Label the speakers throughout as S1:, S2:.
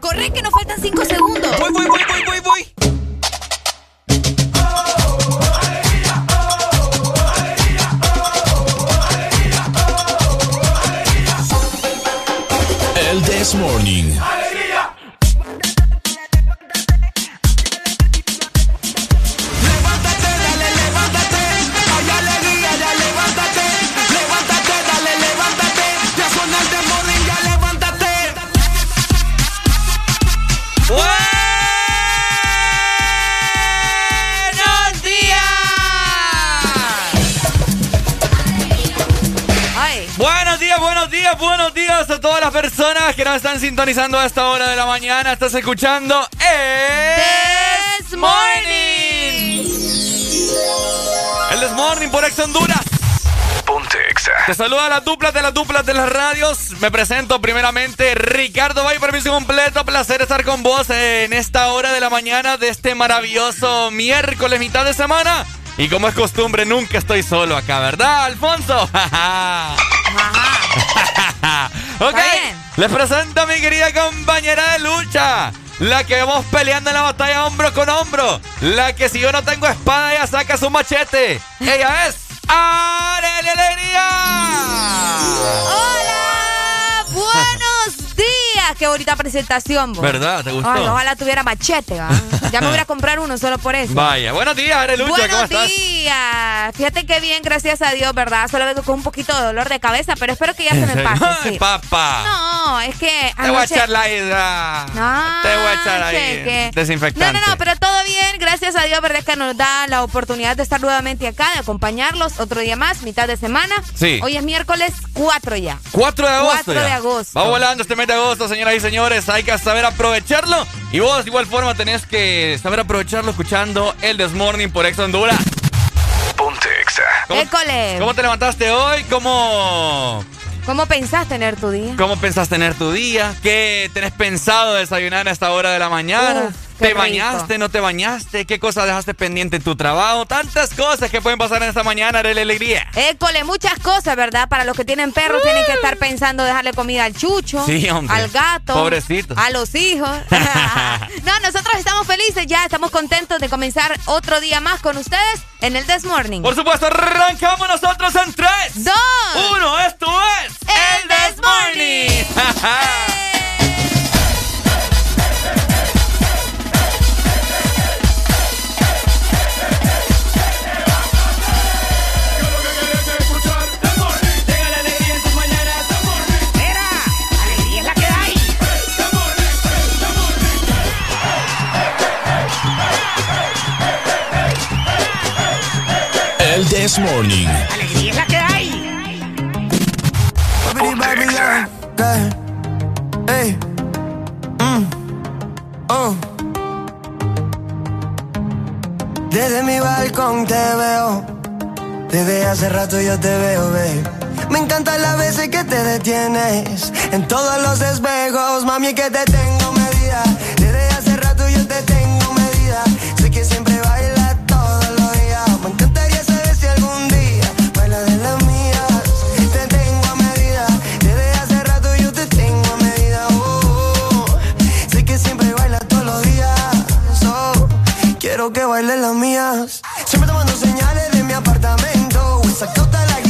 S1: Corre que nos faltan cinco segundos.
S2: Voy, voy, voy, voy, voy, voy.
S3: El This Morning.
S2: A todas las personas que nos están sintonizando a esta hora de la mañana. Estás escuchando
S1: el This Morning.
S2: El This Morning por Ex Honduras.
S3: Ponte Exa.
S2: Te saluda la dupla de las duplas de las radios. Me presento primeramente Ricardo Bay, permiso completo. Placer estar con vos en esta hora de la mañana de este maravilloso miércoles, mitad de semana. Y como es costumbre, nunca estoy solo acá, ¿verdad, Alfonso? ok, les presento a mi querida compañera de lucha. La que vamos peleando en la batalla hombro con hombro. La que si yo no tengo espada, ella saca su machete. Ella es Arelia Alegría.
S1: Hola, buenos qué bonita presentación,
S2: ¿Verdad? ¿Te gustó?
S1: ojalá tuviera machete, ¿va? Ya me voy a comprar uno solo por eso.
S2: Vaya, buenos días, Arelucha,
S1: ¿cómo estás? Buenos días. Fíjate qué bien, gracias a Dios, ¿verdad? Solo vengo con un poquito de dolor de cabeza, pero espero que ya se me pase.
S2: Ay, papá.
S1: No, es que
S2: Te voy a echar la hidra.
S1: No,
S2: Te voy a echar ahí desinfectante.
S1: No, no, no, pero todo bien, gracias a Dios, ¿verdad? Que nos da la oportunidad de estar nuevamente acá, de acompañarlos otro día más, mitad de semana.
S2: Sí.
S1: Hoy es miércoles 4 ya.
S2: 4 de agosto
S1: 4 de agosto.
S2: Va volando este mes de agosto, señoras y señores. Hay que saber aprovecharlo. Y vos, de igual forma, tenés que saber aprovecharlo escuchando el Desmorning por Ex Honduras.
S3: Ponte Exa.
S2: ¿Cómo, ¿Cómo te levantaste hoy? ¿Cómo...?
S1: ¿Cómo pensás tener tu día?
S2: ¿Cómo pensás tener tu día? ¿Qué tenés pensado desayunar a esta hora de la mañana? ¿Te bañaste? ¿No te bañaste? ¿Qué cosas dejaste pendiente en tu trabajo? Tantas cosas que pueden pasar en esta mañana, de la alegría.
S1: École, muchas cosas, ¿verdad? Para los que tienen perros tienen que estar pensando dejarle comida al chucho, al gato,
S2: pobrecito,
S1: a los hijos. no, nosotros estamos felices ya, estamos contentos de comenzar otro día más con ustedes en el This Morning.
S2: Por supuesto, arrancamos nosotros en 3,
S1: 2,
S2: 1. Esto es
S1: el, This Morning.
S3: This Morning.
S4: Alegría es la que hay. Hey. Mm. Oh. Desde mi balcón te veo. Desde hace rato yo te veo, babe. Me encanta las veces que te detienes. En todos los espejos, mami, que te tengo medida. Desde hace rato yo te tengo que baile las mías. Siempre tomando señales de mi apartamento. Sacota la guitarra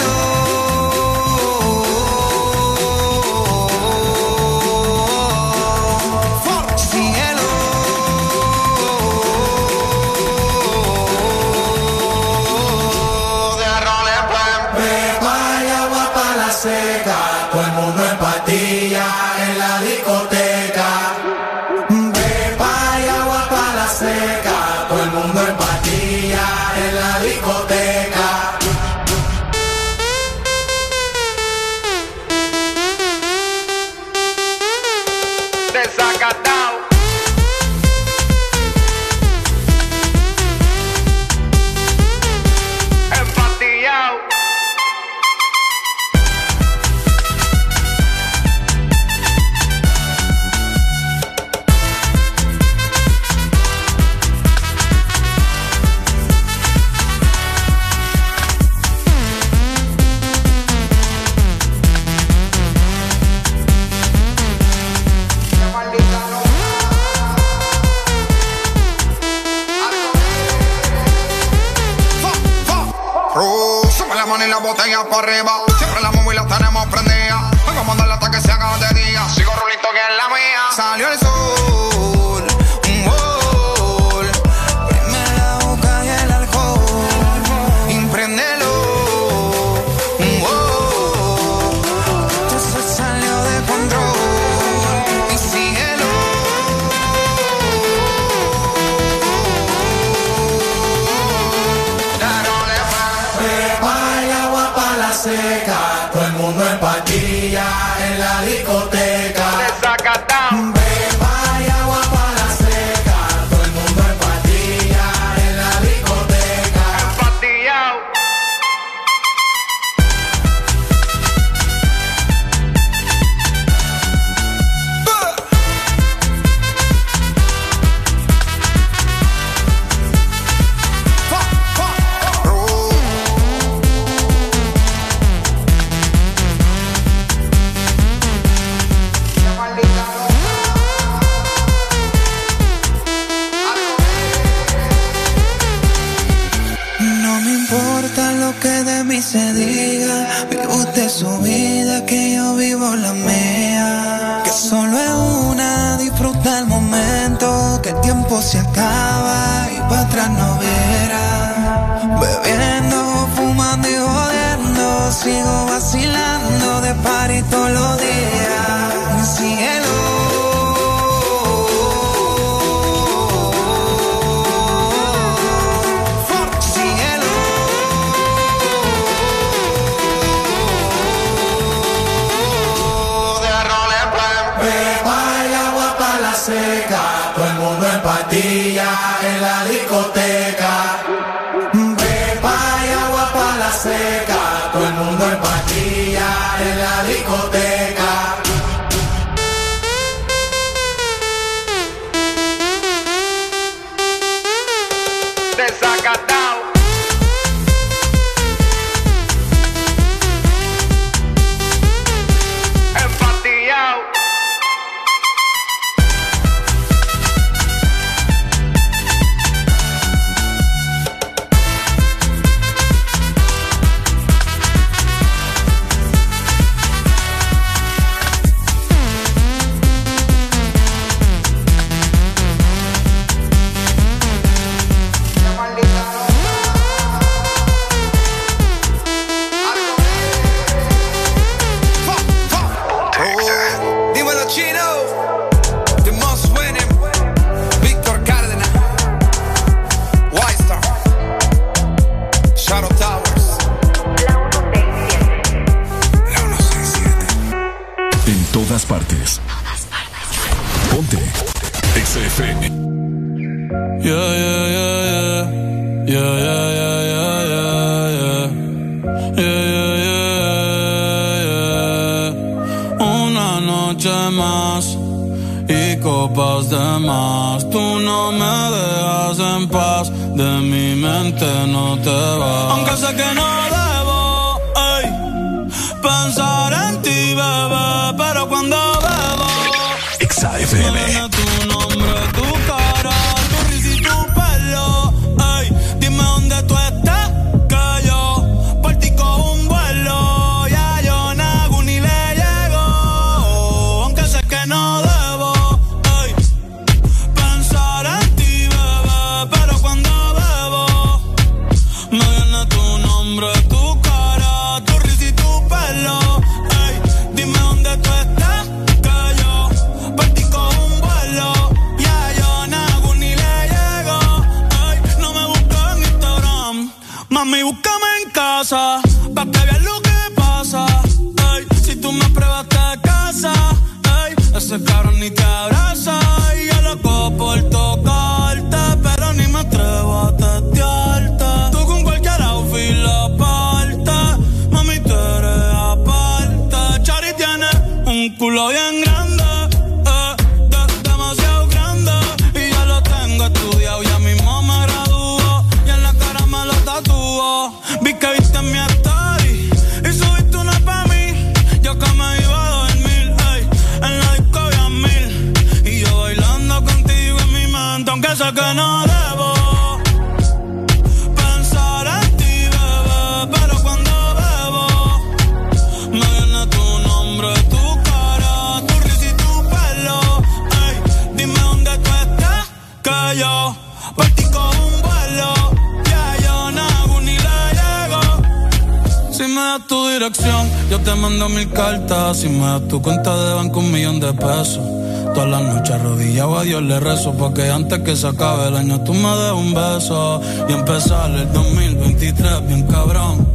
S5: Porque antes que se acabe el año tú me des un beso Y empezar el 2023 bien cabrón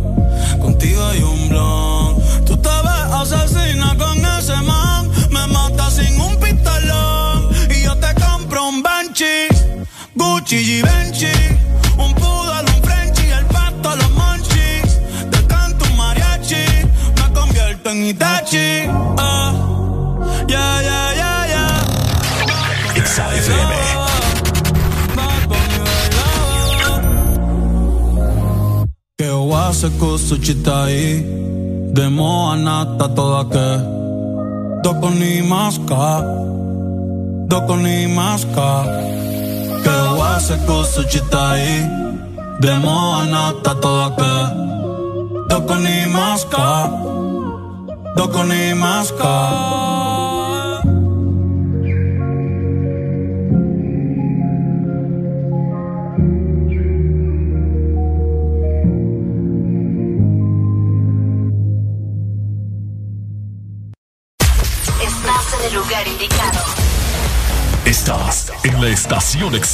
S5: kusu chitai Demo anata toda ke Doko ni maska Doko ni maska Che oase kusu chitai Demo anata toda ke Doko ni maska Doko ni maska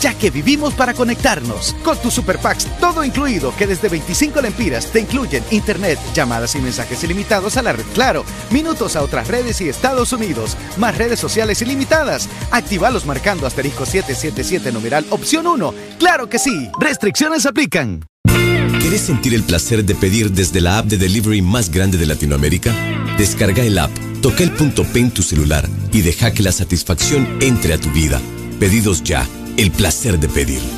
S6: ya que vivimos para conectarnos. Con tu Super Packs, todo incluido, que desde 25 lempiras te incluyen internet, llamadas y mensajes ilimitados a la red Claro, minutos a otras redes y Estados Unidos, más redes sociales ilimitadas. Actívalos marcando asterisco 777 numeral opción 1. ¡Claro que sí! Restricciones aplican.
S7: ¿Quieres sentir el placer de pedir desde la app de delivery más grande de Latinoamérica? Descarga el app, toca el punto P en tu celular y deja que la satisfacción entre a tu vida. Pedidos ya, el placer de pedir.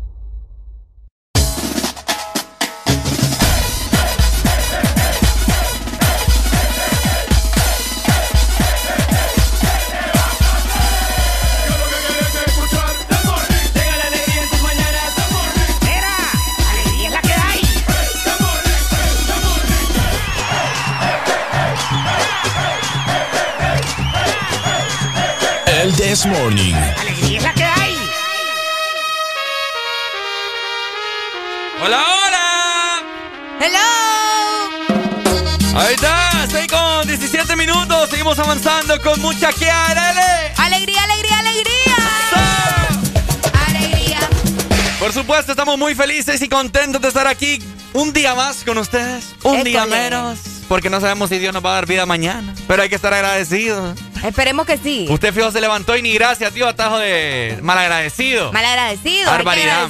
S2: Estamos muy felices y contentos de estar aquí un día más con ustedes. Un día menos. Porque no sabemos si Dios nos va a dar vida mañana. Pero hay que estar agradecidos.
S1: Esperemos que sí.
S2: Usted fijo se levantó y ni gracias, tío, atajo de malagradecido.
S1: Malagradecido.
S2: Barbaridad.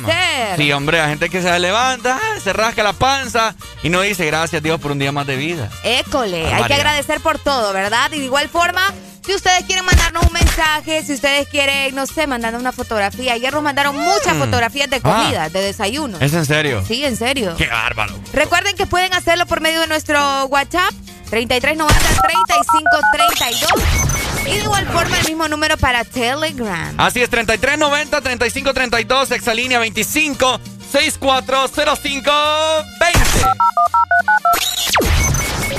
S2: Sí, hombre, la gente que se levanta, ah, se rasca la panza y no dice gracias, Dios, por un día más de vida.
S1: École, hay que agradecer por todo, ¿verdad? Y de igual forma, si ustedes quieren mandarnos un mensaje, si ustedes quieren, no sé, mandarnos una fotografía. Ayer nos mandaron muchas
S2: Mm.
S1: fotografías de
S2: Ah.
S1: comida, de desayuno.
S2: ¿Es en serio?
S1: Sí, en serio.
S2: Qué bárbaro.
S1: Recuerden que pueden hacerlo por medio de nuestro WhatsApp 3390-3532. Y de igual forma el mismo número para Telegram.
S2: Así es, 3390-3532, exalínea 25 640520.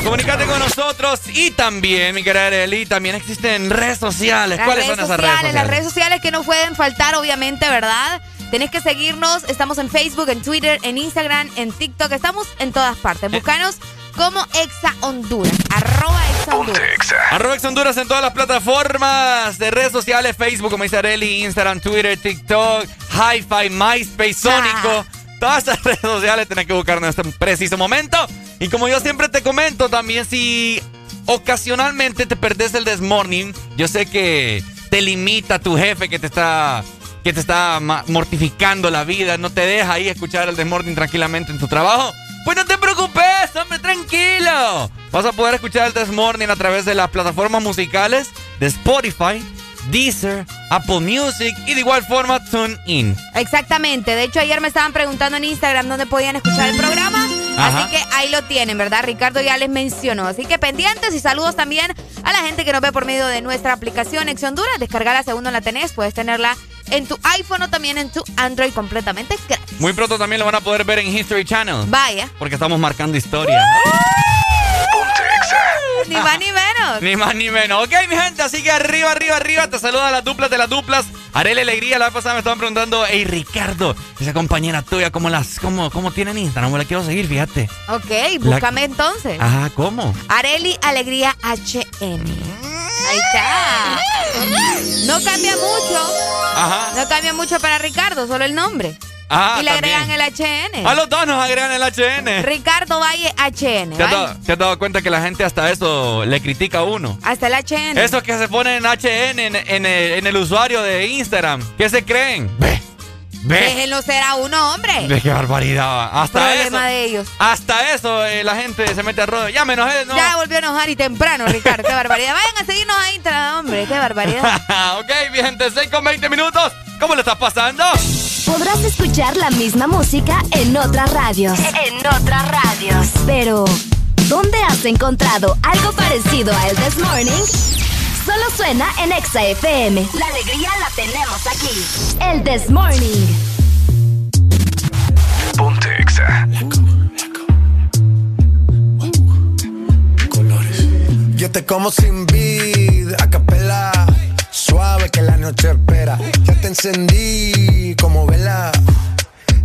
S2: Comunicate con nosotros y también, mi querida Arely, también existen redes sociales.
S1: Las
S2: ¿Cuáles
S1: redes
S2: son esas
S1: sociales,
S2: redes sociales?
S1: Las redes sociales que no pueden faltar, obviamente, ¿verdad? Tenés que seguirnos. Estamos en Facebook, en Twitter, en Instagram, en TikTok. Estamos en todas partes. Buscanos como Exa Honduras. Arroba Exa Honduras.
S2: Arroba Ex Honduras en todas las plataformas de redes sociales, Facebook, como dice Arely, Instagram, Twitter, TikTok, Hi-Fi, MySpace, Sónico. Todas esas redes sociales tenés que buscar en este preciso momento. Y como yo siempre te comento, también si ocasionalmente te perdés el Desmorning, yo sé que te limita tu jefe que te está que te está mortificando la vida, no te deja ahí escuchar el Desmorning tranquilamente en tu trabajo. Pues no te preocupes, hombre, tranquilo. Vas a poder escuchar el Desmorning a través de las plataformas musicales de Spotify, Deezer, Apple Music y de igual forma TuneIn.
S1: Exactamente. De hecho, ayer me estaban preguntando en Instagram dónde podían escuchar el programa.
S2: Ajá.
S1: Así que ahí lo tienen, ¿verdad? Ricardo ya les mencionó. Así que pendientes y saludos también a la gente que nos ve por medio de nuestra aplicación Ex Honduras. Descargarla según no la tenés. Puedes tenerla en tu iPhone o también en tu Android completamente gratis.
S2: Muy pronto también lo van a poder ver en History Channel.
S1: Vaya.
S2: Porque estamos marcando historia.
S1: Ni más ni menos.
S2: Ni más ni menos. Ok, mi gente, así que arriba, arriba, arriba. Te saluda las duplas de las duplas. Arele Alegría, la vez pasada me estaban preguntando, hey Ricardo, esa compañera tuya, ¿cómo las, cómo, cómo tienen Instagram? La quiero seguir, fíjate.
S1: Ok, búscame entonces.
S2: Ajá, ¿cómo?
S1: Areli Alegría HN. Ahí está. No cambia mucho.
S2: Ajá.
S1: No cambia mucho para Ricardo, solo el nombre.
S2: Ah,
S1: y le
S2: también.
S1: agregan el HN.
S2: A los dos nos agregan el HN.
S1: Ricardo Valle HN.
S2: ¿Te has, dado, te has dado cuenta que la gente hasta eso le critica a uno?
S1: Hasta el HN.
S2: Esos que se ponen HN en, en el, en el usuario de Instagram. ¿Qué se creen? Ve. Ve.
S1: Déjenlo ser a uno, hombre.
S2: Ve qué barbaridad. Hasta
S1: Problema
S2: eso.
S1: de ellos.
S2: Hasta eso eh, la gente se mete a rollo. Ya menos eh, no.
S1: Ya volvió a enojar y temprano, Ricardo. Qué barbaridad. Vayan a seguirnos a Instagram, hombre. Qué barbaridad.
S2: ok, mi gente, 6 con 20 minutos. ¿Cómo le estás pasando?
S8: Podrás escuchar la misma música en otras radios.
S9: En otras radios.
S8: Pero, ¿dónde has encontrado algo parecido a El This Morning? Solo suena en Exa FM.
S9: La alegría la tenemos aquí.
S8: El This Morning.
S3: Ponte Exa.
S4: Yo te como sin vid, a capela.
S10: noche espera. Ya te encendí como vela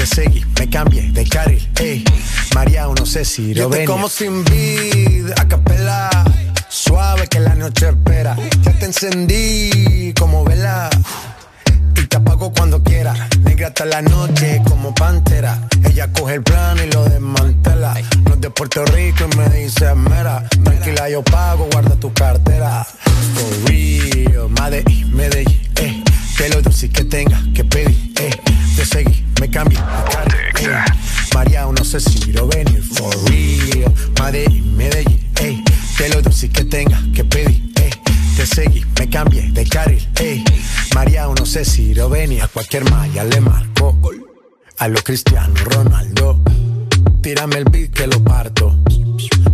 S10: Te seguí, me cambié de carril, eh. María, no sé si lo venir. como sin vid, a capela. Suave que la noche espera. Ya te encendí como vela y te apago cuando quiera. Negra hasta la noche como pantera. Ella coge el plano y lo desmantela. No es de Puerto Rico y me dice mera. Tranquila, yo pago, guarda tu cartera. For real, Medellín, Medellín, eh. Que lo dulce que tenga que pedir, eh. Te seguí, me cambié, eh. María, no sé si lo venir. For real, Medellín, Medellín, eh. Que lo dulce que tenga que pedir, eh te seguí, me cambié de carril, ey. María, no sé si lo venía, cualquier malla le marco. A lo Cristiano Ronaldo, tírame el beat que lo parto.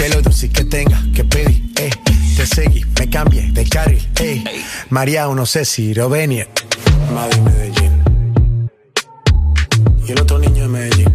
S10: Que lo dulce que tenga que pedir, eh. Te seguí, me cambié de carril, eh. María, no sé si lo venir. Madrid, Medellín. Y el otro niño de Medellín.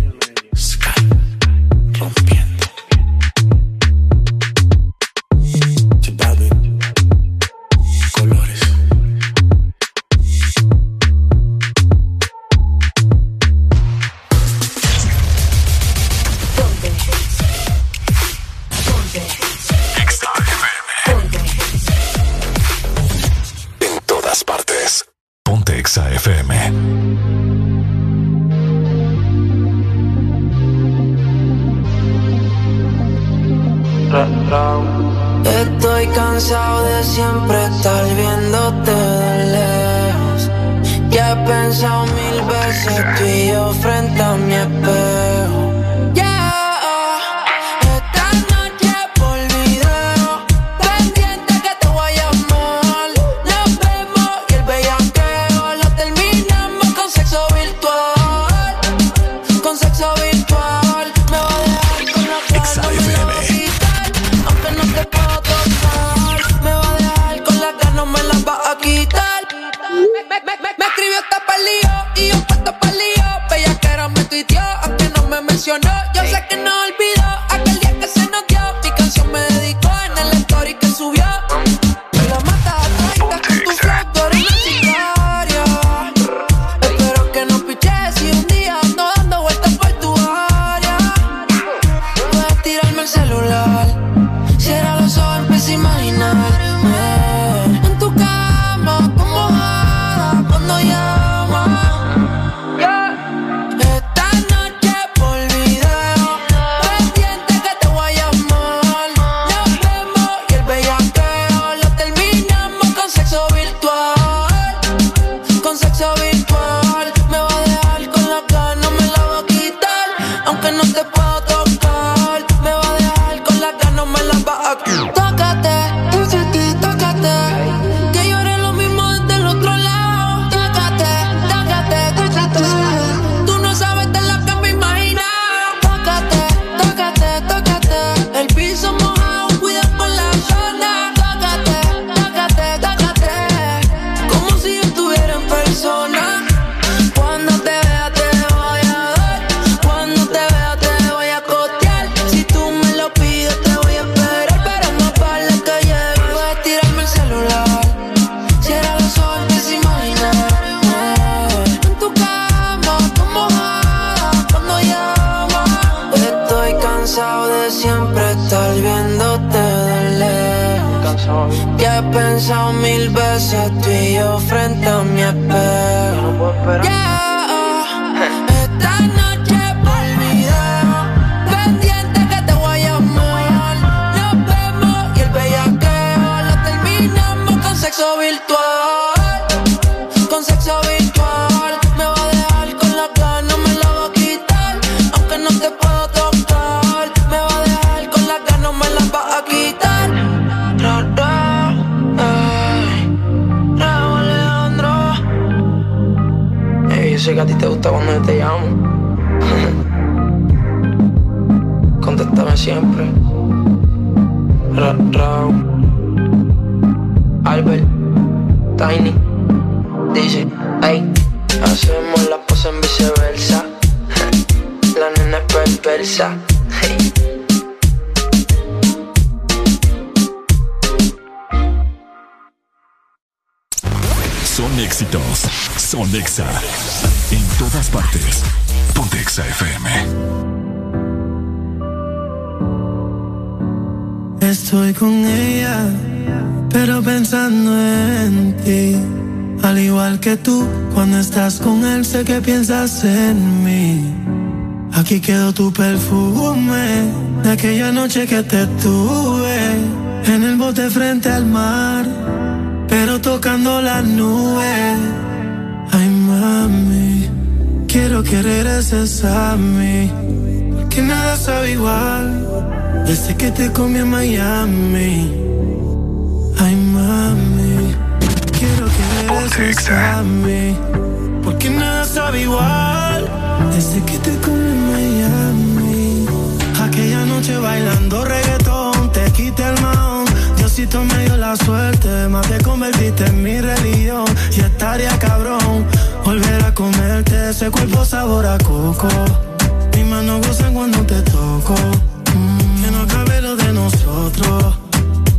S11: Frente
S12: al mar pero tocando la nube. Ay, mami, quiero que regreses a mí, porque nada sabe igual desde que te comí en Miami. Ay, mami, quiero que regreses a mí, porque nada sabe igual desde que te comí en Miami. Aquella noche bailando reggaetón, Diosito me dio la suerte, más te convertiste en mi religión. Y estaría cabrón volver a comerte ese cuerpo sabor a coco. Mis manos gozan cuando te toco. Mm, que no acabe lo de nosotros.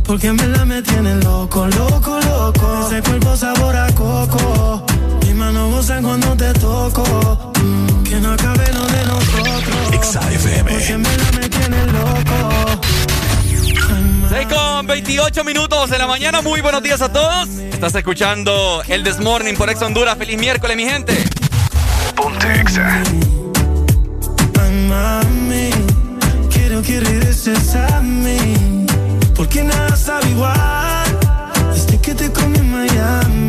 S12: Porque en verdad me tiene loco, loco, loco. Ese cuerpo sabor a coco. Mis manos gozan cuando te toco. Mm, que no acabe lo de nosotros. Porque en verdad me tiene loco.
S2: 6 con 28 minutos de la mañana. Muy buenos días a todos. Estás escuchando el Desmorning por Ex Honduras. Feliz miércoles, mi gente.
S12: Ponte Exa. mami, quiero que regreses a mí. Porque nada sabe igual. Desde que te comí en Miami.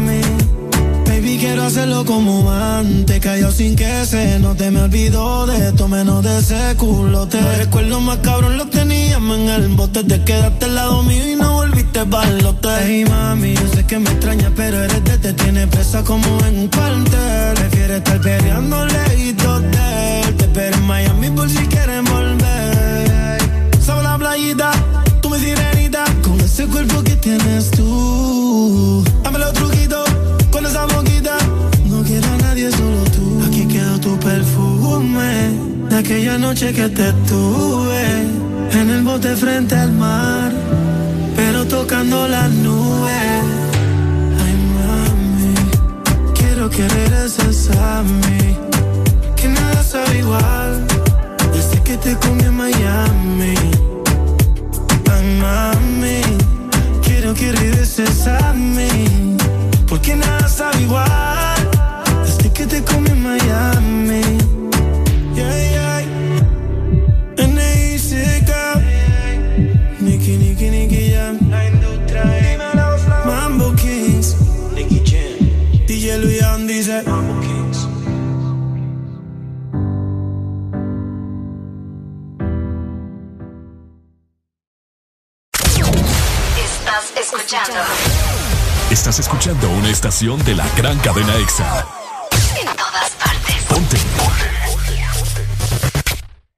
S12: Quiero hacerlo como antes. Cayó sin que se no te me olvidó de esto, menos de ese culote. Los recuerdos más cabrón los teníamos en el bote. Te quedaste al lado mío y no volviste balote. Hey, mami, yo sé que me extraña, pero eres de te tiene presa como en un cuartel. Prefiere estar peleando lejitos de él. Te espero en Miami por si quieren volver. Sobre la playita, tú me sirenita. Con ese cuerpo que tienes tú. Perfume de aquella noche que te tuve en el bote frente al mar, pero tocando las nubes. Ay, mami, quiero que regreses a mí. Que nada sabe igual desde que te comí en Miami. Ay, mami, quiero que regreses a porque nada sabe igual Desde que te comí Miami Yeah, yeah. N.I.C.K. Nicky, Nicky, Nicky Jam Mambo Kings. Nicky Jam. DJ Luyan dice Mambo Kings.
S9: Estás escuchando.
S3: Estás escuchando una estación de la gran cadena EXA.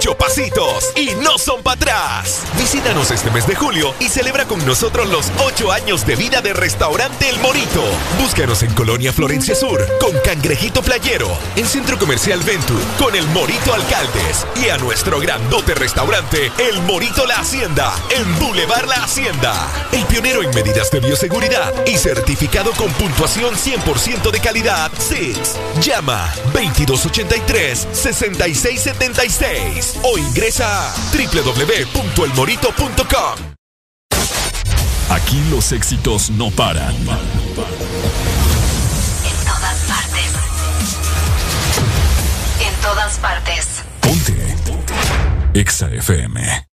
S13: Ocho pasitos y no son para atrás. Visítanos este mes de julio y celebra con nosotros los ocho años de vida de Restaurante El Morito. Búscanos en Colonia Florencia Sur con Cangrejito Playero, en Centro Comercial Ventur con El Morito Alcaldes y a nuestro grandote restaurante El Morito La Hacienda en Boulevard La Hacienda. El pionero en medidas de bioseguridad y certificado con puntuación 100% de calidad SIX. Llama 2283 6676 o ingresa a www.elmorito.com.
S3: Aquí los éxitos no paran.
S9: En todas partes. En todas partes.
S3: Ponte. Exa FM.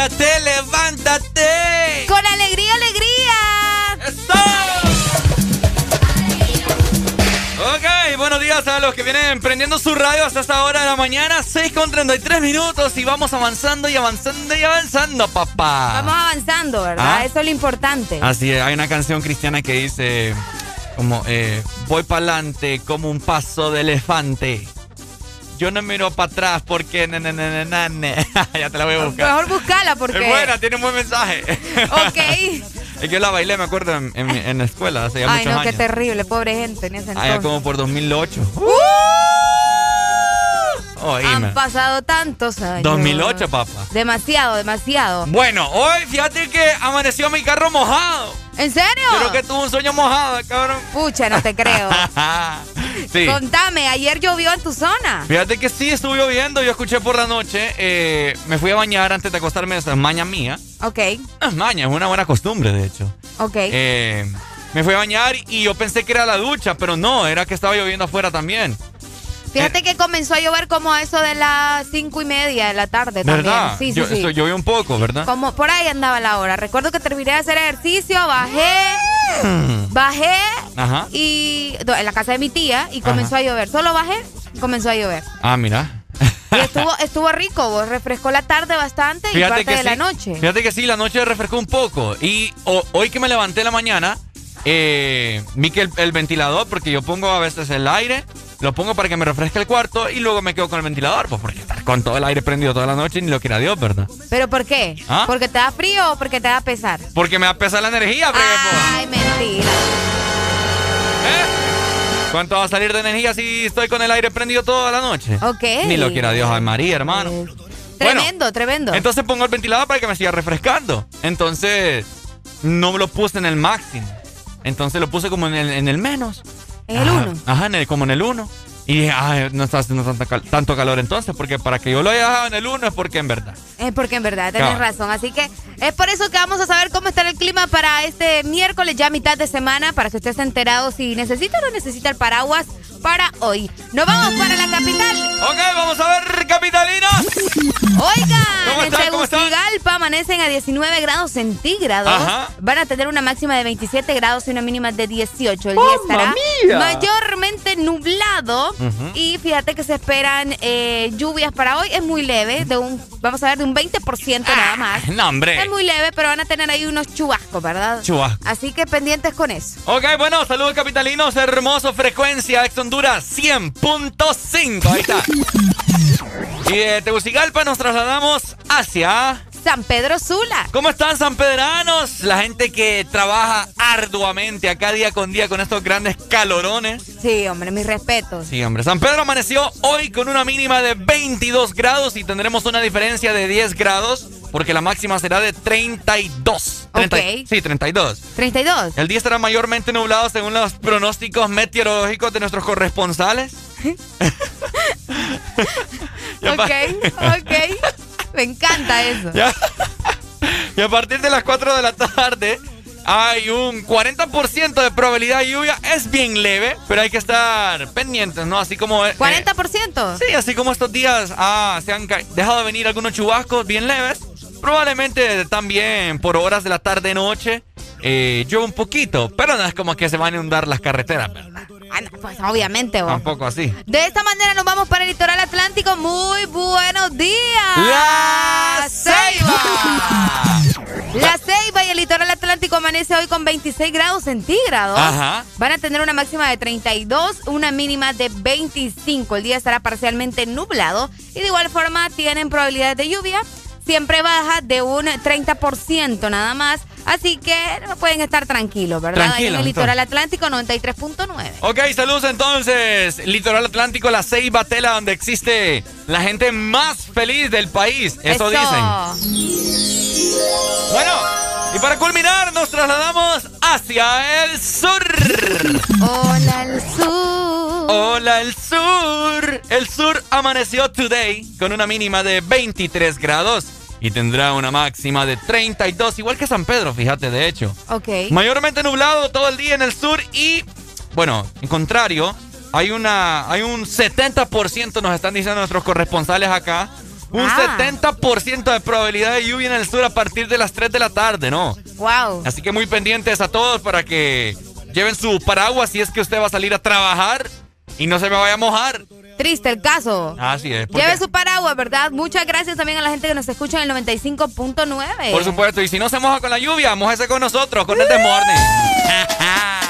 S2: ¡Levántate, levántate!
S1: ¡Con alegría, alegría!
S2: Ok, buenos días a los que vienen prendiendo su radio hasta esta hora de la mañana, 6 con 33 minutos y vamos avanzando y avanzando y avanzando, papá.
S1: Vamos avanzando, ¿verdad?
S2: Ah.
S1: Eso es lo importante.
S2: Así es, hay una canción cristiana que dice como eh, voy para adelante como un paso de elefante. Yo no miro para atrás porque ya te la voy a buscar.
S1: Mejor buscala porque...
S2: Es buena, tiene un buen mensaje.
S1: Ok.
S2: es que yo la bailé, me acuerdo, en, en, en la escuela hace ya
S1: Ay,
S2: muchos
S1: no, qué terrible, pobre gente en ese
S2: Allá
S1: entonces.
S2: como por 2008.
S1: ¡Uh!
S2: Oíme.
S1: Han pasado tantos años.
S2: 2008, papá.
S1: Demasiado, demasiado.
S2: Bueno, hoy fíjate que amaneció mi carro mojado.
S1: ¿En serio?
S2: Creo que tuvo un sueño mojado, cabrón.
S1: Pucha, no te creo.
S2: sí.
S1: Contame, ¿ayer llovió en tu zona?
S2: Fíjate que sí, estuvo lloviendo. Yo escuché por la noche. eh, me fui a bañar antes de acostarme. Esa es maña mía.
S1: Ok,
S2: No es maña, es una buena costumbre, de hecho.
S1: ok.
S2: Eh, me fui a bañar y yo pensé que era la ducha, pero no, era que estaba lloviendo afuera también.
S1: Fíjate que comenzó a llover como a eso de las cinco y media de la tarde
S2: ¿Verdad?
S1: también. Sí,
S2: Yo-
S1: sí, sí.
S2: llovió un poco, ¿verdad?
S1: Como por ahí andaba la hora. Recuerdo que terminé de hacer ejercicio, bajé, bajé
S2: Ajá.
S1: y en la casa de mi tía y comenzó a llover. Solo bajé y comenzó a llover.
S2: Ah, mira.
S1: Y estuvo, estuvo rico, vos refrescó la tarde bastante y parte de
S2: sí.
S1: la noche.
S2: Fíjate que sí, la noche refrescó un poco. Y hoy que me levanté en la mañana, eh, vi que el, el ventilador, porque yo pongo a veces el aire, lo pongo para que me refresque el cuarto y luego me quedo con el ventilador, pues porque estar con todo el aire prendido toda la noche ni lo quiera Dios, ¿verdad?
S1: ¿Pero por qué?
S2: ¿Ah?
S1: ¿Porque te da frío o porque te da pesar?
S2: Porque me va a pesar la energía, bregue, pues.
S1: Ay, mentira.
S2: ¿Cuánto va a salir de energía si estoy con el aire prendido toda la noche?
S1: Ok.
S2: Ni lo quiera Dios, ay María, hermano.
S1: Tremendo, tremendo.
S2: Entonces pongo el ventilador para que me siga refrescando. Entonces, no lo puse en el máximo. Entonces lo puse como en el, en el menos.
S1: En el
S2: Ajá,
S1: uno.
S2: Ajá, en el- como en el 1. Y dije, ay, no está haciendo tanta cal- tanto calor entonces, porque para que yo lo haya dejado en el 1 es porque en verdad.
S1: Es porque en verdad tenés razón. Así que es por eso que vamos a saber cómo está el clima para este miércoles, ya mitad de semana, para que usted esté enterado si necesita o no necesita el paraguas para hoy. Nos vamos para la capital.
S2: Ok, vamos a ver, capitalinos.
S1: Oigan,
S2: ¿Cómo
S1: en. Tegucigalpa amanecen a 19 grados centígrados.
S2: Ajá.
S1: Van a tener una máxima de 27 grados y una mínima de 18. El día
S2: ¡Mamma
S1: estará
S2: mía!
S1: mayormente nublado. Y fíjate que se esperan eh, lluvias para hoy. Es muy leve, de un, vamos a ver, de un 20% nada más.
S2: No, hombre.
S1: Es muy leve, pero van a tener ahí unos chubascos, ¿verdad?
S2: Chubascos.
S1: Así que pendientes con eso.
S2: Ok, bueno, saludos capitalinos, hermoso frecuencia, ex Honduras 100.5. Ahí está. Y de Tegucigalpa nos trasladamos hacia
S1: San Pedro Sula.
S2: ¿Cómo están sanpedranos? La gente que trabaja arduamente acá día con día con estos grandes calorones.
S1: Sí, hombre, mis respetos.
S2: Sí, hombre. San Pedro amaneció hoy con una mínima de 22 grados y tendremos una diferencia de 10 grados porque la máxima será de 32.
S1: ok.
S2: Sí, 32.
S1: 32.
S2: El día estará mayormente nublado según los pronósticos meteorológicos de nuestros corresponsales.
S1: ok, ok. Me encanta eso.
S2: Y a partir de las 4 de la tarde hay un 40% de probabilidad de lluvia. Es bien leve, pero hay que estar pendientes, ¿no? Así como...
S1: ¿40%?
S2: sí, así como estos días ah, se han dejado de venir algunos chubascos bien leves. Probablemente también por horas de la tarde-noche eh, llueve un poquito, pero no es como que se van a inundar las carreteras, ¿verdad?
S1: Ah, pues obviamente.
S2: Tampoco así.
S1: De esta manera nos vamos para el litoral atlántico. Muy buenos días.
S2: La Ceiba.
S1: La Ceiba y el litoral atlántico amanece hoy con 26 grados centígrados.
S2: Ajá.
S1: Van a tener una máxima de 32, una mínima de 25. El día estará parcialmente nublado y de igual forma tienen probabilidades de lluvia siempre baja de un 30% nada más. Así que pueden estar tranquilos, ¿verdad?
S2: Tranquilo,
S1: en el litoral atlántico 93.9.
S2: Ok, saludos entonces. Litoral Atlántico, la Ceiba Tela, donde existe la gente más feliz del país. Eso, dicen. Bueno, y para culminar, nos trasladamos hacia el sur.
S1: Hola, el sur.
S2: Hola, el sur. El sur amaneció today con una mínima de 23 grados y tendrá una máxima de 32, igual que San Pedro, fíjate, de hecho.
S1: Ok.
S2: Mayormente nublado todo el día en el sur y, bueno, en contrario, hay, una, hay un 70%, nos están diciendo nuestros corresponsales acá, un 70% ah. de probabilidad de lluvia en el sur a partir de las 3 de la tarde, ¿no?
S1: Wow.
S2: Así que muy pendientes a todos para que lleven su paraguas si es que usted va a salir a trabajar y no se me vaya a mojar.
S1: Triste el caso.
S2: Así es.
S1: Lleve su paraguas, ¿verdad? Muchas gracias también a la gente que nos escucha en el 95.9.
S2: Por supuesto. Y si no se moja con la lluvia, mojese con nosotros, con este morning.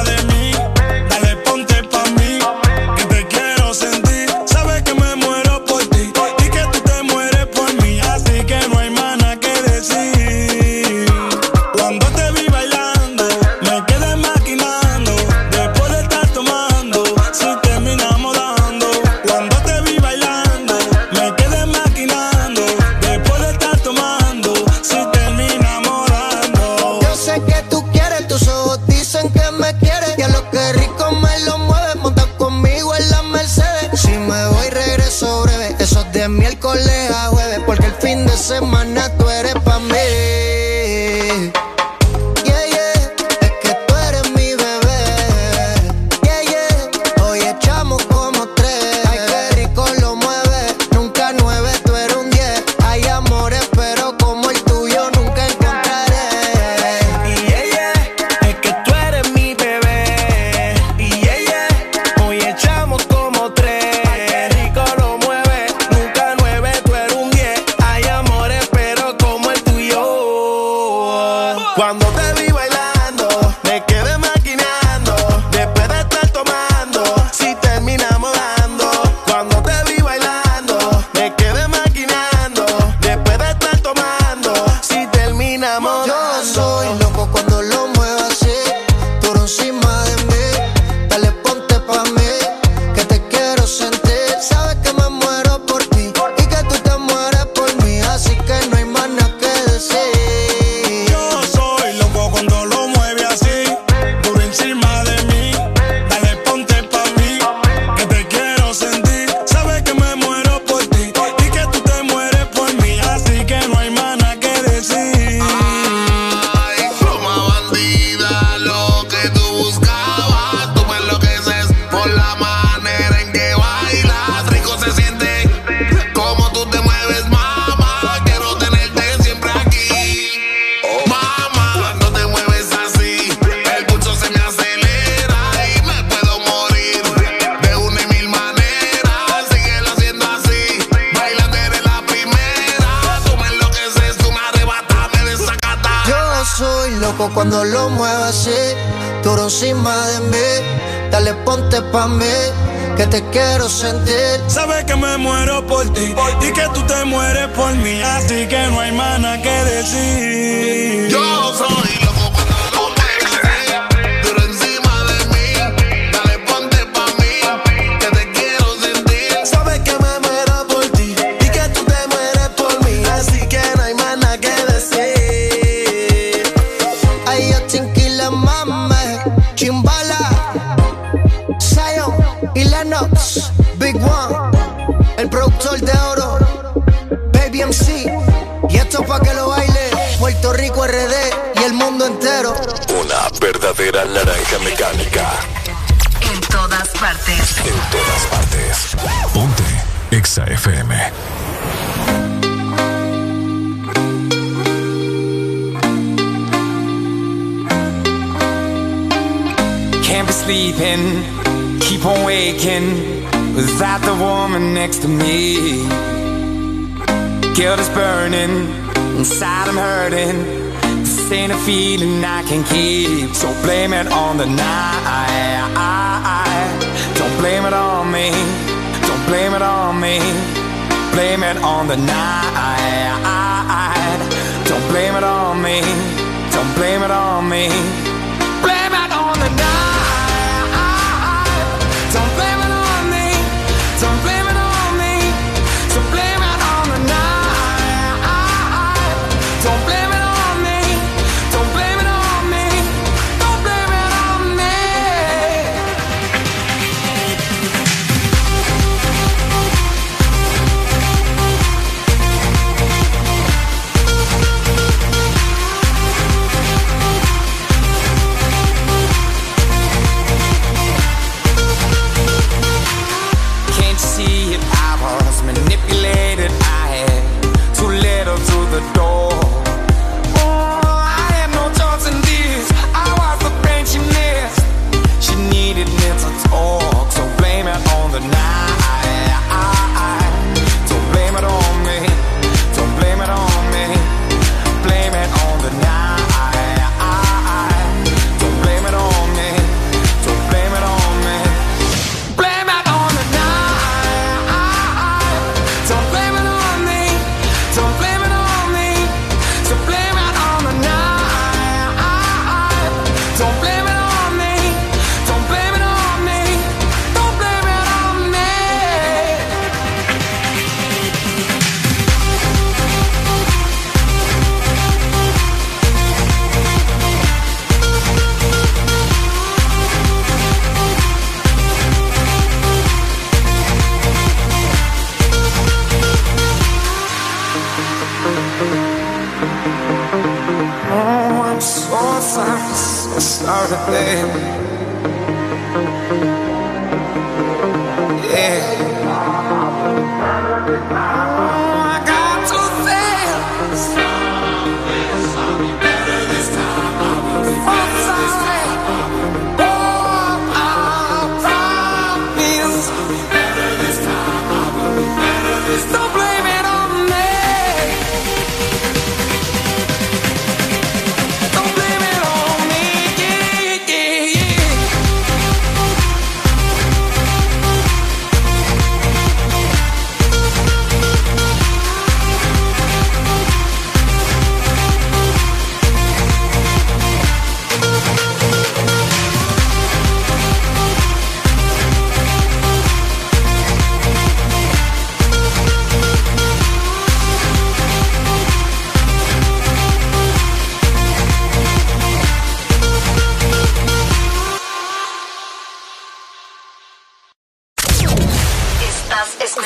S12: de mí.
S4: miércoles a jueves, porque el fin de semana tú eres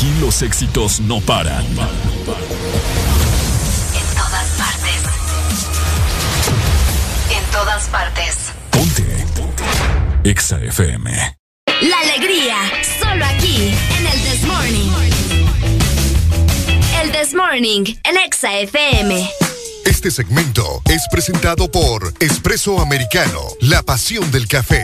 S3: Aquí los éxitos no paran.
S9: En todas partes. En todas partes.
S3: Ponte. Exa FM.
S8: La alegría, solo aquí, en el This Morning. El This Morning, en Exa FM.
S14: Este segmento es presentado por Espresso Americano, la pasión del café.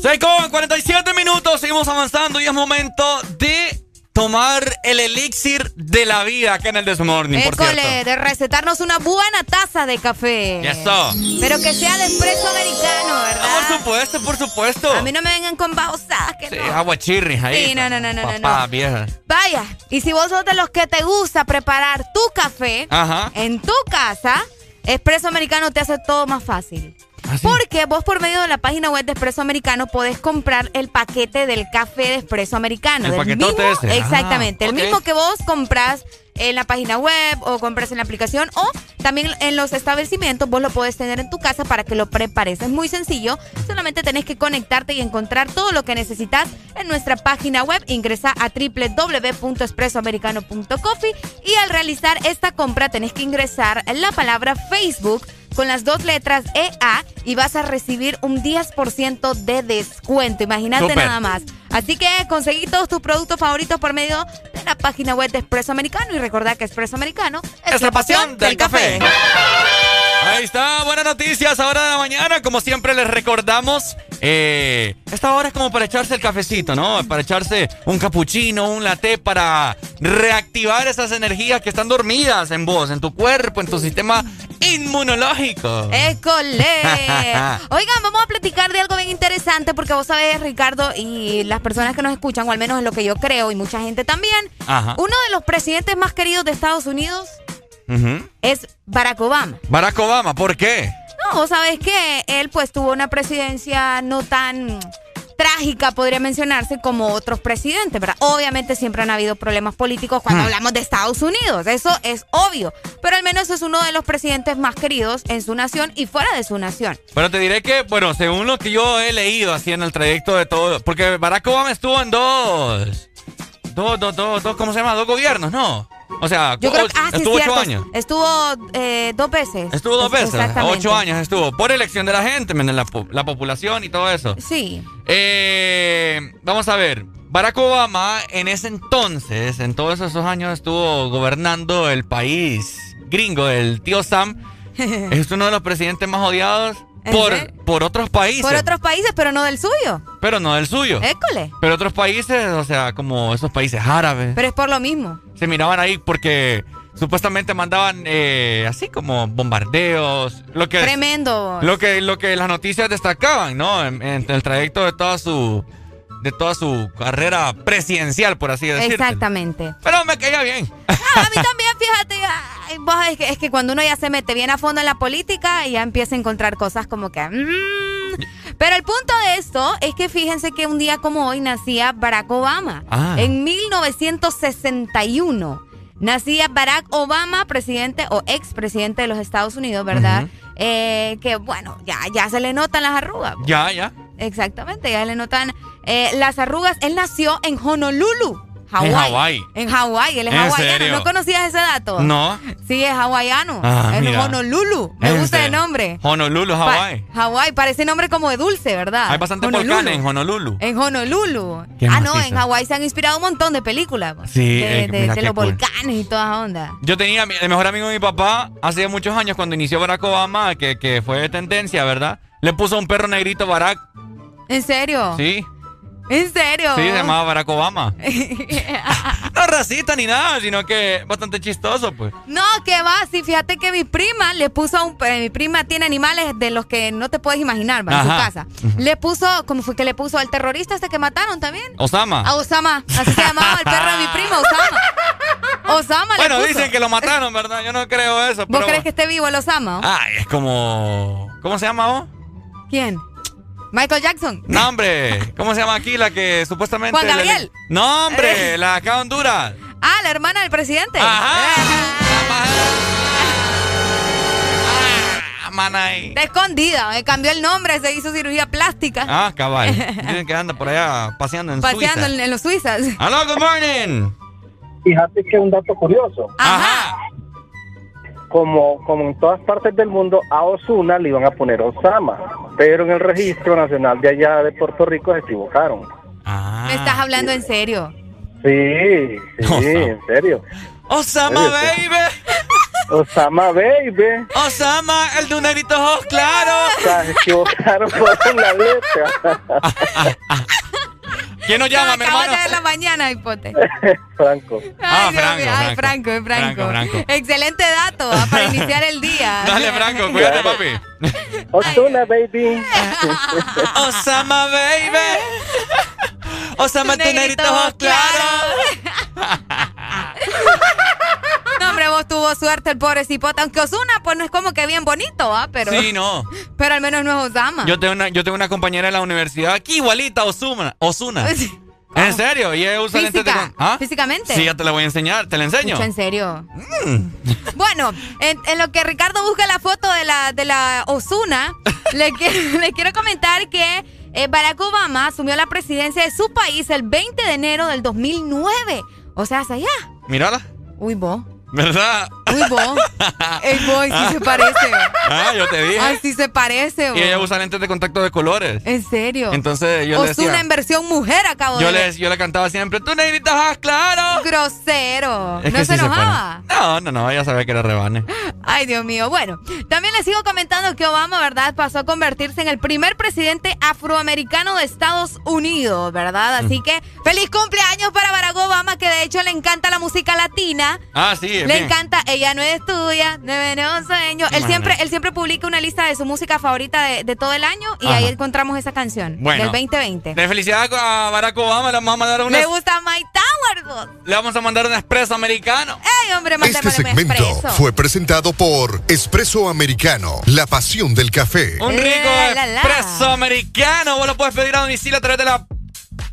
S2: 6 con 47 minutos, seguimos avanzando y es momento de tomar el elixir de la vida acá en el Desmorning, por cierto.
S1: de recetarnos una buena taza de café.
S2: Eso.
S1: Pero que sea de espresso americano, ¿verdad?
S2: Por supuesto, por supuesto.
S1: A mí no me vengan con babosadas que
S2: Sí,
S1: no.
S2: agua chirri ahí.
S1: Sí, no, no, no, no, no,
S2: Papá,
S1: no.
S2: vieja.
S1: Vaya, y si vos sos de los que te gusta preparar tu café
S2: Ajá.
S1: en tu casa, Espresso Americano te hace todo más fácil.
S2: ¿Ah,
S1: Porque vos por medio de la página web de Espresso Americano podés comprar el paquete del café de Espresso Americano.
S2: El
S1: del
S2: paquetote
S1: mismo-
S2: ese.
S1: Exactamente,
S2: Ah,
S1: el mismo que vos compras en la página web o compras en la aplicación o también en los establecimientos vos lo podés tener en tu casa para que lo prepares. Es muy sencillo, solamente tenés que conectarte y encontrar todo lo que necesitas en nuestra página web. Ingresa a www.espressoamericano.coffee y al realizar esta compra tenés que ingresar la palabra Facebook con las dos letras EA y vas a recibir un 10% de descuento. Imagínate nada más. Así que conseguí todos tus productos favoritos por medio de la página web de Espresso Americano y recordad que Espresso Americano es,
S2: Es la pasión del café. Ahí está, buenas noticias, ahora de la mañana, como siempre les recordamos, eh, esta hora es como para echarse el cafecito, ¿no? Para echarse un cappuccino, un latte, para reactivar esas energías que están dormidas en vos, en tu cuerpo, en tu sistema inmunológico.
S1: ¡École! Oigan, vamos a platicar de algo bien interesante porque vos sabés, Ricardo, y las personas que nos escuchan, o al menos es lo que yo creo, y mucha gente también,
S2: Ajá.
S1: uno de los presidentes más queridos de Estados Unidos Es Barack Obama.
S2: Barack Obama, ¿por qué?
S1: No, vos sabés que él pues tuvo una presidencia no tan trágica, podría mencionarse, como otros presidentes, ¿verdad? Obviamente siempre han habido problemas políticos cuando
S2: Hmm.
S1: hablamos de Estados Unidos, eso es obvio, pero al menos es uno de los presidentes más queridos en su nación y fuera de su nación.
S2: Pero te diré que, bueno, según lo que yo he leído así en el trayecto de todo, porque Barack Obama estuvo en dos, dos, dos, dos, dos ¿cómo se llama? Dos gobiernos, ¿no? O sea,
S1: Yo creo que ah, sí,
S2: estuvo
S1: cierto.
S2: ocho años.
S1: Estuvo eh, dos veces.
S2: Estuvo dos
S1: Es-
S2: veces, ocho años estuvo, por elección de la gente, la, la población y todo eso.
S1: Sí.
S2: Eh, vamos a ver, Barack Obama en ese entonces, en todos esos años estuvo gobernando el país gringo, el tío Sam, es uno de los presidentes más odiados
S1: ¿En
S2: por, por otros países,
S1: Por otros países, pero no del suyo.
S2: pero no del suyo.
S1: École.
S2: Pero otros países, o sea, como esos países árabes,
S1: Pero es por lo mismo.
S2: se miraban ahí porque supuestamente mandaban eh, así como bombardeos, lo que
S1: Tremendo.
S2: lo que lo que las noticias destacaban, ¿no? En, en el trayecto de toda su de toda su carrera presidencial, por así decirlo.
S1: Exactamente.
S2: Pero me caía bien.
S1: Ah, a mí también, fíjate, vos, es, que, es que cuando uno ya se mete bien a fondo en la política, ya empieza a encontrar cosas como que... mm. Pero el punto de esto es que fíjense que un día como hoy nacía Barack Obama.
S2: Ah.
S1: En 1961 nacía Barack Obama, presidente o expresidente de los Estados Unidos, ¿verdad? Eh, que bueno, ya, ya se le notan las arrugas.
S2: Ya, ya.
S1: Exactamente, ya le notan eh, las arrugas. Él nació en Honolulu, Hawái.
S2: En Hawái.
S1: En Hawái, él es
S2: ¿En
S1: hawaiano.
S2: serio?
S1: ¿No conocías ese dato?
S2: No.
S1: Sí, es hawaiano.
S2: Ah,
S1: en
S2: mira.
S1: Honolulu. Me
S2: ¿En
S1: gusta el nombre.
S2: Honolulu,
S1: Pa-
S2: Hawái.
S1: Hawái, parece nombre como de dulce, ¿verdad?
S2: Hay bastantes volcanes en Honolulu.
S1: En Honolulu. Ah, no, en Hawái se han inspirado un montón de películas.
S2: Sí,
S1: De,
S2: eh,
S1: de- los
S2: cool.
S1: volcanes y toda onda.
S2: Yo tenía el mejor amigo de mi papá hace muchos años cuando inició Barack Obama, que, que fue de tendencia, ¿verdad? Le puso a un perro negrito Barack.
S1: ¿En serio?
S2: Sí.
S1: ¿En serio?
S2: Sí, se llamaba Barack Obama. no racista ni nada, sino que bastante chistoso, pues.
S1: No, que va, sí, fíjate que mi prima le puso a un... eh, mi prima tiene animales de los que no te puedes imaginar, va, en su casa. Le puso, ¿cómo fue que le puso al terrorista este que mataron también?
S2: Osama.
S1: A Osama, así se llamaba el perro de mi prima, Osama. Osama
S2: Bueno,
S1: le puso.
S2: dicen que lo mataron, ¿verdad? Yo no creo eso.
S1: ¿Vos
S2: pero
S1: crees que esté vivo el Osama?
S2: Ay, es como... ¿Cómo se llama vos?
S1: ¿Quién? Michael Jackson.
S2: No, hombre. ¿Cómo se llama aquí la que supuestamente...
S1: Juan
S2: le-
S1: Gabriel.
S2: No, hombre. La de acá de Honduras.
S1: Ah, la hermana del presidente.
S2: Ah, mana ahí.
S1: Está escondida, me cambió el nombre, se hizo cirugía plástica.
S2: Ah, cabal. Dicen que anda por allá paseando en
S1: paseando
S2: Suiza.
S1: en, en los suizas.
S2: Aló, good morning.
S15: Fíjate que un dato curioso.
S2: Ajá.
S15: Como, como en todas partes del mundo, a Osuna le iban a poner Osama, pero en el registro nacional de allá de Puerto Rico se equivocaron.
S1: Me estás hablando en serio.
S15: Sí, sí,
S2: Osama.
S15: en serio.
S2: Osama, baby.
S15: Osama Baby.
S2: Osama, el de un negrito ojos claros.
S15: O sea, se equivocaron por la letra.
S2: ¿Quién nos llama, mi hermano?
S1: de la mañana, hipote.
S15: Franco.
S2: Ah, Franco.
S1: Ay,
S2: Franco.
S1: Franco, es Franco.
S2: Franco, Franco.
S1: Excelente dato ah, para iniciar el día.
S2: Dale, Franco, cuídate, papi.
S15: Osuna Baby.
S2: Osama, baby. Osama, tu negrito ojos claros.
S1: No, hombre, vos tuvo suerte el pobre cipote. Aunque Osuna, pues no es como que bien bonito, ¿ah? Pero,
S2: Sí, no.
S1: pero al menos no es Osama.
S2: Yo tengo una, yo tengo una compañera en la universidad aquí igualita Osuna. Osuna. ¿En serio? Y ella usa lentes de
S1: Física,
S2: ¿Ah?
S1: físicamente.
S2: Sí, ya te la voy a enseñar. ¿Te la enseño?
S1: Mucho en serio.
S2: Mm.
S1: Bueno, en, en lo que Ricardo busca la foto de la, de la Osuna, le, qui- le quiero comentar que eh, Barack Obama asumió la presidencia de su país el 20 de enero del 2009. O sea, hace allá.
S2: Mírala.
S1: Uy, vos.
S2: ¿Verdad?
S1: Uy, vos. Ey, vos, sí se parece.
S2: Ah, yo te dije.
S1: Ay, sí se parece.
S2: Y ella usa lentes de contacto de colores.
S1: En serio.
S2: Entonces yo le decía.
S1: en versión mujer acabo
S2: Yo
S1: de
S2: yo le cantaba siempre, tú negrita ojos claros.
S1: Grosero.
S2: Es
S1: ¿No se enojaba?
S2: No, no, no, ella sabía que era rebane.
S1: Ay, Dios mío. Bueno, también les sigo comentando que Obama, ¿verdad? Pasó a convertirse en el primer presidente afroamericano de Estados Unidos, ¿verdad? Así que feliz cumpleaños para Barack Obama, que de hecho le encanta la música latina.
S2: Ah, sí,
S1: Le
S2: bien.
S1: encanta, ella no es tuya, no sueño. Él siempre, él siempre publica una lista de su música favorita de, de todo el año y
S2: Ajá.
S1: ahí encontramos esa canción
S2: Bueno.
S1: del 2020.
S2: De felicidad a Barack Obama, le vamos a mandar una,
S1: Le gusta My Tower, vos.
S2: le vamos a mandar un expreso americano.
S1: ¡Ey, hombre,
S14: Este segmento
S1: expreso!
S14: fue presentado por Espresso Americano, la pasión del café.
S2: Un rico
S1: Eh, la, la.
S2: expreso americano. Vos lo puedes pedir a domicilio a través de la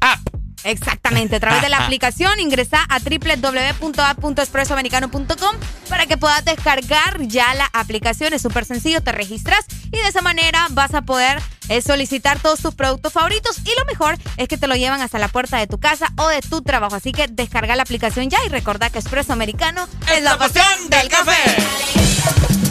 S2: app.
S1: Exactamente, a través de la aplicación ingresa a www.app.expresoamericano.com para que puedas descargar ya la aplicación. Es súper sencillo, te registras y de esa manera vas a poder eh, solicitar todos tus productos favoritos y lo mejor es que te lo llevan hasta la puerta de tu casa o de tu trabajo. Así que descarga la aplicación ya y recordá que Expreso Americano es la pasión del café.
S16: Ponte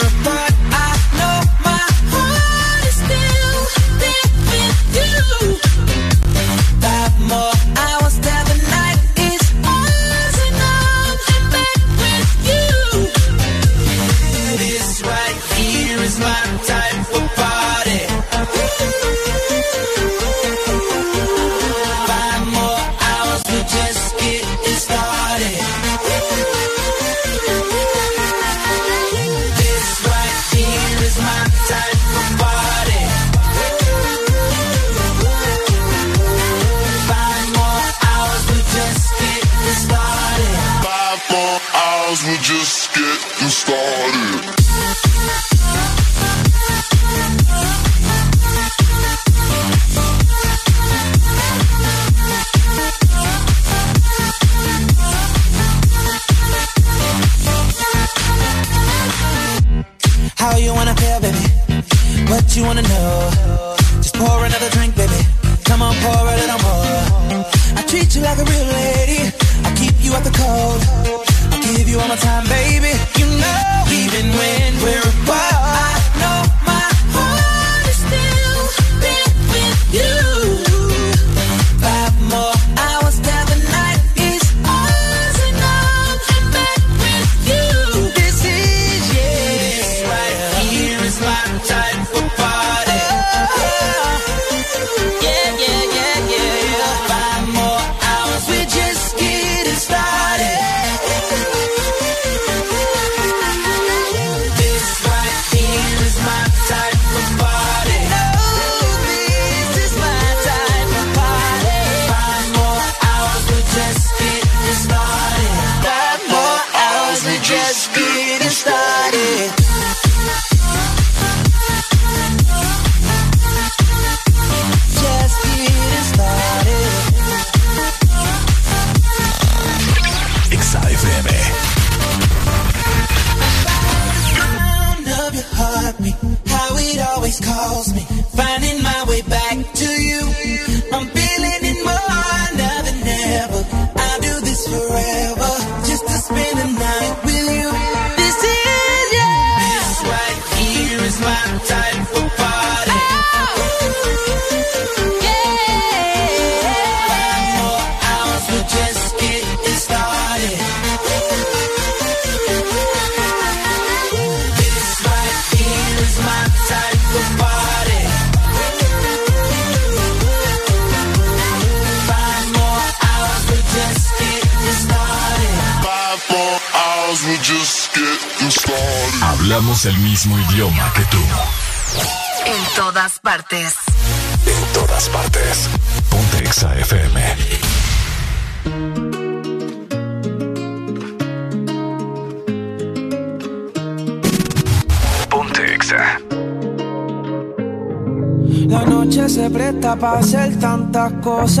S17: tantas cosas.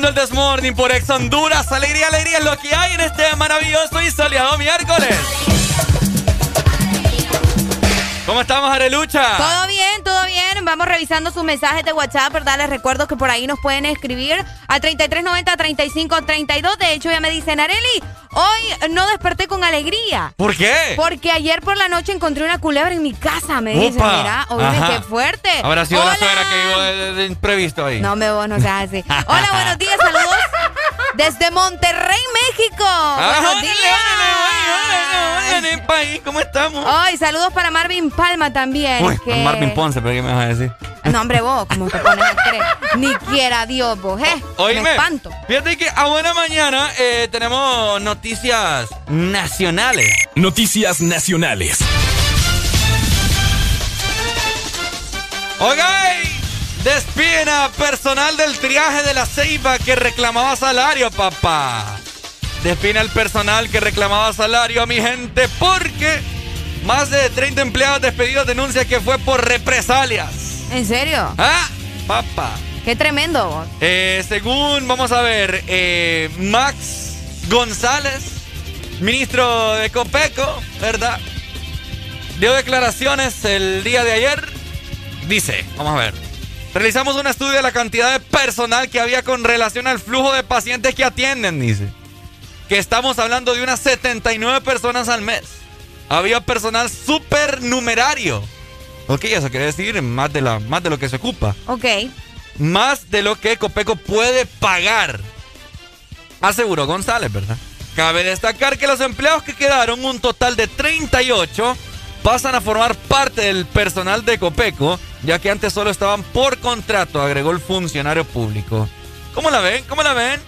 S2: escuchando el Desmorning por Ex Honduras. Alegría, alegría es lo que hay en este maravilloso y soleado miércoles. ¿Cómo estamos, Arelucha?
S1: Todo bien, todo bien. Vamos revisando sus mensajes de WhatsApp, ¿verdad? Les recuerdo que por ahí nos pueden escribir al 3390-3532. De hecho, ya me dicen, Areli, hoy no desperté con alegría.
S2: ¿Por qué?
S1: Porque ayer por la noche encontré una culebra en mi casa, me dicen.
S2: Upa.
S1: Mira, oye, qué fuerte.
S2: Habrá sido
S1: Hola.
S2: la suegra que llegó de, de- de imprevisto ahí.
S1: No me vos, no seas así. Hola, buenos días, saludos desde Monterrey, México.
S2: Ah,
S1: buenos días.
S2: país, ¿cómo estamos?
S1: Ay, saludos para Marvin Palma también.
S2: Uy,
S1: que-
S2: Marvin Ponce, ¿pero qué me vas a decir?
S1: No, hombre, vos, como te pones a creer. Ni quiera Dios, vos, ¿eh?
S2: Oíme,
S1: Me espanto.
S2: fíjate que a buena mañana eh, tenemos noticias nacionales.
S3: Noticias nacionales.
S2: Ok, despiden a personal del triaje de la Ceiba que reclamaba salario, papá. Despiden al personal que reclamaba salario a mi gente porque más de 30 empleados despedidos denuncian que fue por represalias.
S1: ¿En serio?
S2: Ah, papá.
S1: Qué tremendo, vos.
S2: Eh, según, vamos a ver, eh, Max González, ministro de Copeco, ¿verdad? Dio declaraciones el día de ayer. Dice, vamos a ver. Realizamos un estudio de la cantidad de personal que había con relación al flujo de pacientes que atienden, dice. Que estamos hablando de unas 79 personas al mes. Había personal supernumerario. Ok, eso quiere decir más de, la, más de lo que se ocupa
S1: Ok.
S2: más de lo que Copeco puede pagar. Aseguró González, ¿verdad? Cabe destacar que los empleados que quedaron, un total de 38, pasan a formar parte del personal de Copeco, ya que antes solo estaban por contrato, agregó el funcionario público. ¿Cómo la ven? ¿Cómo la ven?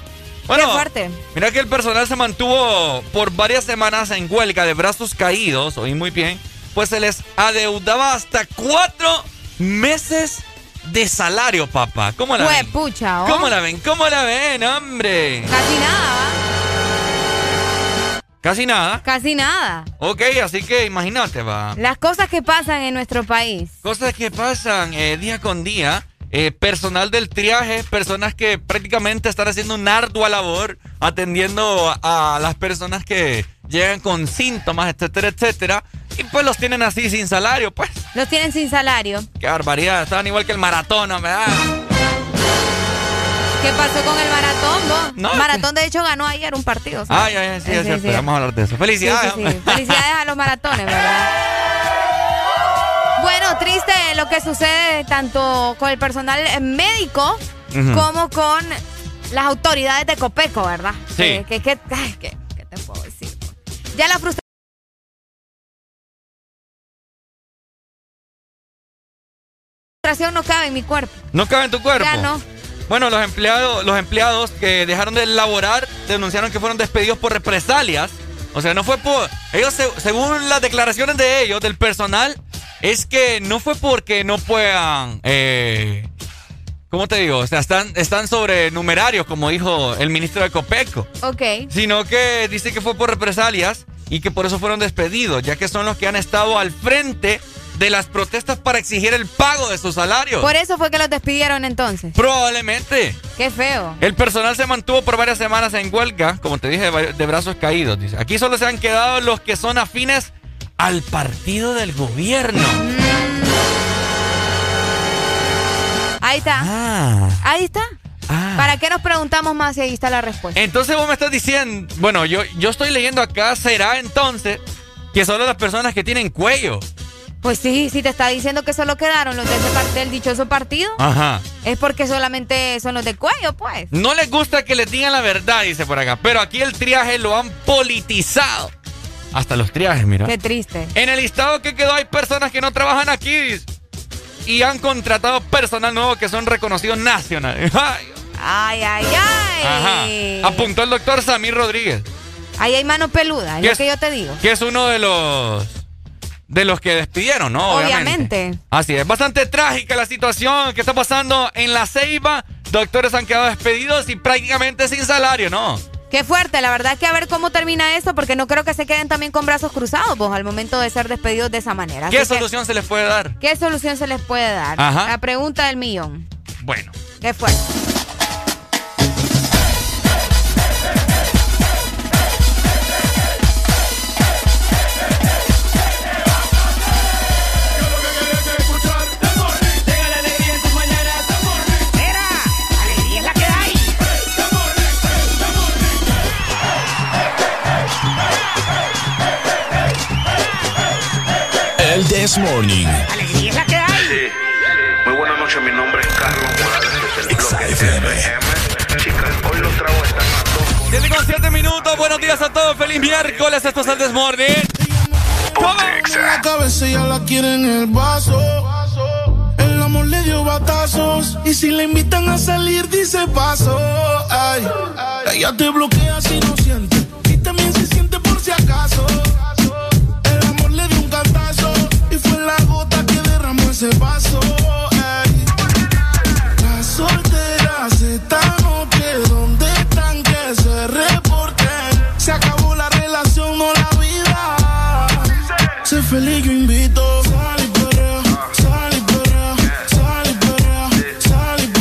S2: Bueno,
S1: Qué fuerte.
S2: mira que el personal se mantuvo por varias semanas en huelga de brazos caídos, oí muy bien, pues se les adeudaba hasta cuatro meses de salario, papá. ¿Cómo la ven?
S1: pucha, ¿oh?
S2: ¿Cómo la ven? ¿Cómo la ven, hombre?
S1: Casi nada,
S2: Casi nada.
S1: casi nada.
S2: Ok, así que imagínate, va.
S1: Las cosas que pasan en nuestro país.
S2: Cosas que pasan eh, día con día. Eh, personal del triaje, personas que prácticamente están haciendo una ardua labor atendiendo a, a las personas que llegan con síntomas, etcétera, etcétera. Y pues los tienen así sin salario, pues.
S1: Los tienen sin salario.
S2: Qué barbaridad. Estaban igual que el maratón. ¿verdad?
S1: ¿Qué pasó con el maratón, vos?
S2: No,
S1: maratón, de hecho, ganó ayer un partido. ¿sabes?
S2: Ay, ay, sí,
S1: Sí,
S2: es cierto.
S1: sí.
S2: Vamos a hablar de eso. Felicidades.
S1: Sí. Felicidades a los maratones, ¿verdad? Bueno, triste lo que sucede tanto con el personal médico como con las autoridades de Copeco, ¿verdad?
S2: Sí.
S1: Que- ay, que- ¿qué te puedo decir? Ya la frustración no cabe en mi cuerpo.
S2: No cabe en tu cuerpo.
S1: Ya no.
S2: Bueno, los empleados, los empleados que dejaron de laborar denunciaron que fueron despedidos por represalias. O sea, no fue por. Ellos, se- según las declaraciones de ellos, del personal, es que no fue porque no puedan. Eh, ¿Cómo te digo? O sea, están, están sobre numerarios, como dijo el ministro de Copeco.
S1: Ok.
S2: Sino que dice que fue por represalias y que por eso fueron despedidos, ya que son los que han estado al frente de las protestas para exigir el pago de sus salarios.
S1: Por eso fue que los despidieron entonces.
S2: Probablemente.
S1: Qué feo.
S2: El personal se mantuvo por varias semanas en huelga, como te dije, de brazos caídos. Dice. Aquí solo se han quedado los que son afines al partido del gobierno.
S1: Ahí está.
S2: Ah.
S1: Ahí está. ¿Para qué nos preguntamos más si ahí está la respuesta?
S2: Entonces vos me estás diciendo, bueno, yo, yo estoy leyendo acá, será entonces que solo las personas que tienen cuello.
S1: Pues sí, si te está diciendo que solo quedaron los de ese del dichoso partido,
S2: Ajá.
S1: es porque solamente son los de cuello, pues.
S2: No les gusta que les digan la verdad, dice por acá. Pero aquí el triaje lo han politizado. Hasta los triajes, mira.
S1: Qué triste.
S2: En el listado que quedó hay personas que no trabajan aquí y han contratado personal nuevo que son reconocidos nacionales.
S1: Ay, ay, ay.
S2: Ajá. Apuntó el doctor Samir Rodríguez.
S1: Ahí hay mano peluda, es lo que yo te digo.
S2: Que es uno de los de los que despidieron, ¿no?
S1: Obviamente.
S2: Así es. Bastante trágica la situación que está pasando en la Ceiba. Doctores han quedado despedidos y prácticamente sin salario, ¿no?
S1: Qué fuerte, la verdad que a ver cómo termina esto, porque no creo que se queden también con brazos cruzados, pues, al momento de ser despedidos de esa manera.
S2: ¿Qué solución se les puede dar?
S1: ¿Qué solución se les puede dar?
S2: Ajá.
S1: La pregunta del millón.
S2: Bueno.
S1: Qué fuerte.
S18: This Morning.
S19: Alegría es la que hay. Sí. Muy buenas noches, mi nombre es Carlos Morales, desde el bloque FM. Chicas, hoy los tragos están a dos.
S2: 7 con 7 minutos, buenos días a todos, feliz miércoles, esto es el This Morning.
S20: La cabeza ya la quiere en el vaso. El amor le dio batazos. Y si le invitan a salir, dice paso. Ay, ella te bloquea si no siente. Y también se siente por si acaso. Ese vaso. Ay, las noche, ¿dónde están que se reporten? Se acabó la relación, no la vida. Sé feliz, yo invito. Sal y perrea, sal y perrea, sal y sal y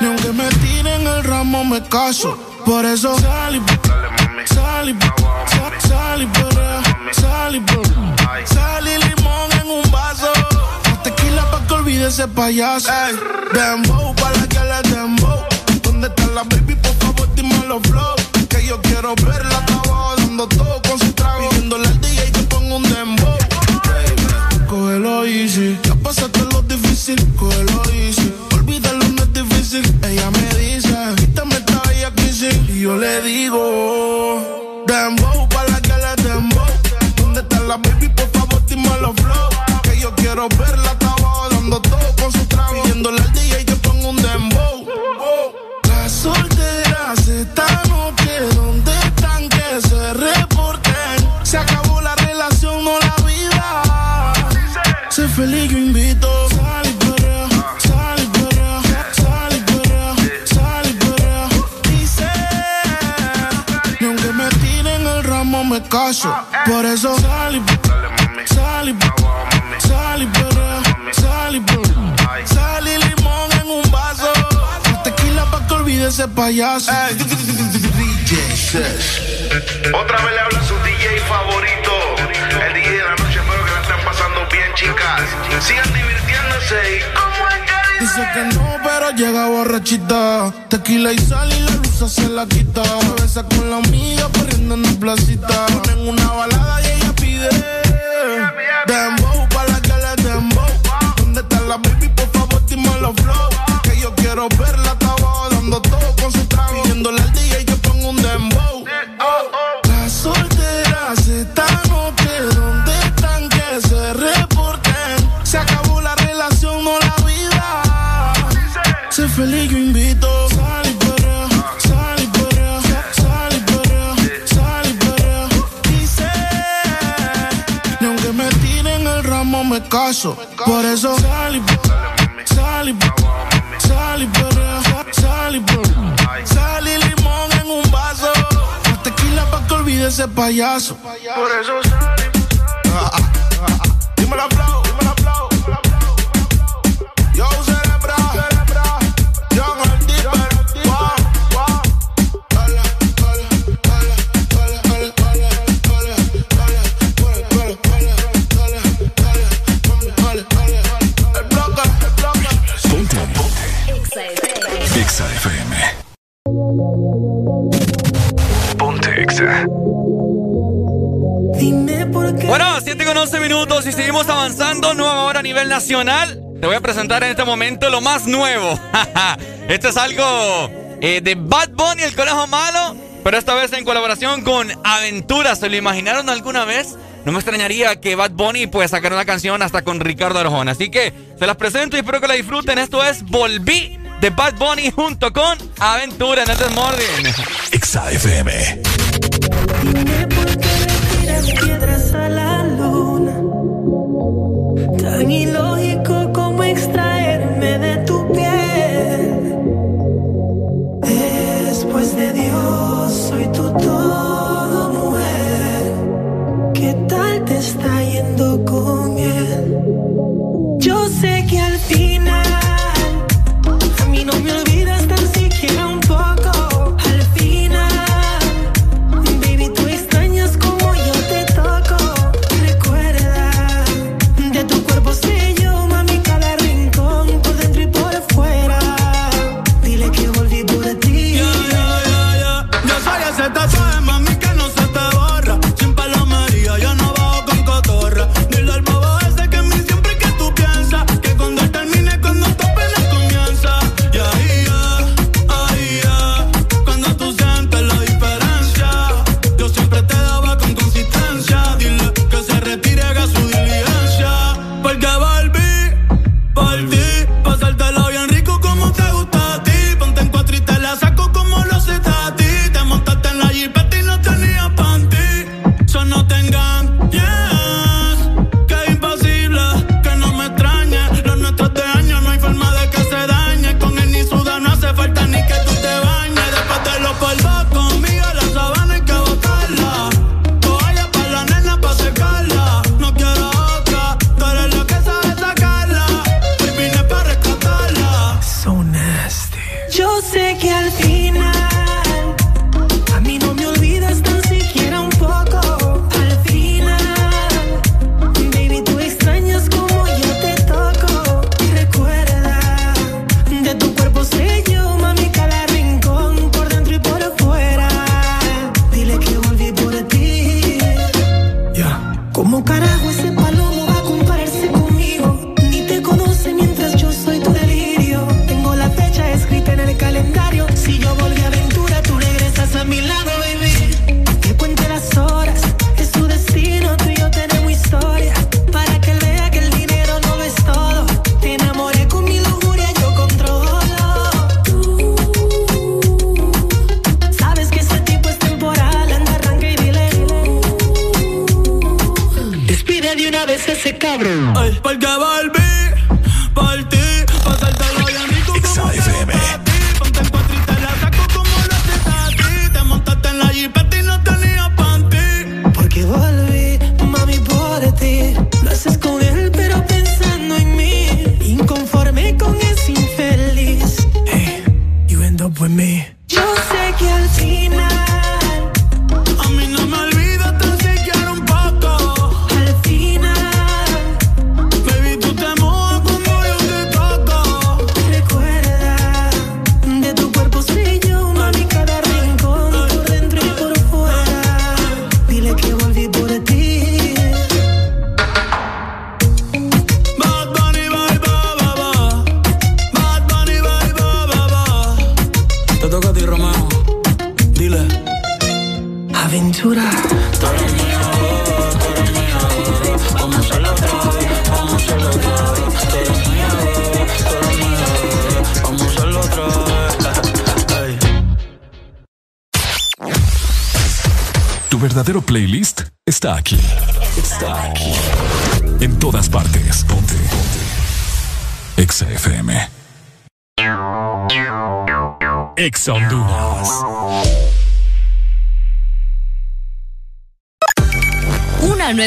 S20: Ni aunque me tiren el ramo me caso. Por eso sal y sal y ese payaso. Ey, dembow pa' la que le dembow. ¿Dónde está la baby? Por favor, dime los flow. Que yo quiero verla abajo dando todo con su trago. Pidiéndole al DJ que ponga un dembow. Baby, Cógelo easy. Ya pasaste lo difícil, cógelo easy. Olvídalo, no es difícil. Ella me dice, quítame esta bella crisis. Y yo le digo, dembow pa' la que le dembow. ¿Dónde está la baby? Por favor, dime los flow. Que yo quiero verla dando todo con su trago. Pidiéndole al DJ que ponga un dembow. Las solteras esta noche, ¿dónde están que se reporten? Se acabó la relación, no la vida. Sé feliz, yo invito. Sal y perrea, sal y perrea, payaso.
S19: Otra vez le habla su DJ favorito. El DJ de la noche, espero que la estén pasando bien, chicas. Sigan divirtiéndose y como es que
S20: Dice que no, pero llega borrachita. Tequila y sal y la luz se la quita. Se besa con la amiga corriendo en la placita. Ponen una balada y ella pide. Dembow pa' la que le dembow. ¿Dónde está la baby? Por favor, dime los flow. Que yo quiero verla abajo mezclando todo con su trago. Pidiéndole al DJ que ponga un dembow. Oh. Las solteras están o que donde están que se reporten. Se acabó la relación o la vida. Sé feliz, yo invito. me caso. Por eso sal y sal y Sal y limón en un vaso. Más tequila pa' que olvide ese payaso.
S19: Por eso sale.
S20: Dime la flow, dime la flow.
S2: Bueno, 7 con 11 minutos y seguimos avanzando. Nueva hora a nivel nacional. Te voy a presentar en este momento lo más nuevo. Esto es algo eh, de Bad Bunny, el conejo malo, pero esta vez en colaboración con Aventura. ¿Se lo imaginaron alguna vez? No me extrañaría que Bad Bunny pues sacara una canción hasta con Ricardo Arjona. Así que se las presento y espero que la disfruten. Esto es Volví de Bad Bunny junto con Aventura en el Morning.
S3: XAFM.
S21: Dime por qué le tiras piedras a la luna. Tan ilógico como extraerme de tu piel. Después de Dios, soy tu todo mujer. ¿Qué tal te está yendo con?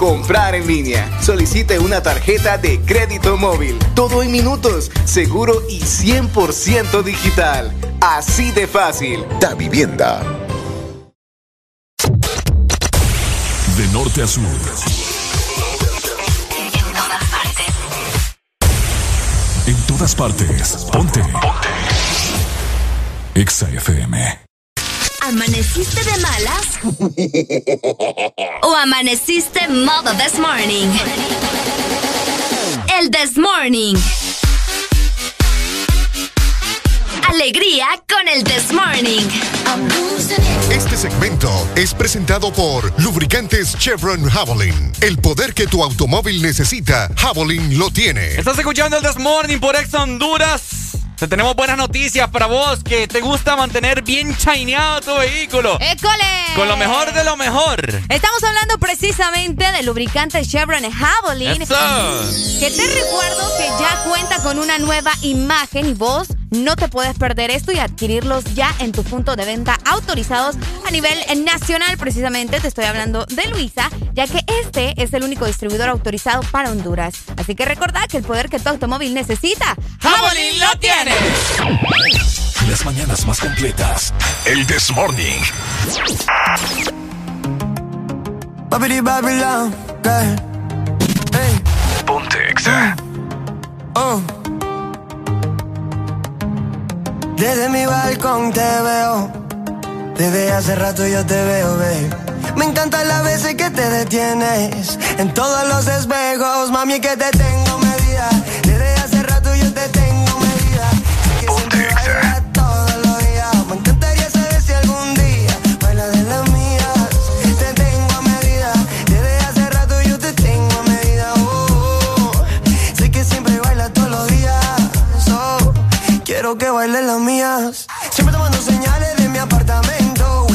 S22: comprar en línea, solicite una tarjeta de crédito móvil. Todo en minutos, seguro y 100% digital. Así de fácil.
S14: Da Vivienda.
S3: De norte a sur. En todas partes. Ponte. Ponte. Exa FM.
S8: ¿Amaneciste de malas? ¿O amaneciste modo this morning? El this morning. Alegría con el this morning.
S14: Este segmento es presentado por Lubricantes Chevron Javelin. El poder que tu automóvil necesita, Javelin lo tiene.
S2: Estás escuchando el This Morning por Ex Honduras. Te tenemos buenas noticias para vos que te gusta mantener bien chaineado tu vehículo.
S1: ¡École!
S2: Con lo mejor de lo mejor.
S1: Estamos hablando precisamente del lubricante Chevron Javelin.
S2: Eso.
S1: Que te recuerdo que ya cuenta con una nueva imagen y vos no te puedes perder esto y adquirirlos ya en tu punto de venta autorizados a nivel nacional. Precisamente te estoy hablando de Luisa, ya que este es el único distribuidor autorizado para Honduras. Así que recordá que el poder que tu automóvil necesita,
S2: Javelin lo tiene.
S3: Las mañanas más completas. El This Morning. Ponte Exa.
S4: Oh. Desde mi balcón te veo. Desde hace rato yo te veo, babe. Me encantan las veces que te detienes. En todos los espejos, mami, que te tengo medida. Que bailen las mías. Siempre tomando señales de mi apartamento.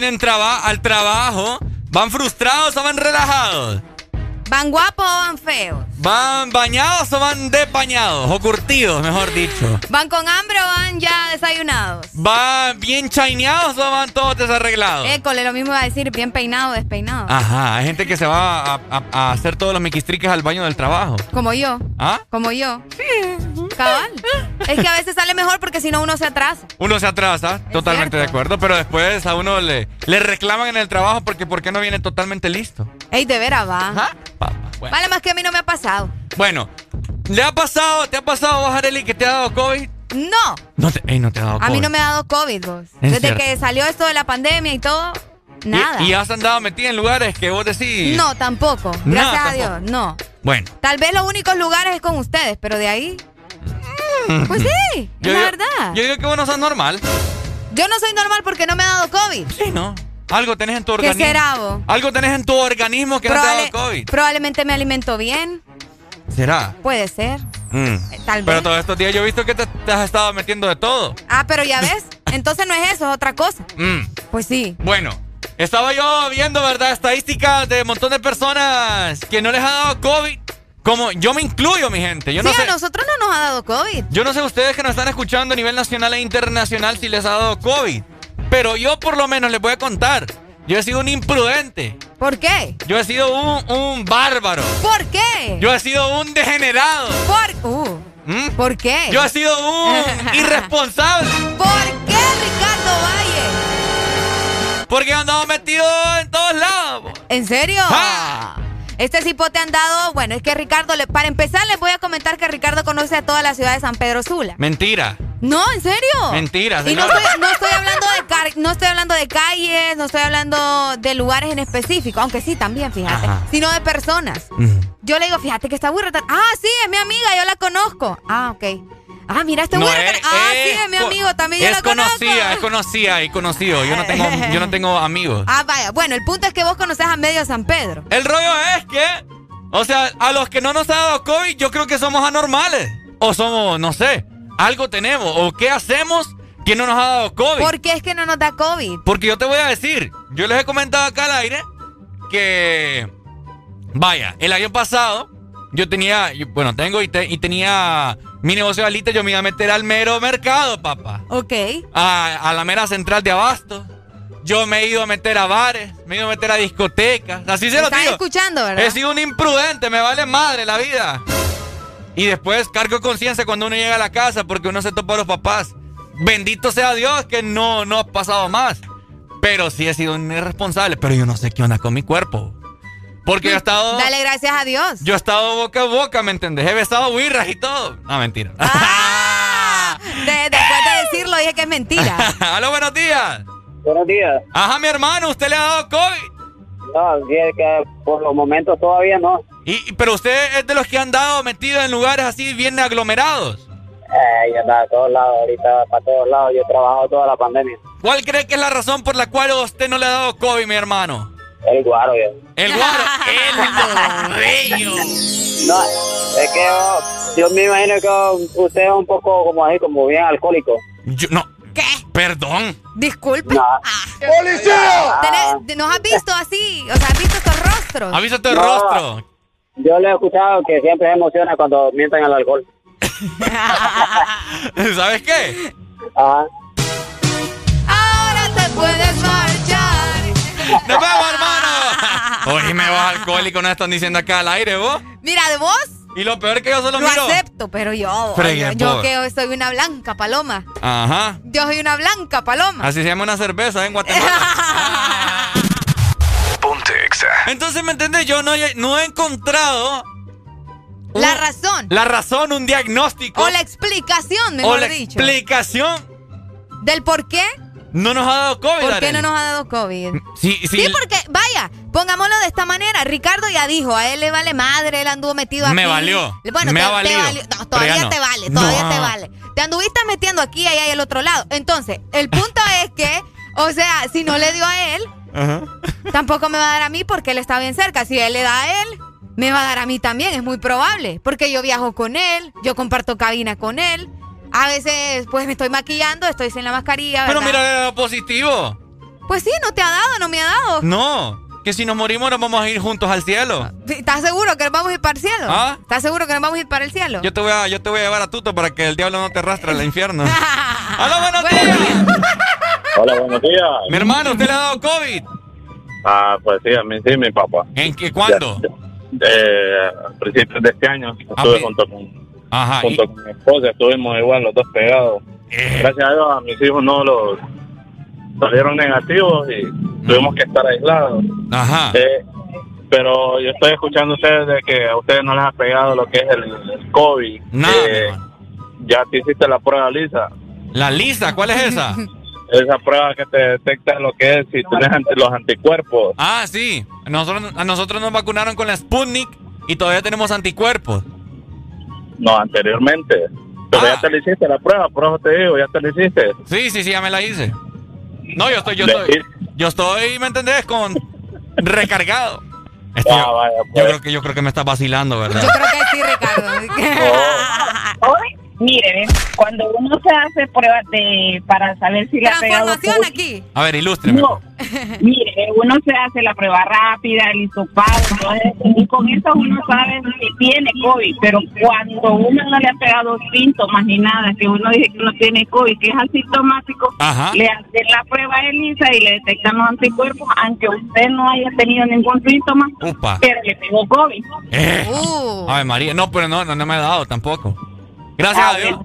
S2: Pasándole? ¿Ya van camino en traba al trabajo? ¿Van frustrados o van relajados?
S1: ¿Van guapos o van feos?
S2: ¿Van bañados o van despañados? O curtidos, mejor dicho.
S1: ¿Van con hambre o van ya desayunados?
S2: ¿Van bien chaineados o van todos desarreglados?
S1: École, lo mismo iba a decir, bien peinado o despeinado.
S2: Ajá, hay gente que se va a, a- a hacer todos los miquistriques al baño del trabajo.
S1: Como yo.
S2: ¿Ah?
S1: Como yo. Sí. Cabal. Es que a veces sale mejor porque si no uno se atrasa.
S2: Uno se atrasa, totalmente de acuerdo, pero después a uno le, le reclaman en el trabajo porque ¿por qué no viene totalmente listo?
S1: Ey, de veras va.
S2: Bueno.
S1: Vale, más que a mí no me ha pasado.
S2: Bueno, ¿le ha pasado, te ha pasado vos, Arely, que te ha dado COVID?
S1: No.
S2: No te, ey, no te ha dado
S1: A
S2: COVID.
S1: mí no me ha dado COVID, vos.
S2: Es
S1: Desde
S2: cierto.
S1: que salió esto de la pandemia y todo, nada.
S2: ¿Y, y has andado metida en lugares que vos decís?
S1: No, tampoco. Gracias a
S2: tampoco.
S1: Dios, no.
S2: Bueno.
S1: Tal vez los únicos lugares es con ustedes, pero de ahí. Pues sí,
S2: Yo
S1: la
S2: digo-
S1: verdad.
S2: Yo digo que vos no sos normal.
S1: Yo no soy normal porque no me ha dado COVID.
S2: Sí, ¿no? Algo tenés en tu
S1: ¿Qué
S2: organismo.
S1: será, vos?
S2: Algo tenés en tu organismo que no te ha dado COVID.
S1: Probablemente me alimento bien.
S2: ¿Será?
S1: Puede ser.
S2: Mm.
S1: tal
S2: Pero
S1: vez.
S2: todos estos días yo he visto que te, te has estado metiendo de todo.
S1: Ah, pero ya ves. Entonces no es eso, es otra cosa.
S2: Mm.
S1: Pues sí.
S2: Bueno, estaba yo viendo, ¿verdad? Estadísticas de un montón de personas que no les ha dado COVID. Como yo me incluyo, mi gente. Yo no
S1: sí,
S2: sé.
S1: a nosotros no nos ha dado COVID.
S2: Yo no sé ustedes que nos están escuchando a nivel nacional e internacional si les ha dado COVID. Pero yo por lo menos les voy a contar. Yo he sido un imprudente.
S1: ¿Por qué?
S2: Yo he sido un, un bárbaro.
S1: ¿Por qué?
S2: Yo he sido un degenerado.
S1: ¿Por, uh,
S2: ¿Mm?
S1: ¿Por qué?
S2: Yo he sido un irresponsable.
S1: ¿Por qué, Ricardo Valle?
S2: Porque he andado metido en todos lados.
S1: ¿En serio?
S2: ¡Ja!
S1: Este cipote han dado, bueno, es que Ricardo, le- para empezar les voy a comentar que Ricardo conoce a toda la ciudad de San Pedro Sula.
S2: Mentira.
S1: No, ¿en serio?
S2: Mentira,
S1: Y no estoy, no estoy hablando de car- no estoy hablando de calles, no estoy hablando de lugares en específico, aunque sí también, fíjate,
S2: Ajá.
S1: sino de personas. Yo le digo, fíjate que está muy reta- Ah, sí, es mi amiga, yo la conozco. Ah, ok. Ah, mira, este
S2: No, es-
S1: Ah, sí,
S2: es
S1: es mi amigo, también yo
S2: Es
S1: la conozco.
S2: conocida, es conocida y conocido. Yo no tengo, yo no tengo amigos.
S1: Ah, vaya. Bueno, el punto es que vos conoces a medio San Pedro.
S2: El rollo es que, o sea, a los que no nos ha dado COVID, yo creo que somos anormales. O somos, no sé, algo tenemos. O qué hacemos que no nos ha dado COVID.
S1: ¿Por qué es que no nos da COVID?
S2: Porque yo te voy a decir, yo les he comentado acá al aire que, vaya, el año pasado yo tenía, yo- bueno, tengo y, te- y tenía mi negocio de alitas, yo me iba a meter al mero mercado, papá.
S1: Ok.
S2: A, a la mera central de abasto. Yo me he ido a meter a bares, me he ido a meter a discotecas. Así se lo digo.
S1: escuchando, ¿verdad?
S2: He sido un imprudente, me vale madre la vida. Y después cargo conciencia cuando uno llega a la casa porque uno se topa a los papás. Bendito sea Dios que no, no ha pasado más. Pero sí he sido un irresponsable. Pero yo no sé qué onda con mi cuerpo. Porque yo he estado.
S1: Dale gracias a Dios.
S2: Yo he estado boca a boca, ¿me entendés? He besado birras y todo. No, mentira.
S1: De- después de decirlo, dije que es mentira.
S2: Aló, buenos días.
S23: Buenos días.
S2: Ajá, mi hermano, ¿usted le ha dado COVID?
S23: No, sí, es que por los momentos todavía no.
S2: Y, pero usted es de los que han dado metido en lugares así bien aglomerados.
S23: Eh, yo andaba a todos lados, ahorita para todos lados. Yo he trabajado toda la pandemia.
S2: ¿Cuál cree que es la razón por la cual a usted no le ha dado COVID, mi hermano?
S23: El guaro, yo.
S2: El guaro. el bello.
S23: No, es que yo, yo me imagino que usted es un poco como así, como bien alcohólico.
S2: Yo, no.
S1: ¿Qué?
S2: Perdón.
S1: Disculpe.
S23: No.
S2: ¡Policía!
S1: Tenés- ¿Nos has visto así? O sea, ¿has visto estos rostros?
S2: ¿Ha visto tu
S23: No.
S2: rostro?
S23: Yo le he escuchado que siempre se emociona cuando mientan al alcohol.
S2: ¿Sabes qué?
S23: Ajá.
S1: Ahora te puedes marchar.
S2: ¡Nos vemos, hermano! Oíme, vos alcohólico, no están diciendo acá al aire, vos.
S1: Mira, de vos
S2: Y lo peor es que yo solo
S1: lo
S2: miro.
S1: acepto, pero yo, yo, que soy una blanca paloma.
S2: Ajá.
S1: Yo soy una blanca paloma.
S2: Así se llama una cerveza en Guatemala.
S3: Ponte Exa.
S2: Entonces, ¿me entiendes? Yo no, he- no he encontrado
S1: La razón.
S2: la razón, un diagnóstico
S1: O la explicación,
S2: o
S1: mejor
S2: la
S1: dicho.
S2: explicación.
S1: Del por qué.
S2: No nos ha dado COVID,
S1: ¿Por qué no nos ha dado COVID?
S2: Sí, sí.
S1: Sí, porque, vaya, pongámoslo de esta manera. Ricardo ya dijo, a él le vale madre, él anduvo metido aquí.
S2: Me valió.
S1: Bueno,
S2: Me
S1: te,
S2: ha
S1: te
S2: valido.
S1: valió. No,
S2: Pero
S1: todavía te vale, todavía
S2: No.
S1: te vale. Te anduviste metiendo aquí, allá y al otro lado. Entonces, el punto es que, o sea, si no le dio a él,
S2: Ajá.
S1: tampoco me va a dar a mí porque él está bien cerca. Si él le da a él, me va a dar a mí también, es muy probable. Porque yo viajo con él, yo comparto cabina con él. A veces, pues me estoy maquillando, estoy sin la mascarilla.
S2: Pero mira lo positivo.
S1: Pues sí, no te ha dado, no me ha dado.
S2: No. que si nos morimos nos vamos a ir juntos al cielo.
S1: ¿Estás seguro que nos vamos a ir para el cielo?
S2: ¿Ah?
S1: ¿Estás seguro que nos vamos a ir para el cielo?
S2: Yo te voy a, yo te voy a llevar a Tuto para que el diablo no te arrastre al infierno. ¡Hola, buenos días!
S24: Hola, buenos días.
S2: Mi hermano, ¿usted le ha dado COVID?
S24: Ah, pues sí, a mí sí, mi papá.
S2: ¿En qué, cuándo?
S24: Eh, a principios de este año estuve junto, con,
S2: Ajá.
S24: junto con mi esposa, estuvimos igual los dos pegados. Gracias a Dios a mis hijos no los salieron negativos y tuvimos que estar aislados.
S2: Ajá.
S24: Eh, pero yo estoy escuchando a ustedes de que a ustedes no les ha pegado lo que es el, el COVID.
S2: Nada,
S24: Eh, ya te hiciste la prueba lisa.
S2: ¿La lisa? ¿Cuál es esa?
S24: Esa prueba que te detecta lo que es si tienes los anticuerpos.
S2: Ah, sí. Nosotros, a nosotros nos vacunaron con la Sputnik y todavía tenemos anticuerpos.
S24: No, anteriormente. Pero ya te le hiciste la prueba, por eso te digo, ya te la hiciste.
S2: Sí, sí, sí, ya me la hice. No, yo estoy, yo estoy, yo estoy, ¿me entendés? Con recargado. Este,
S24: Ah,
S2: yo,
S24: pues.
S2: creo que yo creo que me estás vacilando, ¿verdad?
S1: Yo creo que sí, Ricardo.
S25: Hoy, mire, cuando uno se hace pruebas de para saber si le ha pegado COVID,
S1: aquí.
S2: A ver, ilústreme.
S25: No, mire, uno se hace la prueba rápida, el hisopado, todo eso, y con eso uno sabe si tiene COVID, pero cuando uno no le ha pegado síntomas ni nada, que uno dice que no tiene COVID, que es asintomático,
S2: Ajá.
S25: le hacen la prueba ELISA y le detectan los anticuerpos, aunque usted no haya tenido ningún síntoma,
S2: Upa.
S25: pero le pegó COVID.
S2: Eh.
S1: Uh.
S2: Ay, María. No, pero no, no, no me ha dado tampoco. Gracias
S25: Ah,
S2: a Dios.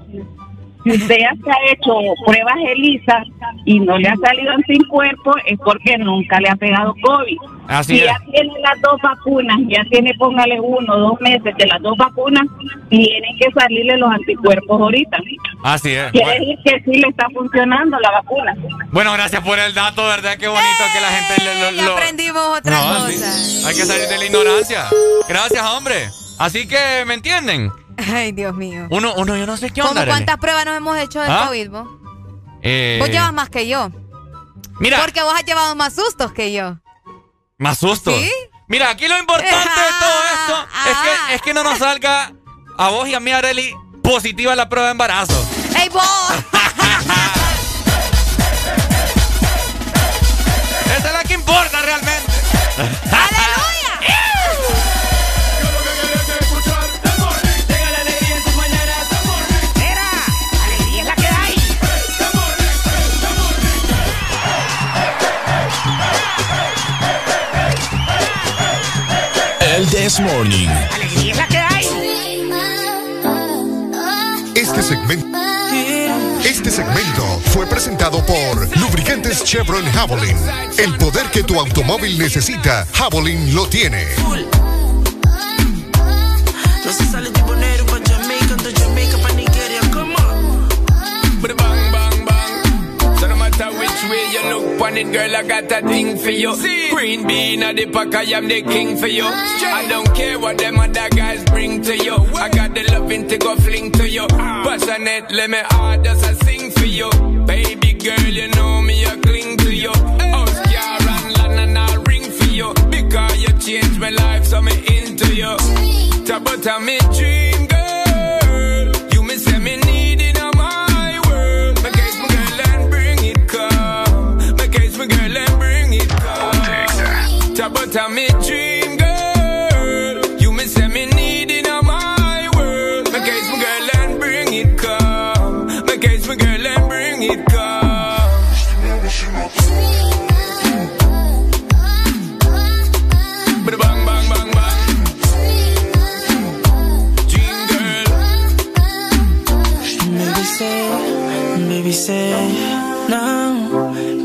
S25: Si usted ya se ha hecho pruebas ELISA y no le ha salido anticuerpos, es porque nunca le ha pegado COVID.
S2: Así
S25: si
S2: es.
S25: ya tiene las dos vacunas, ya tiene, póngale uno o dos meses de las dos vacunas, tienen que salirle los anticuerpos ahorita.
S2: Así es.
S25: Quiere
S2: Bueno,
S25: decir que sí le está funcionando la vacuna.
S2: bueno, gracias por el dato, ¿verdad? Qué bonito que la gente le- lo,
S1: Ya
S2: lo-
S1: aprendimos otra
S2: No,
S1: cosa.
S2: sí. Hay que salir de la ignorancia. Gracias, hombre. Así que, ¿me entienden?
S1: Ay, Dios mío.
S2: Uno, uno, yo no sé qué
S1: ¿Cómo
S2: onda.
S1: Cuántas pruebas nos hemos hecho del
S2: ¿Ah?
S1: COVID, vos?
S2: Eh,
S1: Vos llevas más que yo.
S2: Mira.
S1: Porque vos has llevado más sustos que yo.
S2: Más susto.
S1: ¿Sí?
S2: Mira, aquí lo importante de todo esto es que, es que no nos salga a vos y a mí, Areli, positiva la prueba de embarazo.
S1: ¡Ey, vos!
S2: Esa es la que importa realmente.
S3: This Morning.
S14: Este segmento, este segmento fue presentado por Lubricantes Chevron Javelin. El poder que tu automóvil necesita, Javelin lo tiene.
S26: It, girl, I got a thing for you. See? Green bean at the pack, I am the king for you. I don't care what them other guys bring to you. I got the loving to go fling to you. Ah. Passionate, let me hard just I sing for you. Baby girl, you know me, I cling to you. Eh. Oscar and Lana, I'll ring for you. Because you changed my life, so me into you. Talk about me dream, about me dream, girl. You me say me need in my world. My case, my girl, and bring it come. My case, my girl, and bring it come. Bada bang, bang, bang, bang. Dream girl.
S10: Baby say, baby say, no.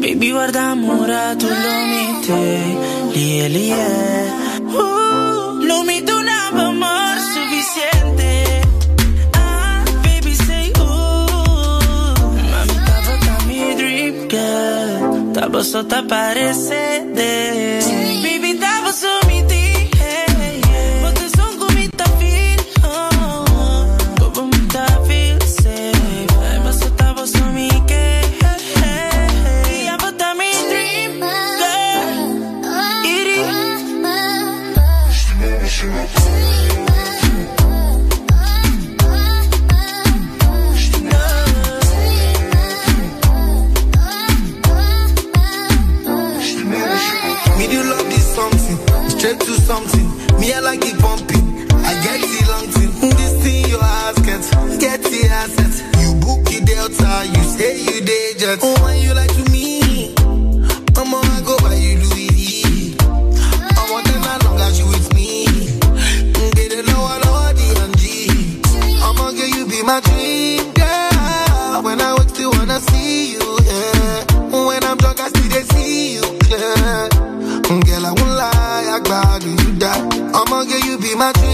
S10: Baby guarda amore, tu lo mite, lie, lie. Oh,
S27: when you like to me, I'm I go by you Louis. I want them as long as you with me. Get it low, low, D and G. I'ma get you be my dream girl. When I wake still wanna see you, yeah. When I'm drunk, I still they see you clear. Girl, I won't lie, I glad you die. I'ma get you be my dream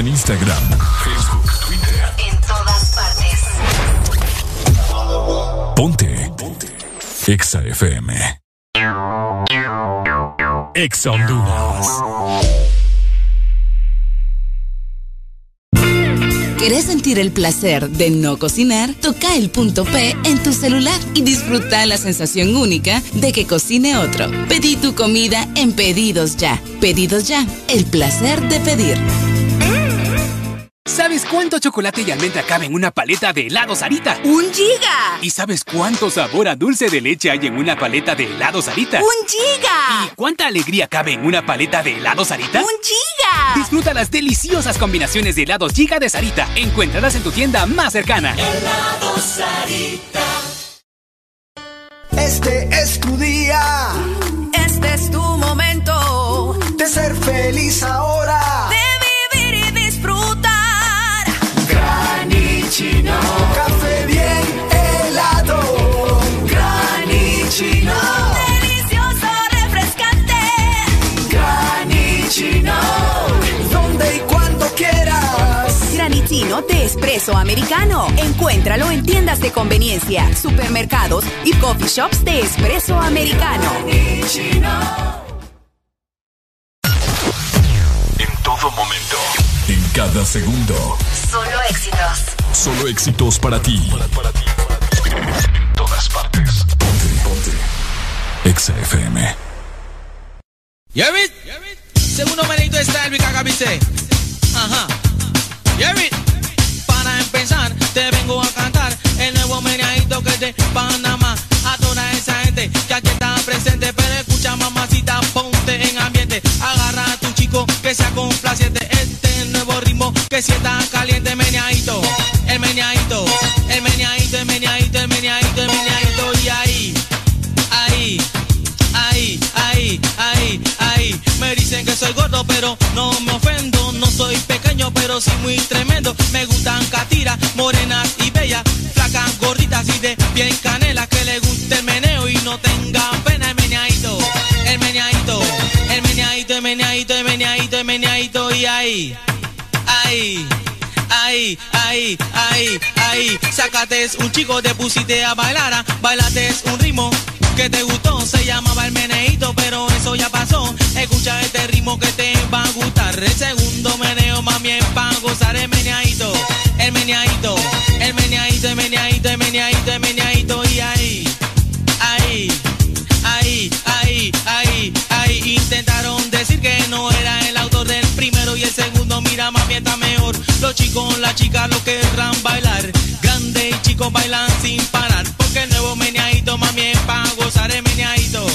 S3: en Instagram, Facebook, Twitter.
S9: En todas partes.
S3: Ponte. Ponte. Exa FM. Exa Honduras.
S28: ¿Querés sentir el placer de no cocinar? Toca el punto P en tu celular y disfruta la sensación única de que cocine otro. Pedí tu comida en Pedidos Ya. Pedidos Ya, el placer de pedir.
S29: ¿Sabes cuánto chocolate y almendra cabe en una paleta de helado Sarita?
S28: ¡Un giga!
S29: ¿Y sabes cuánto sabor a dulce de leche hay en una paleta de helado Sarita?
S28: ¡Un giga!
S29: ¿Y cuánta alegría cabe en una paleta de helado Sarita?
S28: ¡Un giga!
S29: Disfruta las deliciosas combinaciones de helados Giga de Sarita. Encuéntralas en tu tienda más cercana.
S30: Helado Sarita.
S4: Este es tu día
S28: Este es tu momento
S4: de ser feliz ahora.
S28: Espresso americano. Encuéntralo en tiendas de conveniencia, supermercados y coffee shops de espresso americano.
S3: En todo momento. En cada segundo.
S9: Solo éxitos.
S3: Solo éxitos para ti. En todas partes. Ponte, ponte. Exa FM.
S31: ¿Ya ves? Segundo menito está el Cagabice. Ajá. ¿Ya ves? Para empezar, te vengo a cantar el nuevo meneadito que es de Panamá. A toda esa gente que aquí está presente, pero escucha mamacita, ponte en ambiente. Agarra a tu chico que sea complaciente. Este nuevo ritmo que si está caliente, meneadito. El meneadito, el meneadito, el meneadito, el meneadito, el meneadito. Y ahí, ahí, ahí, ahí, ahí, ahí. Me dicen que soy gordo, pero no me ofendo. Soy pequeño, pero sí muy tremendo. Me gustan catiras, morenas y bellas. Flacas, gorditas y de bien canela. Que le guste el meneo y no tengan pena. El meneadito, el meneadito, el meneadito, el meneadito, el meneadito, el meneadito. Y ahí, ahí. Ahí, ahí, ahí, ahí, sácate un chico, te pusiste a bailar, ah, bailate un ritmo que te gustó, se llamaba el meneito, pero eso ya pasó. Escucha este ritmo que te va a gustar. El segundo meneo, mami, es pa' gozar el meneadito, el meneadito, el meneadito, el meneadito, el meneadito, el meneadito, y ahí, ahí, ahí, ahí, ahí, ahí. Intentaron decir que no era el autor del primero y el segundo, mira, mami, está mejor. Los chicos, las chicas lo querrán bailar. Grande y chicos bailan sin parar. Porque el nuevo meneadito, mami, es pa' el meneadito.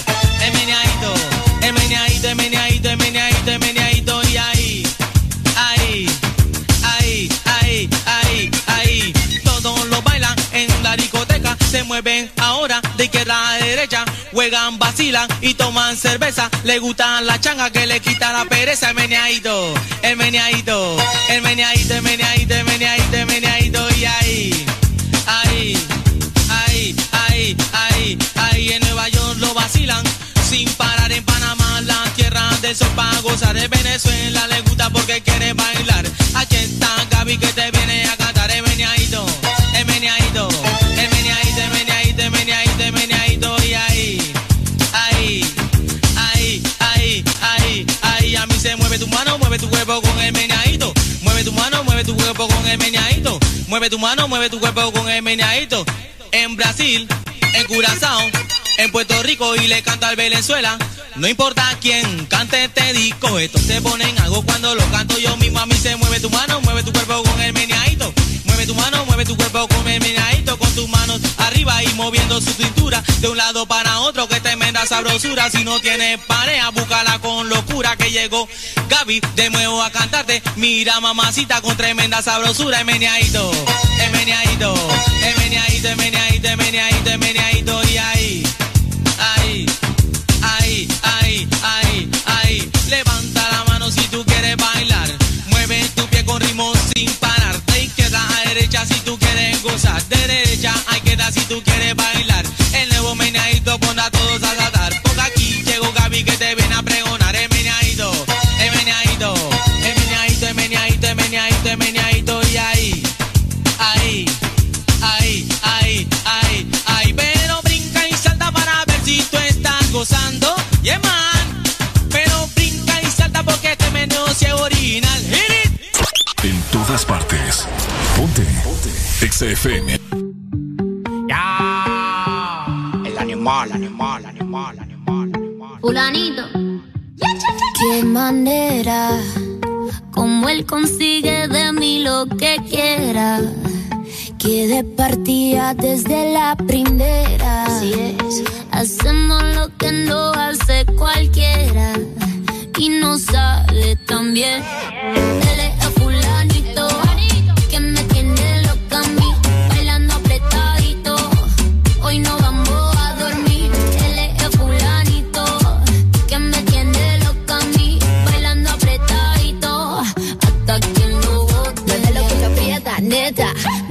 S31: El meneadito, el meneadito, el meneadito, el meneadito, el. Y ahí, ahí, ahí, ahí, ahí, ahí. Todos lo bailan en la discoteca. Se mueven ahora de izquierda a derecha. Juegan, vacilan y toman cerveza. Le gustan la changa que le quita la pereza. El meneadito, el meneadito, el meneadito, el meneadito, el meneadito, el meneadito. Y ahí, ahí, ahí, ahí, ahí, ahí vacilan sin parar en Panamá, la tierra de sol para gozar. En Venezuela le gusta porque quiere bailar. Aquí está Gaby que te viene a cantar. El meneadito, el meneadito, el meneadito, el meneadito, el meneadito, el meneadito. Y ahí, ahí, ahí, ahí, ahí, ahí. A mí se mueve tu mano, mueve tu cuerpo con el meneadito. Mueve tu mano, mueve tu cuerpo con el meneadito. Mueve tu mano, mueve tu cuerpo con el meneadito. En Brasil en Curazao, en Puerto Rico y le canta al Venezuela. No importa quién cante este disco, esto se ponen algo cuando lo canto yo mismo. A mí se mueve tu mano, mueve tu cuerpo con el meneadito. Tu mano, mueve tu cuerpo con el meneadito, con tus manos arriba y moviendo su cintura de un lado para otro. Que tremenda sabrosura. Si no tienes pareja, búscala con locura que llegó Gaby de nuevo a cantarte. Mira, mamacita, con tremenda sabrosura. El meneadito, el meneadito, el meneadito, meneadito, meneadito, meneadito y ahí, si tú quieres gozar. De derecha a izquierda si tú quieres bailar. El nuevo meneadito pone a todos a saltar. Porque aquí llegó Gaby que te viene a pregonar. El meneadito, el meneadito, el meneadito, el meneadito, el meneadito, el meneadito y ahí, ahí, ahí, ahí, ahí, ahí. Pero brinca y salta para ver si tú estás gozando. Yeah, man. Pero brinca y salta porque este menú sí es original.
S3: En todas partes. Ponte. Ponte. Exa FM.
S31: El animal, animal, animal, animal.
S32: Fulanito. Qué manera, como él consigue de mí lo que quiera. Que de partida desde la primera. Así es. Hacemos lo que no hace cualquiera. Y no sale tan bien. Él es el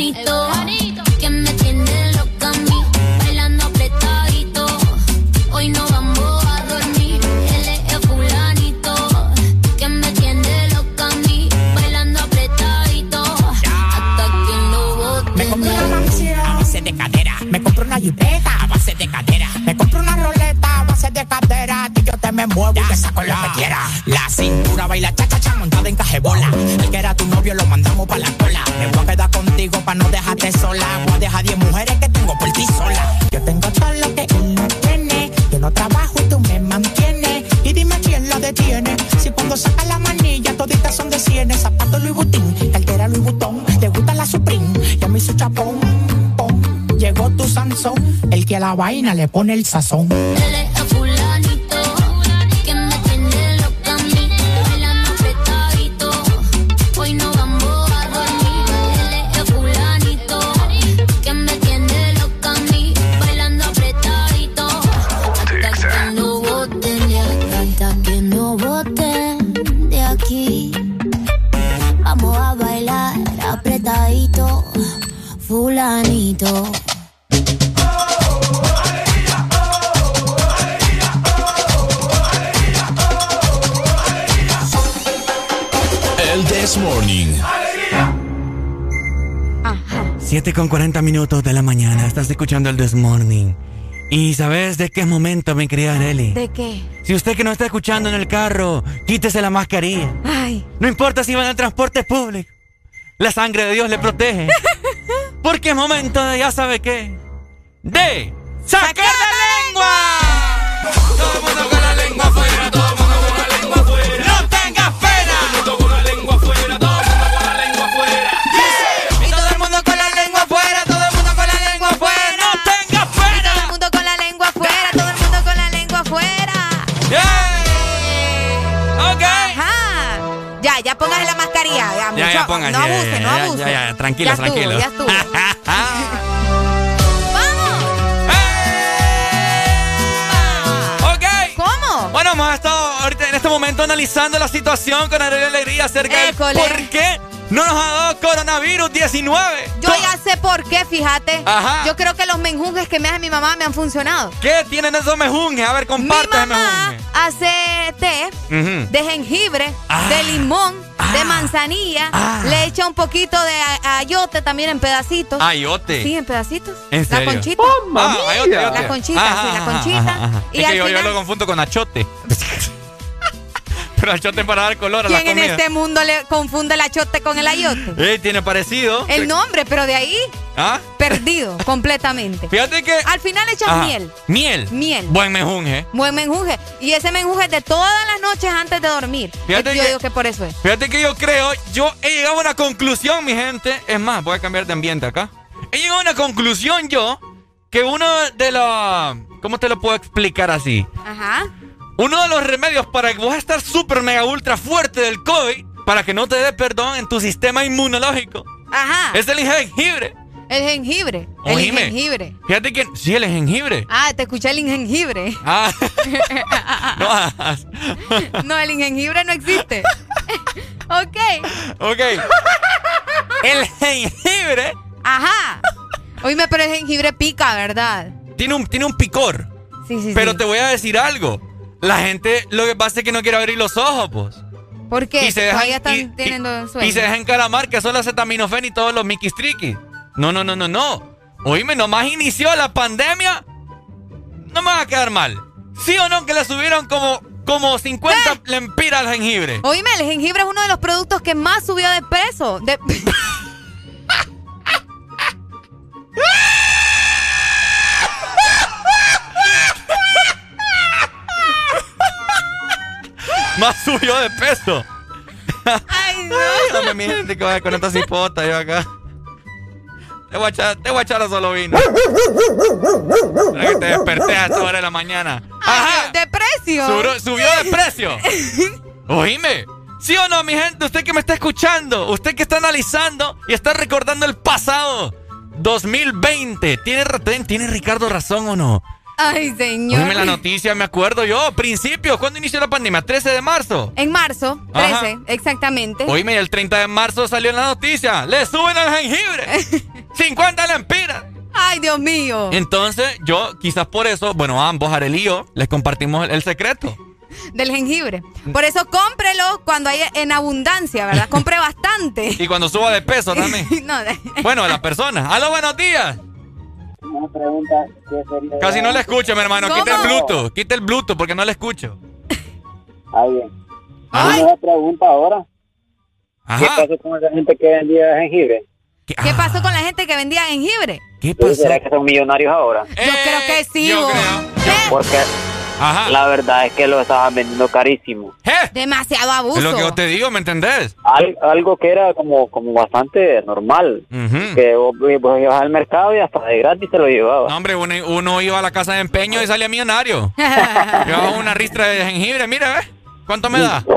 S32: el fulanito que me tiene loca a mí, bailando apretadito. Hoy no vamos a dormir, él es el fulanito que me tiene loca a mí, bailando apretadito. Hasta que lo bote.
S33: Me compré una mansión a base de cadera. Me compré una jipeta a base de cadera. Me compré una roleta a base de cadera. Y yo te me muevo y te saco lo que quiera. La cintura baila cha cha cha montada en cajebola. El que era tu novio lo mandamos pa' la cola. Me voy a quedar contigo pa' no dejarte sola. Voy a dejar 10 mujeres que tengo por ti sola. Yo tengo todo lo que él no tiene. Yo no trabajo y tú me mantienes. Y dime quién lo detiene. Si cuando saca la manilla toditas son de cienes. Zapato Louis Vuitton, cartera Louis Vuitton. Te gusta la Supreme, yo me hice chapón. pom. Llegó tu Sansón, el que a la vaina le pone el sazón.
S2: 7 con 40 minutos de la mañana. Estás escuchando el This Morning. ¿Y sabes de qué momento, mi querida Nelly?
S1: ¿De qué?
S2: Si usted que no está escuchando en el carro, quítese la mascarilla.
S1: Ay.
S2: No importa si va en el transporte público. La sangre de Dios le protege. Porque es momento de, ya sabe qué, de sacar la lengua. No
S1: abuse, no abuse.
S2: Ya, ya, tranquilo,
S1: Ya estuvo,
S2: tranquilo.
S1: ya estuvo.
S2: Ok.
S1: ¿Cómo?
S2: Bueno, hemos estado ahorita en este momento analizando la situación con Alegría acerca de por qué no nos ha dado coronavirus 19.
S1: Yo ya sé por qué, fíjate.
S2: Ajá.
S1: Yo creo que los menjunjes que me hace mi mamá me han funcionado.
S2: ¿Qué tienen esos mejunjes? A ver, comparte ese
S1: Mi mamá hace té de jengibre,
S2: Ah.
S1: de limón, de manzanilla. Le echa un poquito de ayote también en pedacitos.
S2: Ayote.
S1: Sí, en pedacitos.
S2: ¿En serio?
S1: La conchita.
S2: Ah, ayote, ayote.
S1: La conchita,
S2: Ajá,
S1: sí, la conchita.
S2: ajá, ajá.
S1: Y
S2: es que yo, yo
S1: final-
S2: lo confundo con achote. Pero achote para dar color a la
S1: ¿Quién en
S2: comida.
S1: este mundo le confunde el achote con el ayote?
S2: Eh, tiene parecido.
S1: El nombre, pero de ahí
S2: ¿Ah?
S1: perdido completamente.
S2: Fíjate que.
S1: Al final echas
S2: Ajá.
S1: miel.
S2: Miel.
S1: Miel.
S2: Buen mejunje.
S1: Buen menjunje. Y ese menjunje es de todas las noches antes de dormir.
S2: Fíjate
S1: yo
S2: que-
S1: digo que por eso es.
S2: Fíjate que yo creo, yo he llegado a una conclusión, mi gente. Es más, voy a cambiar de ambiente acá. He llegado a una conclusión yo que uno de los. ¿Cómo te lo puedo explicar así?
S1: Ajá.
S2: Uno de los remedios para que vos estar súper mega ultra fuerte del COVID, para que no te dé perdón en tu sistema inmunológico,
S1: Ajá.
S2: es el jengibre.
S1: El jengibre. El
S2: Oíme.
S1: jengibre.
S2: Fíjate que. Sí, el jengibre.
S1: Ah, te escuché el jengibre.
S2: Ah. no
S1: el jengibre no existe. ok.
S2: Ok. El jengibre
S1: Ajá. Oíme, pero el jengibre pica, ¿verdad?
S2: tiene un, tiene un picor.
S1: Sí, sí,
S2: Pero
S1: sí.
S2: te voy a decir algo. La gente lo que pasa es que no quiere abrir los ojos, pues.
S1: ¿Por qué?
S2: Y se dejan-
S1: están
S2: y-
S1: teniendo sueño.
S2: Y se dejan encaramar que son los acetaminofén y todos los miquistriquis. No, no, no, no, no. Oíme, nomás inició la pandemia. No me va a quedar mal. ¿Sí o no que le subieron como, como 50 lempiras al jengibre?
S1: Oíme, el jengibre es uno de los productos que más subió de peso. De...
S2: Más subió de peso.
S1: Ay, no.
S2: Ay, dame mi gente que vaya con esta cipota yo acá. Te voy a echar, te voy a echar a solo vino. Que te desperté a esta hora de la mañana. Ajá.
S1: De precio.
S2: Subió, subió de precio. Oíme. ¿Sí o no, mi gente? Usted que me está escuchando, usted que está analizando y está recordando el pasado 2020. ¿Tiene, tiene Ricardo razón o no?
S1: Ay, señor.
S2: Oíme la noticia, me acuerdo yo. Principio, ¿cuándo inició la pandemia? 13 de marzo.
S1: En marzo, 13,
S2: Ajá.
S1: exactamente.
S2: Oíme, el 30 de marzo salió en la noticia. Le suben al jengibre. 50 lempiras.
S1: Ay, Dios mío.
S2: Entonces, yo, quizás por eso, bueno, ambos, Arel y yo, les compartimos el, el secreto.
S1: Del jengibre. Por eso cómprelo cuando hay en abundancia, ¿verdad? Compre bastante.
S2: Y cuando suba de peso también.
S1: no, de-
S2: Bueno, la persona. ¡Aló, buenos días!
S23: Pregunta que sería...
S2: Casi no le escucho, mi hermano.
S1: ¿Cómo?
S2: Quita el Bluetooth. Quita el Bluetooth porque no le escucho.
S23: Ah, bien. Una pregunta ahora. ¿Qué
S2: Ajá.
S23: pasó con esa gente que vendía jengibre?
S2: ¿Qué,
S1: ¿Qué pasó con la gente que vendía jengibre?
S2: ¿Qué
S23: ¿Será que son millonarios ahora?
S1: Yo creo que sí.
S2: yo creo.
S23: Porque
S2: Ajá.
S23: la verdad es que lo estaban vendiendo carísimo.
S1: Demasiado abuso.
S2: Es lo que yo te digo, ¿me entendés?
S23: Al- algo que era como, como bastante normal. Que vos, vos ibas al mercado y hasta de gratis te lo llevabas.
S2: No, hombre, uno, uno iba a la casa de empeño y salía millonario. Llevaba una ristra de jengibre, mira, ¿ves? ¿Cuánto me da?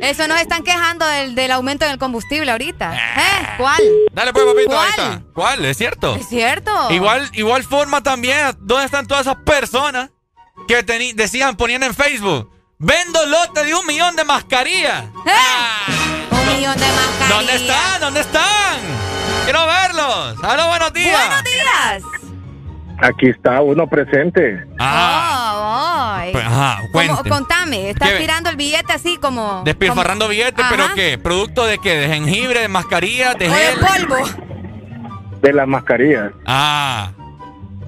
S1: Eso nos están quejando del, del aumento del combustible ahorita. ¿Eh? ¿Cuál?
S2: Dale pues, papito,
S1: ¿Cuál?
S2: ahí está. ¿Cuál? ¿Es cierto?
S1: Es cierto.
S2: Igual, igual forma también, ¿dónde están todas esas personas que decían, ponían en Facebook, vendo lote de un millón de mascarillas?
S1: Un millón de mascarillas.
S2: ¿Dónde están? ¿Dónde están? Quiero verlos. ¡Aló, buenos días!
S1: Buenos días.
S34: Aquí está uno presente.
S2: Ah,
S1: Oh,
S2: pues, ajá,
S1: Como- contame, estás
S2: ¿Qué?
S1: tirando el billete así como...
S2: Despilfarrando
S1: como-
S2: billetes,
S1: Ajá.
S2: ¿pero qué? ¿Producto de qué? ¿De jengibre, de mascarilla, de
S1: O de polvo.
S34: De las mascarillas.
S2: Ah.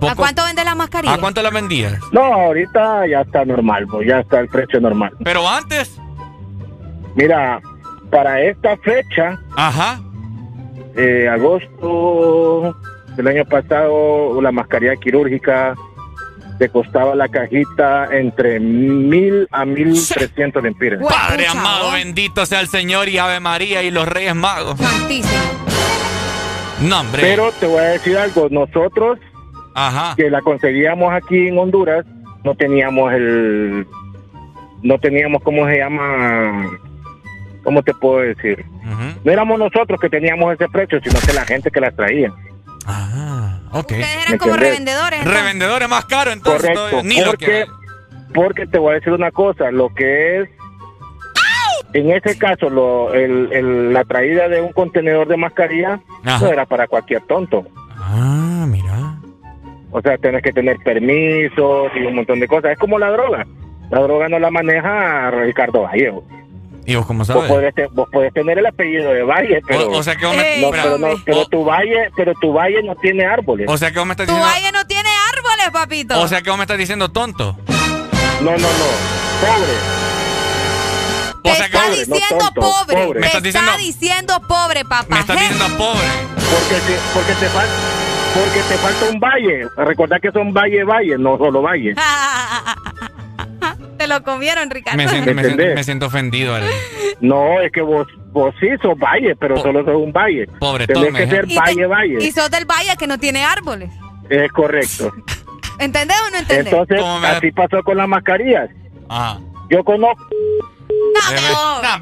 S1: ¿A cuánto vendes las mascarillas?
S2: ¿A cuánto las vendías?
S34: No, ahorita ya está normal, pues ya está el precio normal.
S2: Pero antes.
S34: Mira, para esta fecha,
S2: Ajá.
S34: eh, agosto del año pasado, la mascarilla quirúrgica te costaba la cajita entre mil a mil trescientos lempiras.
S2: Padre amado, bendito sea el Señor y Ave María y los Reyes Magos.
S1: Santísimo.
S2: No, hombre.
S34: Pero te voy a decir algo, nosotros
S2: Ajá.
S34: que la conseguíamos aquí en Honduras, no teníamos el, no teníamos, ¿cómo se llama? ¿Cómo te puedo decir? No éramos nosotros que teníamos ese precio, sino que la gente que las traía.
S2: Ah, ok.
S1: Ustedes eran como revendedores.
S2: Revendedores más caros, entonces.
S34: Correcto,
S2: ni lo
S34: porque,
S2: que.
S34: porque te voy a decir una cosa, lo que es, en ese caso, lo, el, el- la traída de un contenedor de mascarilla
S2: Ajá.
S34: no era para cualquier tonto.
S2: Ah, mira.
S34: O sea, tienes que tener permisos y un montón de cosas. Es como la droga. La droga no la maneja Ricardo Vallejo.
S2: ¿Y vos cómo
S34: Vos
S2: sabes?
S34: podés, te- vos podés tener el apellido de Valle, pero...
S2: O- o sea que vos me-
S34: no, pero, no, pero tu valle, pero tu valle no tiene árboles.
S2: O sea que vos me estás
S1: Tu
S2: diciendo.
S1: valle no tiene árboles, papito.
S2: O sea que vos me estás diciendo tonto.
S34: No, no, no. Pobre.
S1: te
S2: o sea que
S1: está
S2: pobre, no
S1: diciendo
S34: tonto,
S1: pobre.
S34: pobre.
S2: Me
S1: está
S2: diciendo-
S1: diciendo pobre, papá.
S2: Me estás
S1: ¿eh?
S2: diciendo pobre.
S34: Porque te, porque te falta... Porque te falta un valle. Recordad que son valle, valle, no solo valle.
S1: Te lo comieron, Ricardo.
S2: Me siento, me, siento,
S34: ¿Entendés?
S2: me siento ofendido, Ale.
S34: No, es que vos, vos sí sos valle, pero solo sos un valle.
S2: Pobretón,
S34: Tenés que
S2: me-
S34: ser
S1: Y te-
S34: valle, valle.
S1: Y sos del valle que no tiene árboles.
S34: Es correcto.
S1: ¿Entendés o no entendés?
S34: Entonces,
S2: ¿Cómo me-
S34: así pasó con las mascarillas.
S2: Ah.
S34: Yo conozco...
S1: No,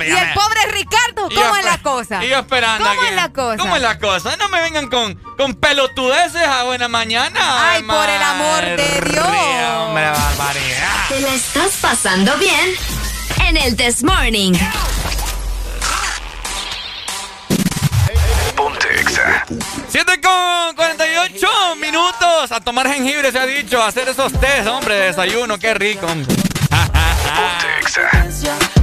S1: y el
S2: me-
S1: pobre Ricardo, ¿cómo es la cosa?
S2: Y yo esperando
S1: ¿Cómo
S2: aquí.
S1: es la cosa?
S2: ¿Cómo es la cosa? No me vengan con, con pelotudeces a buena mañana.
S1: Ay, por el amor de Dios.
S2: Hombre, barbaridad.
S9: ¿Te la estás pasando bien? En el This Morning.
S3: Ponte Exa.
S2: 7 con 48 minutos. A tomar jengibre se ha dicho. A hacer esos test, hombre, de desayuno. Qué rico.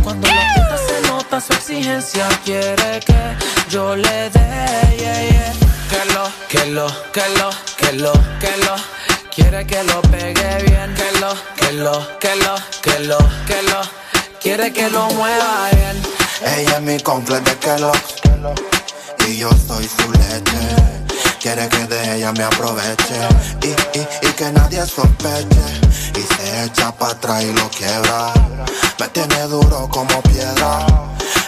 S35: Cuando la puta se nota su exigencia, quiere que yo le dé, yeah, yeah. Que lo, que lo, que lo, que lo, que lo. Quiere que lo pegue bien, que lo, que lo, que lo, que lo, que lo. Quiere que lo mueva bien.
S36: Ella es mi completo de Kellogg's Y yo soy su leche Quiere que de ella me aproveche Y, y, y que nadie sospeche Y se echa para atrás y lo quiebra. Me tiene duro como piedra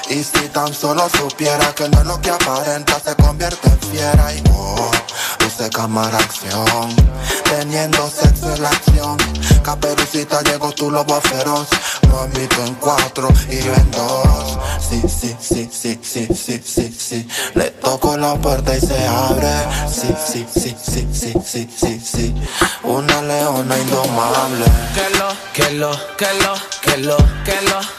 S36: Y si tan solo supiera que no es lo que aparenta Se convierte en fiera y oh, luce cámara acción Teniendo sexo en la acción Caperucita llegó tu lobo feroz tú en cuatro y yo en dos Sí, sí, sí, sí, sí, sí, sí, sí Le toco la puerta y se abre Sí, sí, sí, sí, sí, sí, sí, sí Una leona indomable
S35: Que lo, que lo, que lo, que lo, que lo.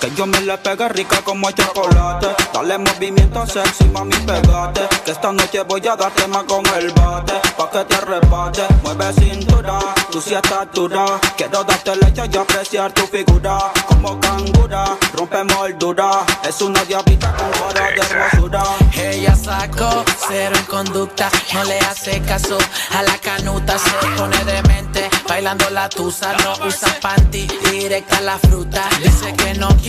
S26: que yo me le pegue rica como el chocolate. Dale movimiento sexy, mami, pegate. Que esta noche voy a darte más con el bate. Pa' que te arrebate, mueve cintura, tú sí estás dura. Quiero darte leche y apreciar tu figura. Como cangura, rompe moldura. Es una diablita con cara de hermosura.
S35: Ella sacó cero en conducta, no le hace caso a la canuta, se pone demente, bailando la tusa, no usa panty, directa la fruta. Dice que no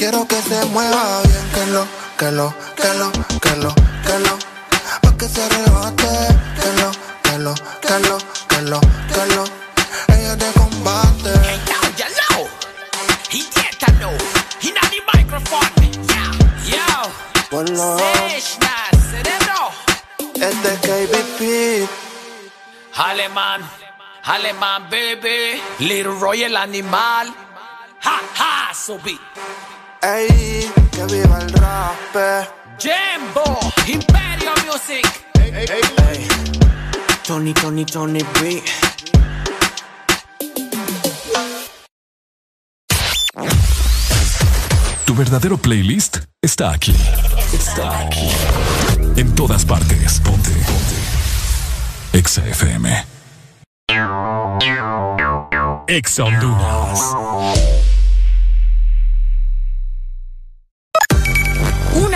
S36: Quiero que se mueva bien, que lo, que lo, que lo, que lo, que lo Pa' que se rebate, que lo, que lo, que lo, que lo, que lo Ella te combate
S35: Hello, he did know. He not the microphone. Yo, yo.
S36: Ponlo,
S35: cerebro.
S36: este es KBP
S35: Alemán, alemán, baby. Little Roy el animal. Ha, ha, subí.
S36: Ey, que viva el rap
S35: Jambo, Imperio Music.
S26: Tony, Tony, Tony B.
S3: Tu verdadero playlist está aquí. Está aquí. En todas partes. Ponte. Ponte. Exa FM. Exa
S9: Una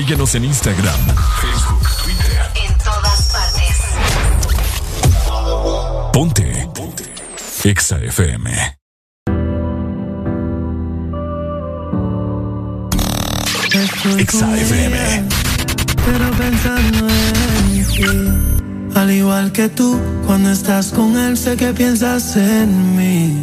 S3: Síguenos en Instagram, Facebook, Twitter.
S9: En todas partes.
S3: Ponte. Ponte. Exa FM. Exa FM.
S35: Pero pensando en ti. Al igual que tú, cuando estás con él, sé que piensas en mí.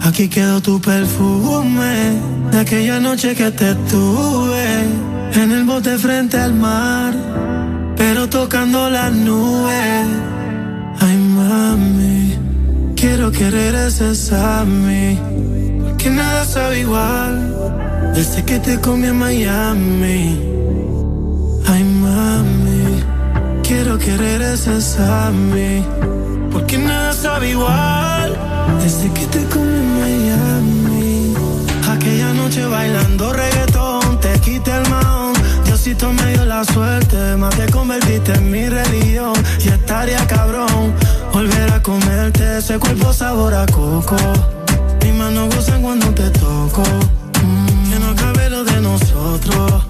S35: Aquí quedó tu perfume de aquella noche que te tuve en el bote frente al mar, pero tocando las nubes. Ay, mami, quiero que regreses a mí, porque nada sabe igual desde que te comí en Miami. Ay, mami, quiero que regreses a mí, porque nada sabe igual desde que te comí en Miami. Aquella noche bailando reggaetón, te quité el maón. Diosito me dio la suerte, más te convertiste en mi religión. Y estaría cabrón volver a comerte ese cuerpo sabor a coco. Mis manos gozan cuando te toco. Mm, que no cabe lo de nosotros.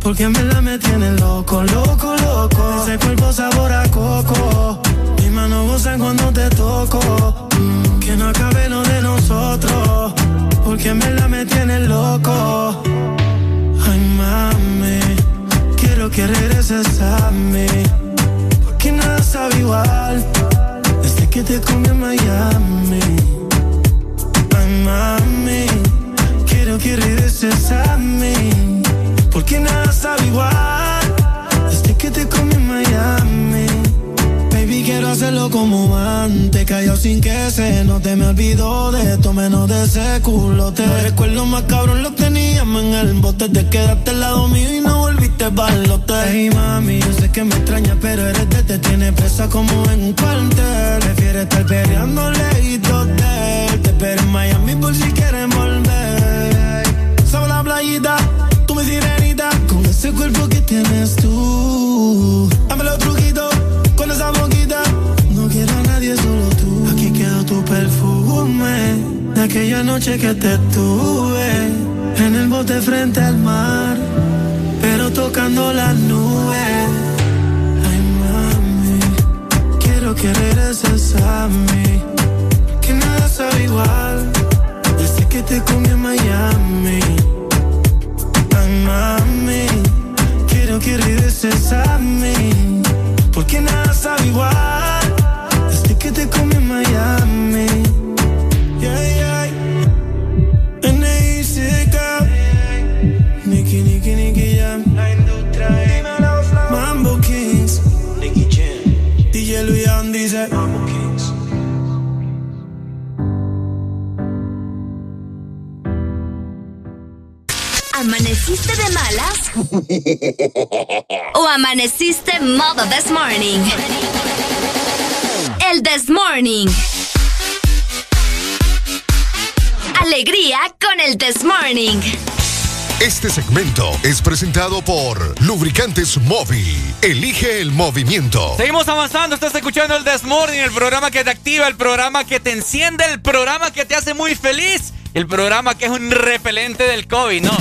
S35: Porque en me tienen loco, loco, loco. Ese cuerpo sabor a coco. Mis manos gozan cuando te toco. Mm, que no acabe lo de nosotros. Porque en verdad me tienen loco. Ay, mami. Quiero que regreses a mí. Porque nada sabe igual. Desde que te comí en Miami. Ay, mami. Quiero que regreses a mí. Porque nada sabe igual. Desde que te comí en Miami. Quiero hacerlo como antes. Cayó sin que se note. Me olvidó de esto, menos de ese culote. Recuerdo más cabrón, lo teníamos en el bote. Te quedaste al lado mío y no volviste balote. Hey, mami, yo sé que me extraña, pero eres de te tiene presa como en un cuartel. Prefiere estar peleando de él. Te espero en Miami por si quieren volver. Sobre la playita, tú mi sirenita. Con ese cuerpo que tienes tú. Aquella noche que te tuve. En el bote frente al mar. Pero tocando las nubes. Ay, mami. Quiero que regreses a mí. Que nada sabe igual. Desde que te comí en Miami. Ay, mami. Quiero que regreses a mí. Porque nada sabe igual.
S8: ¿Amaneciste de malas? ¿O amaneciste modo this morning? El this morning. Alegría con el this morning.
S14: Este segmento es presentado por Lubricantes Móvil. Elige el movimiento.
S2: Seguimos avanzando, estás escuchando el Desmorning, el programa que te activa, el programa que te enciende, el programa que te hace muy feliz, el programa que es un repelente del COVID, ¿no?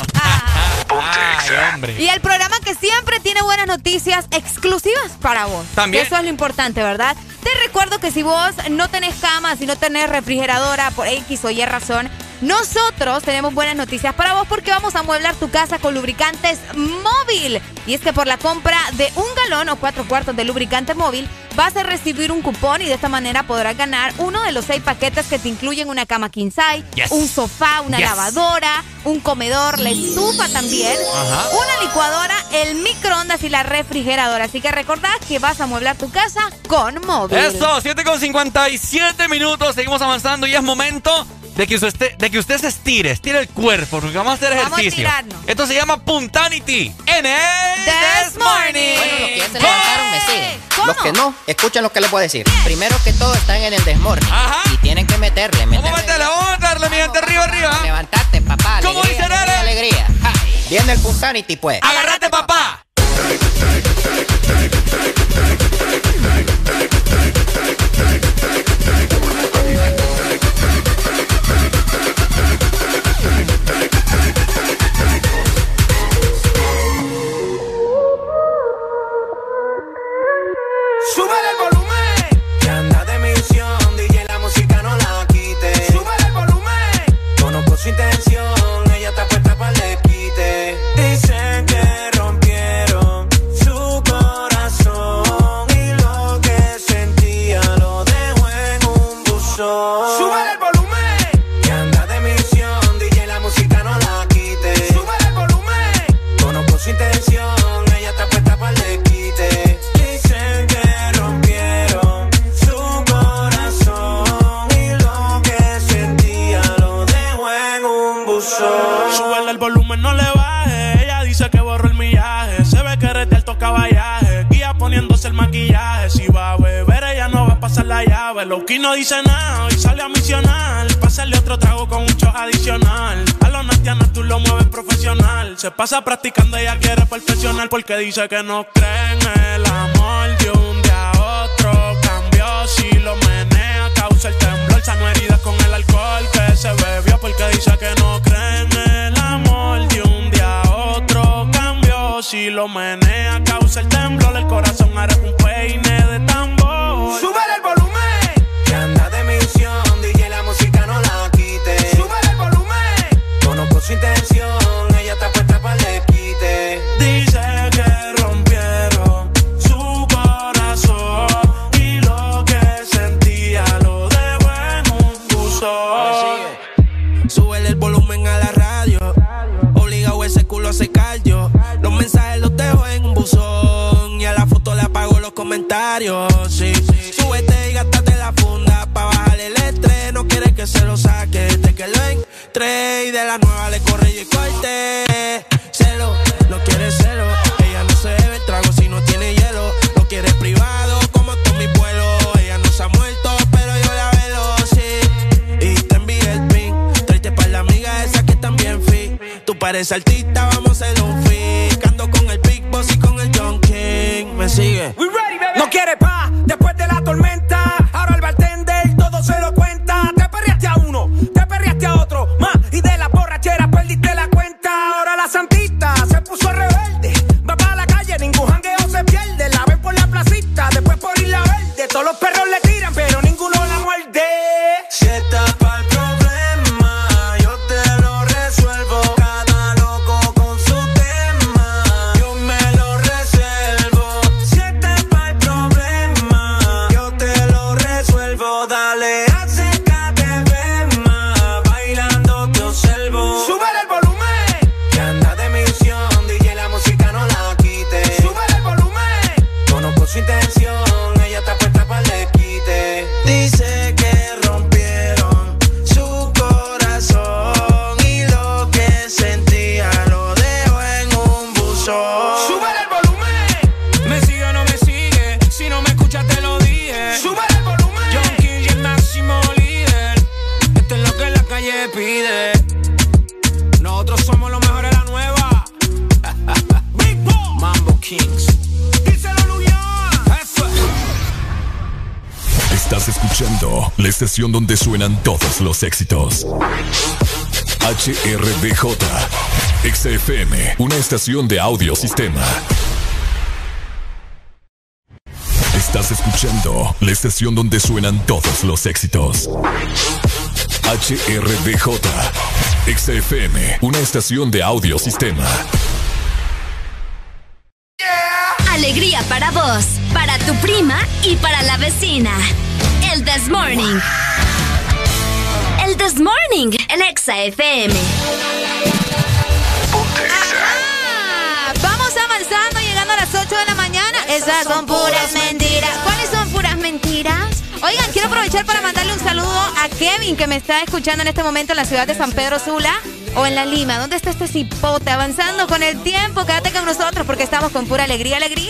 S2: Ay, hombre.
S1: Y el programa que siempre tiene buenas noticias exclusivas para vos.
S2: También.
S1: Eso es lo importante, ¿verdad? Te recuerdo que si vos no tenés cama, si no tenés refrigeradora por X o Y razón, nosotros tenemos buenas noticias para vos porque vamos a amueblar tu casa con lubricantes móvil. Y es que por la compra de un galón o cuatro cuartos de lubricante móvil, vas a recibir un cupón y de esta manera podrás ganar uno de los seis paquetes que te incluyen una cama king un sofá, una lavadora, un comedor, la estufa también, una licuadora, el microondas y la refrigeradora. Así que recordad que vas a amueblar tu casa con móvil.
S2: Eso, 7 con 57 minutos, seguimos avanzando y es momento de que usted, de que usted se estire, estire el cuerpo, porque vamos a hacer ejercicio. Esto se llama Puntanity en el This Morning.
S37: Bueno, los que ya se levantaron me siguen. Los que no, escuchen lo que les voy a decir. Primero que todo están en el This Morning. Y tienen que meterle,
S2: meterle. Vamos a meterle, vamos a meterle, mi gente, arriba, arriba.
S37: Levantarte, papá.
S2: ¿Cómo dice
S37: alegría, alegría. Viene el Puntanity, pues.
S2: Agárrate, papá.
S5: Súbele el Loki no dice nada, y sale a misionar. Pásale otro trago con un show adicional. A los nastianos tú lo mueves profesional. Se pasa practicando, ella quiere perfeccionar. Porque dice que no cree en el amor de un día a otro. Cambió si lo menea, causa el temblor. Sano heridas con el alcohol que se bebió. Porque dice que no cree en el amor de un día a otro. Cambió si lo menea, causa el temblor. Corazón hará un
S35: comentarios. Sí, súbete y gástate la funda pa' bajar el estrés. No quiere que se lo saque, desde que lo entre y de la nueva le corre y corte. Celo, no quiere celo. Ella no se bebe trago si no tiene hielo. No quiere privado como todo mi pueblo. Ella no se ha muerto, pero yo la velo, sí. Y te envío el pin. Tráete para la amiga esa que también fi. Tú pareces artista, vamos a hacer un fi. Cando con el Big Boss y con el John King. Me sigue.
S38: No quiere pa' después de la tormenta. Ahora el bartender todo se lo cuenta. Te perreaste a uno, te perreaste a otro. Más y de la borrachera perdiste la cuenta. Ahora la santita se puso rebelde. Va para la calle, ningún jangueo se pierde. La ven por la placita, después por Isla Verde. Todos los perros le
S3: estación donde suenan todos los éxitos. HRDJ, XFM, una estación de audio sistema. Estás escuchando la estación donde suenan todos los éxitos. HRDJ. XFM, una estación de audio sistema.
S8: Alegría para vos, para tu prima y para la vecina. This Morning. El This Morning, el Exa FM.
S1: Ah, vamos avanzando, llegando a las 8 de la mañana. Esas son puras mentiras. ¿Cuáles son puras mentiras? Oigan, quiero aprovechar para mandarle un saludo a Kevin que me está escuchando en este momento en la ciudad de San Pedro Sula o en la Lima. ¿Dónde está este cipote? Avanzando con el tiempo. Quédate con nosotros porque estamos con pura alegría, alegría.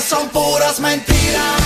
S39: Son puras mentiras.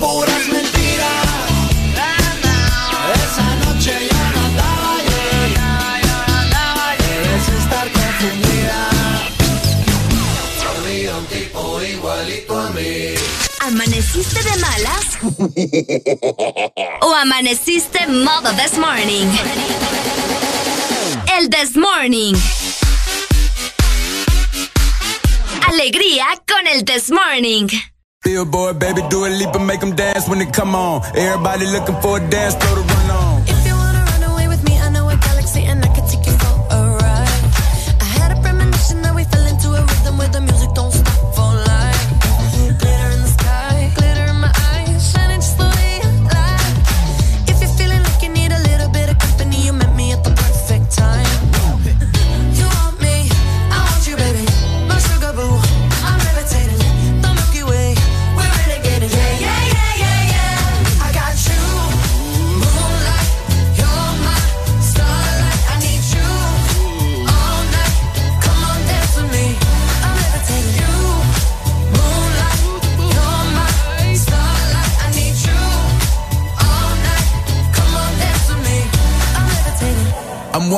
S8: ¿Amaneciste de malas? ¿O amaneciste modo this morning? El this morning. Alegría con el this morning.
S40: Billboard, baby, do a leap and make them dance when they come on. Everybody looking for a dance, throw the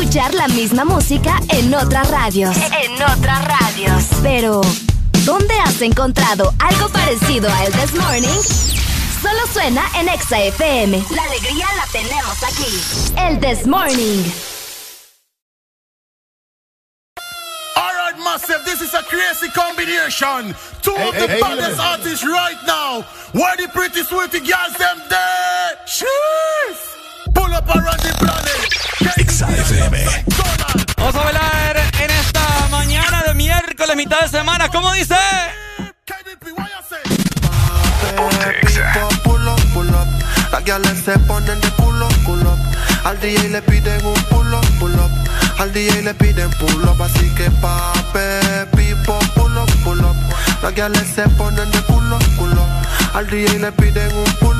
S8: Escuchar la misma música en otras radios. En otras radios. Pero, ¿dónde has encontrado algo parecido a El This Morning? Solo suena en Exa FM. La alegría la tenemos aquí. El This Morning.
S41: All right, massive, this is a crazy combination. Two
S42: Hey,
S41: of the
S42: hey,
S41: baddest
S42: hey.
S41: artists right now. Where the pretty sweetie girls them there? Cheers! Pull up around the planet.
S2: Vamos a bailar en esta mañana de miércoles, mitad de semana. ¿Cómo dice?
S36: Pull up, pull up. Las gales se ponen de culo, culo. Al DJ le piden un pull up, pull up. Al DJ le piden pull up, así que pape, pipo, pull up, pull up. Las gales se ponen de culo, culo. Al DJ le piden un pull up, pull up.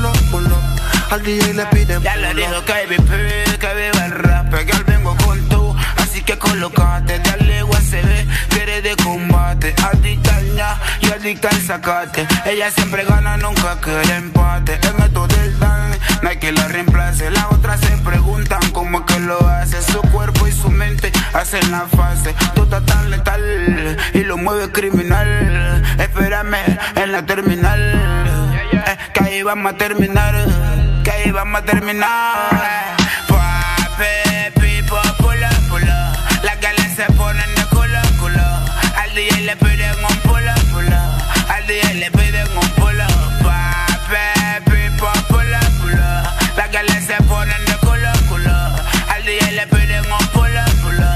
S36: Al DJ le piden
S43: Ya le
S36: up.
S43: que vive, que viva el rap, que al vengo con tú, así que colocate, dale USB, quiere de combate, adicta al ña y adicta al sacate, ella siempre gana, nunca quiere empate, en esto del dan, no hay que la reemplace, las otras se preguntan cómo es que lo hace, su cuerpo y su mente hacen la fase, tú estás tan letal y lo mueve criminal, espérame en la terminal, que ahí vamos a terminar, que ahí vamos a terminar. Papi, pipo, pulo, pulo. Las galas se ponen de culo, culo. Al DJ le piden un pulo, pulo. Al DJ le piden un pulo. Papi, pipo, pulo, pulo. Las galas se ponen de culo, culo. Al DJ le piden un pulo, pulo.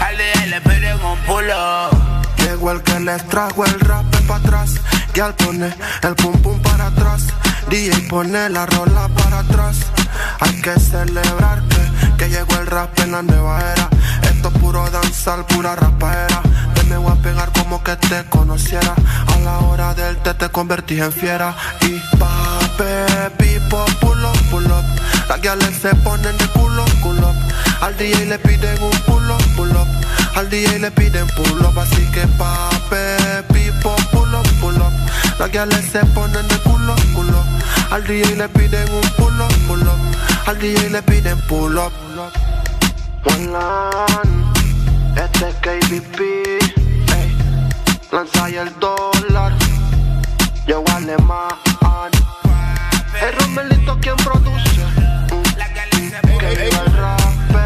S43: Al DJ le piden un pulo.
S36: Llegó el que les trajo el rap para atrás. Y al pone el pum pum para atrás. DJ pone la rola para atrás. Hay que celebrar que, que llegó el rap en la nueva era. Esto es puro danzar, pura rapaera. Te me voy a pegar como que te conociera. A la hora del té te convertí en fiera. Y pape, pipo, pull up, pull up. Las guiales se ponen de culo, culo. Al DJ le piden un pull up, pull up. Al DJ le piden pull up, así que pape, Las guiales se ponen de culo, culo. Al DJ le piden un pull up. Al DJ le piden pull up. One este es KBP, ey. Lanza ahí el dólar, yo alemán. El Romelito quien produce, que viva el rap,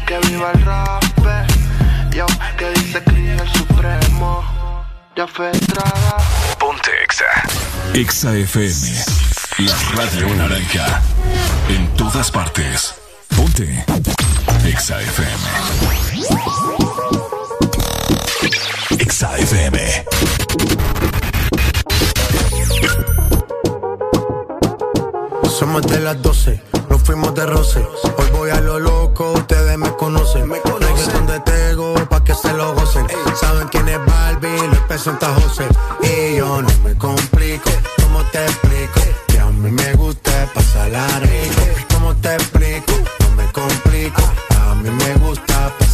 S44: activa el rap. Yo, que dice Cris el supremo. Ya fue entrada.
S3: Ponte Exa. Exa FM. La radio naranja. En todas partes. Ponte. Exa FM. Exa FM.
S45: Somos de las 12, nos fuimos de roce. Hoy voy a lo loco, ustedes me conocen. Me conocen de Tego, pa' que se lo gocen. Saben quién es Barbie, les presenta José. Y yo no me complico, ¿cómo te explico? Que a mí me gusta pasarla rico. ¿Cómo te explico? No me complico, a mí me gusta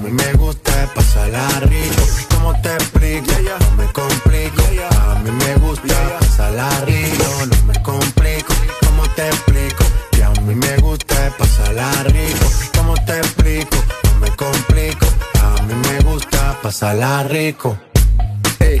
S45: A mí me gusta pasarla rico. ¿Cómo te explico? No me complico, a mí me gusta pasarla rico. No me complico, ¿cómo te explico? Que a mí me gusta pasarla rico. ¿Cómo te explico? No me complico, a mí me gusta pasarla rico. Ey,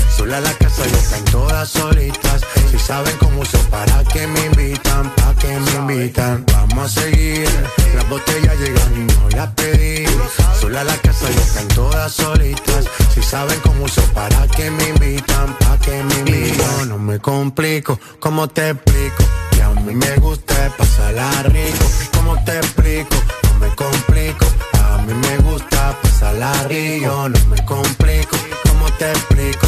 S45: Sola la casa y están todas solitas. Si saben cómo uso, para que me invitan, pa' que me invitan. Vamos a seguir. Las botellas llegan y no las pedí. Sola la casa y están todas solitas. Si saben cómo uso, para que me invitan, pa' que me invitan. Yo no me complico, ¿cómo te explico? Que a mí me gusta pasarla rico. ¿Cómo te explico? No me complico. A mí me gusta pasarla rico. Yo no me complico, ¿cómo te explico?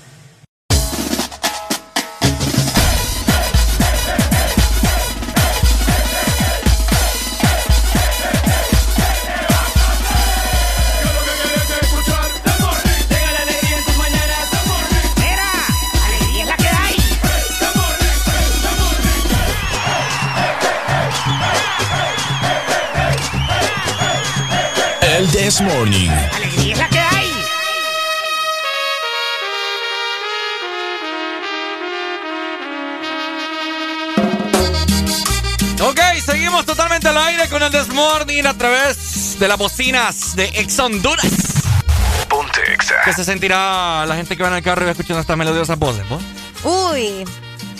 S3: El This Morning.
S5: Que hay!
S2: Ok, seguimos totalmente al aire con el This Morning a través de las bocinas de Ex Honduras.
S3: Ponte Exa.
S2: ¿Qué se sentirá la gente que va en el carro y va escuchando estas melodiosas voces, ¿no?
S1: Uy,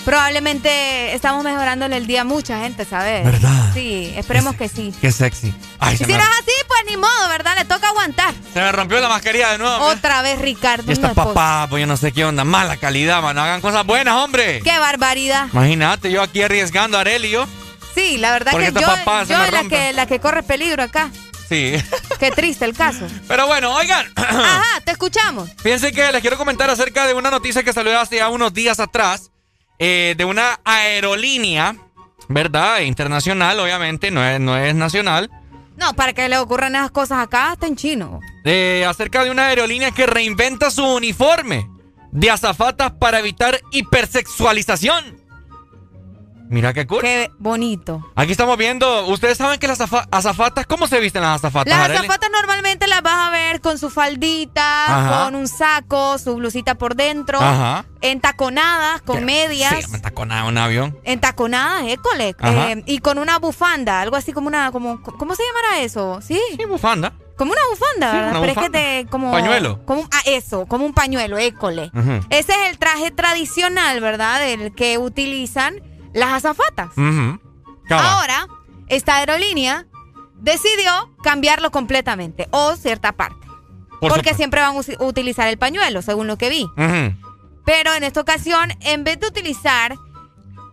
S1: probablemente estamos mejorándole el día a mucha gente, ¿sabes?
S2: ¿Verdad?
S1: Sí, esperemos que sí.
S2: Qué sexy. Ay,
S1: si
S2: me,
S1: eres así, pues ni modo, ¿verdad? Le toca aguantar.
S2: se me rompió la mascarilla de nuevo.
S1: Otra vez, Ricardo.
S2: Y estas
S1: no es posible.
S2: papás, pues yo no sé qué onda. Mala calidad, mano. Hagan cosas buenas, hombre.
S1: Qué barbaridad.
S2: Imagínate, yo aquí arriesgando a Arely y yo.
S1: Sí, la verdad
S2: Porque
S1: que
S2: esta
S1: yo,
S2: papá
S1: yo
S2: me
S1: la que, la que corre peligro acá.
S2: Sí.
S1: Qué triste el caso.
S2: Pero bueno, oigan.
S1: Ajá, te escuchamos.
S2: Fíjense que les quiero comentar acerca de una noticia que salió hace ya unos días atrás eh, de una aerolínea, ¿verdad? Internacional, obviamente, no es, no es nacional.
S1: No, para que le ocurran esas cosas acá, está en chino.
S2: eh, acerca de una aerolínea que reinventa su uniforme de azafatas para evitar hipersexualización. Mira qué cool.
S1: Qué bonito.
S2: Aquí estamos viendo, ustedes saben que las azafa- azafatas, ¿cómo se visten las azafatas?
S1: Las azafatas normalmente las vas a ver con su faldita,
S2: Ajá.
S1: con un saco, su blusita por dentro,
S2: Ajá.
S1: entaconadas, con medias.
S2: Sí, con un avión.
S1: Entaconadas, école. Eh, y con una bufanda, algo así como una, como, ¿cómo se llamará eso? Sí.
S2: Sí, bufanda.
S1: Como una bufanda,
S2: Sí,
S1: ¿verdad?
S2: una
S1: Pero
S2: bufanda.
S1: es que te, como.
S2: Pañuelo.
S1: Como, ah, eso, como un pañuelo, école. Ese es el traje tradicional, ¿verdad? El que utilizan las azafatas. Ahora, esta aerolínea decidió cambiarlo completamente, o cierta parte.
S2: Por
S1: porque
S2: supuesto.
S1: siempre van a utilizar el pañuelo, según lo que vi. Pero en esta ocasión, en vez de utilizar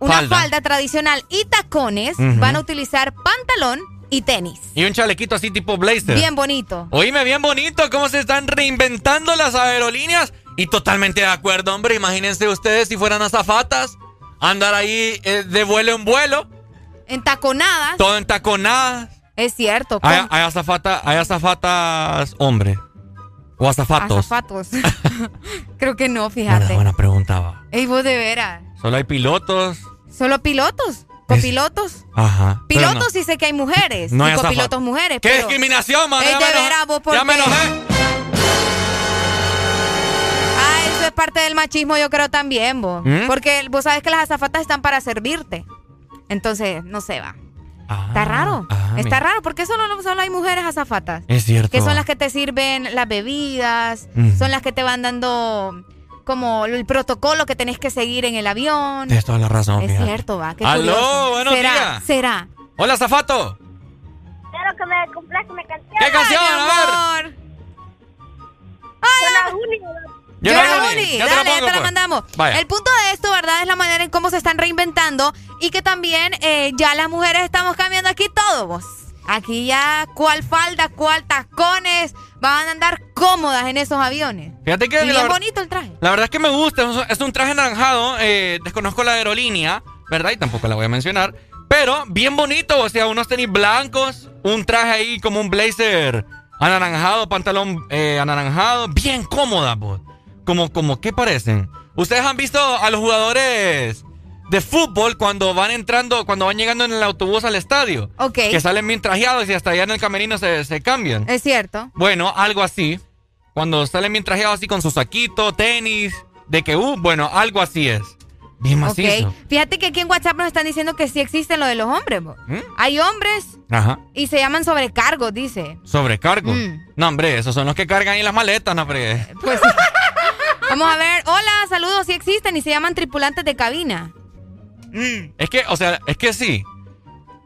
S1: una
S2: Falda.
S1: falda, tradicional y tacones, van a utilizar pantalón y tenis.
S2: Y un chalequito así tipo blazer.
S1: Bien bonito.
S2: Oíme, bien bonito cómo se están reinventando las aerolíneas. Y totalmente de acuerdo, hombre. Imagínense ustedes si fueran azafatas. Andar ahí eh, de vuelo en vuelo.
S1: En taconadas,
S2: Todo en taconadas.
S1: es cierto. con
S2: Hay, hay, azafata- hay azafatas hombre. O azafatos.
S1: azafatos. Creo que no,
S2: Buena,
S1: fíjate.
S2: buena pregunta, va.
S1: Ey, vos de veras.
S2: Solo hay pilotos.
S1: Solo pilotos, copilotos.
S2: Ajá. pero
S1: Pilotos
S2: no.
S1: sí sé que hay mujeres.
S2: No hay
S1: copilotos mujeres.
S2: ¡Qué
S1: pero-
S2: discriminación, mano!
S1: Ey, de veras, vos, ¿por
S2: Ya me enojé.
S1: Es parte del machismo, yo creo también, vos.
S2: ¿Mm?
S1: Porque vos sabes que las azafatas están para servirte. Entonces, no se va. Está raro.
S2: ah,
S1: Está
S2: mira.
S1: raro. porque solo, solo hay mujeres azafatas?
S2: Es cierto.
S1: Que son las que te sirven las bebidas, son las que te van dando como el protocolo que tenés que seguir en el avión.
S2: Tienes toda la razón,
S1: Es cierto, va. Qué
S2: Aló,
S1: curioso.
S2: buenos
S1: ¿Será?
S2: días.
S1: ¿Será?
S2: Hola, Zafato.
S46: Quiero que me complace mi canción.
S2: ¿Qué canción?
S1: Ay, amor.
S46: Hola.
S2: Yo
S1: Yo
S2: no,
S1: la
S2: Ya te
S1: dale, ya
S2: pongo,
S1: te la mandamos.
S2: Vaya.
S1: El punto de esto, ¿verdad? Es la manera en cómo se están reinventando y que también eh, ya las mujeres estamos cambiando aquí todo, vos. Aquí ya cuál falda, cuál tacones, van a andar cómodas en esos aviones.
S2: Fíjate que
S1: Y bonito el traje.
S2: la verdad es que me gusta. Es un- traje anaranjado. eh, desconozco la aerolínea, ¿verdad? Y tampoco la voy a mencionar. Pero bien bonito. O sea, unos tenis blancos, un traje ahí como un blazer anaranjado, pantalón eh, anaranjado. Bien cómoda, pues. Como, como, ¿qué parecen? ¿Ustedes han visto a los jugadores de fútbol cuando van entrando, cuando van llegando en el autobús al estadio?
S1: Ok.
S2: Que salen bien trajeados y hasta allá en el camerino se, se cambian.
S1: Es cierto.
S2: Bueno, algo así. Cuando salen bien trajeados así con su saquito, tenis, de que, uh, bueno, algo así es. Bien macizo.
S1: Ok. Fíjate que aquí en WhatsApp nos están diciendo que sí existen lo de los hombres.
S2: ¿Mm?
S1: Hay hombres
S2: Ajá.
S1: y se llaman sobrecargos, dice.
S2: Sobrecargo.
S1: Mm.
S2: No, hombre, esos son los que cargan ahí las maletas, no, hombre.
S1: Pues Vamos a ver. Hola, saludos, sí existen y se llaman tripulantes de cabina.
S2: Es que, o sea, es que sí.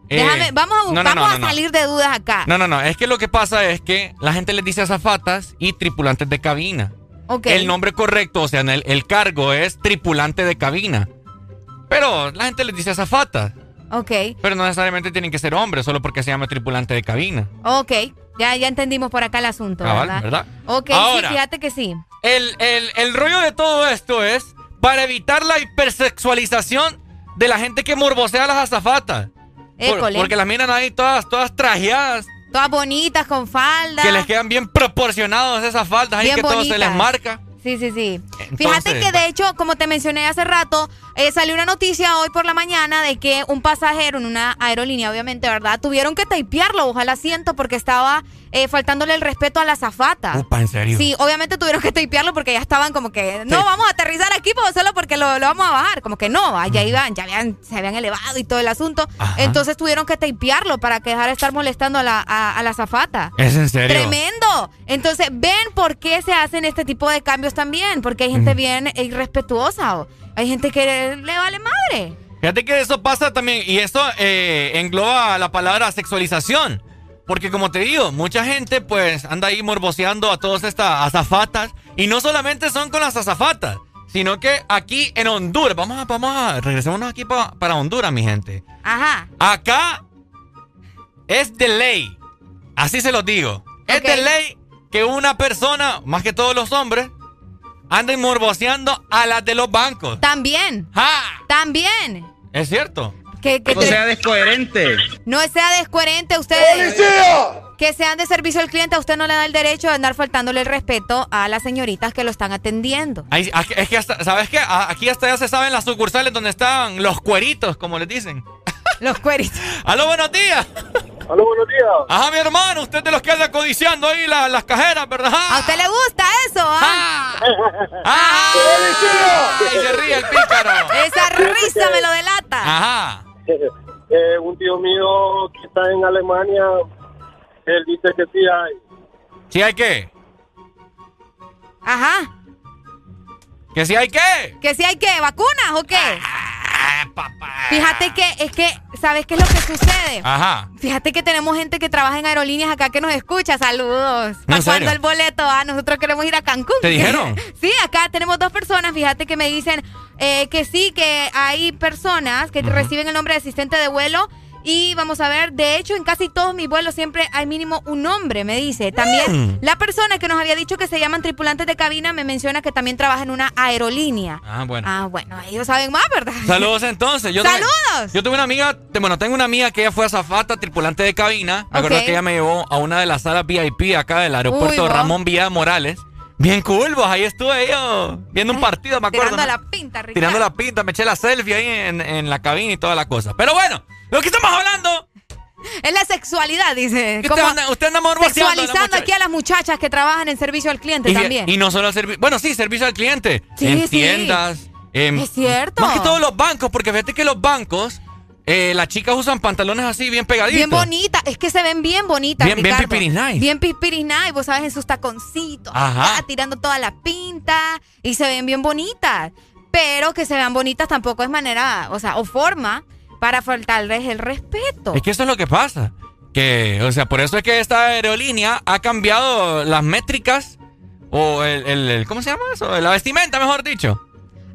S2: Eh,
S1: Déjame, vamos a,
S2: no, no,
S1: vamos
S2: no,
S1: a salir de dudas acá.
S2: No, no, no. Es que lo que pasa es que la gente les dice azafatas y tripulantes de cabina.
S1: Ok.
S2: El nombre correcto, o sea, el, el cargo es tripulante de cabina. Pero la gente les dice azafatas.
S1: Ok,
S2: Pero no necesariamente tienen que ser hombres, solo porque se llama tripulante de cabina.
S1: ok. Ya, ya entendimos por acá el asunto,
S2: Cabal,
S1: ¿verdad?
S2: ¿verdad?
S1: Ok,
S2: Ahora.
S1: sí, fíjate que sí.
S2: El, el- el rollo de todo esto es para evitar la hipersexualización de la gente que morbosea a las azafatas. Por- porque las miran ahí todas, todas trajeadas,
S1: Todas bonitas, con falda.
S2: que les quedan bien proporcionados esas faldas, ahí que todo se les marca.
S1: Sí, sí, sí.
S2: Entonces,
S1: Fíjate que de hecho, como te mencioné hace rato, eh, salió una noticia hoy por la mañana de que un pasajero en una aerolínea, obviamente, ¿verdad? Tuvieron que tapearlo, ojalá asiento, porque estaba eh, faltándole el respeto a la zafata.
S2: Upa, ¿en serio?
S1: Sí, obviamente tuvieron que tapearlo porque ya estaban como que, no, vamos a aterrizar aquí pues, solo porque lo, lo vamos a bajar. Como que no, allá iban, ya habían, se habían elevado y todo el asunto. Entonces tuvieron que tapearlo para que dejara de estar molestando a la, a, a la zafata.
S2: ¿Es en serio?
S1: Tremendo. Entonces, ven por qué se hacen este tipo de cambios también. Porque hay gente bien irrespetuosa. o hay gente que le vale madre.
S2: Fíjate que eso pasa también, y eso eh, engloba la palabra sexualización. Porque como te digo, mucha gente pues anda ahí morboseando a todas estas azafatas. Y no solamente son con las azafatas, sino que aquí en Honduras, vamos a, vamos a, regresémonos aquí pa- para Honduras, mi gente.
S1: Ajá.
S2: Acá es de ley, así se los digo. Es de ley que una persona, más que todos los hombres, anden morboseando a las de los bancos.
S1: También. También.
S2: ¿Es cierto?
S1: Que, que
S2: No
S1: te-
S2: sea descoherente.
S1: No sea descoherente usted. Que sean de servicio al cliente, a usted no le da el derecho de andar faltándole el respeto a las señoritas que lo están atendiendo.
S2: Ahí- es que hasta, ¿sabes qué? Aquí hasta ya se saben las sucursales donde están los cueritos, como les dicen.
S1: Los cueritos.
S2: ¡Aló, buenos días!
S47: ¡Aló, buenos días!
S2: Ajá, mi hermano, usted de los que anda codiciando ahí la- las cajeras, ¿verdad?
S1: ¿A usted le gusta eso? ¿ah?
S2: ¡Ah! ¡Ay, se ríe el pícaro!
S1: Esa risa me lo delata.
S2: Ajá.
S47: Eh, un tío mío que está en Alemania, él dice que sí hay.
S2: ¿Sí hay qué?
S1: Ajá.
S2: ¿Que sí hay qué?
S1: ¿Que si hay qué? ¿Vacunas o qué?
S2: Ah,
S1: Fíjate que es que, ¿sabes qué es lo que sucede?
S2: Ajá.
S1: Fíjate que tenemos gente que trabaja en aerolíneas acá que nos escucha. Saludos.
S2: ¿En
S1: ¿Para
S2: serio?
S1: cuándo el boleto? Ah, nosotros queremos ir a Cancún.
S2: ¿Te dijeron?
S1: sí, acá tenemos dos personas. Fíjate que me dicen eh, que sí, que hay personas que reciben el nombre de asistente de vuelo. Y vamos a ver, de hecho, en casi todos mis vuelos siempre hay mínimo un nombre, me dice. También
S2: Mm.
S1: la persona que nos había dicho que se llaman tripulantes de cabina me menciona que también trabaja en una aerolínea.
S2: Ah, bueno.
S1: Ah, bueno, ellos saben más, ¿verdad?
S2: Saludos entonces. Yo tuve-
S1: ¡Saludos!
S2: yo tuve una amiga, bueno, tengo una amiga que ella fue azafata, tripulante de cabina. Me acuerdo que ella me llevó a una de las salas VIP acá del aeropuerto
S1: Uy.
S2: Ramón Villa Morales. Bien cool, vos. Ahí estuve yo viendo un partido, me acuerdo.
S1: Tirando
S2: ¿no?
S1: la pinta, Ricardo.
S2: Tirando la pinta, me eché la selfie ahí en, en la cabina y toda la cosa. Pero bueno, lo que estamos hablando.
S1: Es la sexualidad, dice.
S2: ¿Qué
S1: Como
S2: usted anda- usted anda a
S1: Sexualizando aquí a las muchachas que trabajan en servicio al cliente
S2: Y,
S1: también.
S2: y no solo el servicio. Bueno, sí, servicio al cliente.
S1: Sí,
S2: en
S1: sí.
S2: tiendas. en-
S1: Es cierto.
S2: Más que todos los bancos, porque fíjate que los bancos, eh, las chicas usan pantalones así bien pegaditos.
S1: Bien bonitas, es que se ven bien bonitas,
S2: Bien- bien pipiris nice.
S1: Bien pipiris nice, vos sabes, en sus taconcitos,
S2: Ajá.
S1: tirando toda la pinta, y se ven bien bonitas. Pero que se vean bonitas tampoco es manera, o sea, o forma para faltarles el respeto.
S2: Es que eso es lo que pasa. Que, o sea, por eso es que esta aerolínea ha cambiado las métricas o el, el- el- ¿cómo se llama eso? La vestimenta, mejor dicho.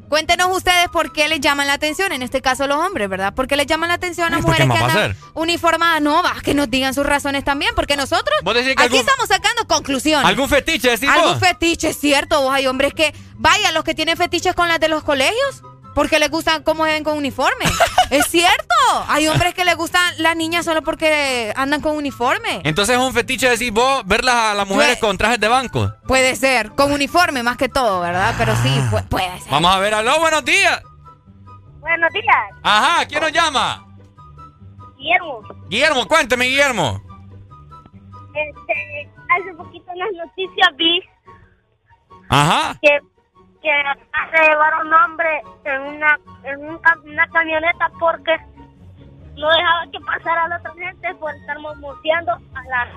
S1: Cuéntenos ustedes por qué les llaman la atención, en este caso los hombres, ¿verdad? ¿Por qué les llaman la atención a las
S2: Ay, ¿por qué
S1: mujeres que andan uniformadas? No, va, que nos digan sus razones también, porque nosotros
S2: ¿Vos decís que
S1: aquí
S2: algún-
S1: estamos sacando conclusiones.
S2: ¿Algún fetiche, decís
S1: Algún
S2: vos?
S1: fetiche, es cierto, vos hay hombres que, vaya, los que tienen fetiches con las de los colegios, porque les gustan cómo se ven con uniforme. es cierto, hay hombres que les gustan las niñas solo porque andan con uniforme.
S2: Entonces es un fetiche decir vos verlas a las mujeres
S1: Pues-
S2: con trajes de banco.
S1: Puede ser, con uniforme más que todo, ¿verdad? Pero sí, pu- puede ser.
S2: Vamos a ver, aló, buenos días.
S46: Buenos días,
S2: Ajá, ¿quién nos llama?
S46: Guillermo.
S2: Guillermo, cuénteme, Guillermo.
S46: Este, hace poquito en las noticias vi
S2: Ajá.
S46: que, que se llevaron un hombre en una, en un una camioneta porque no dejaba que pasara a la otra gente por estar mosmoseando a las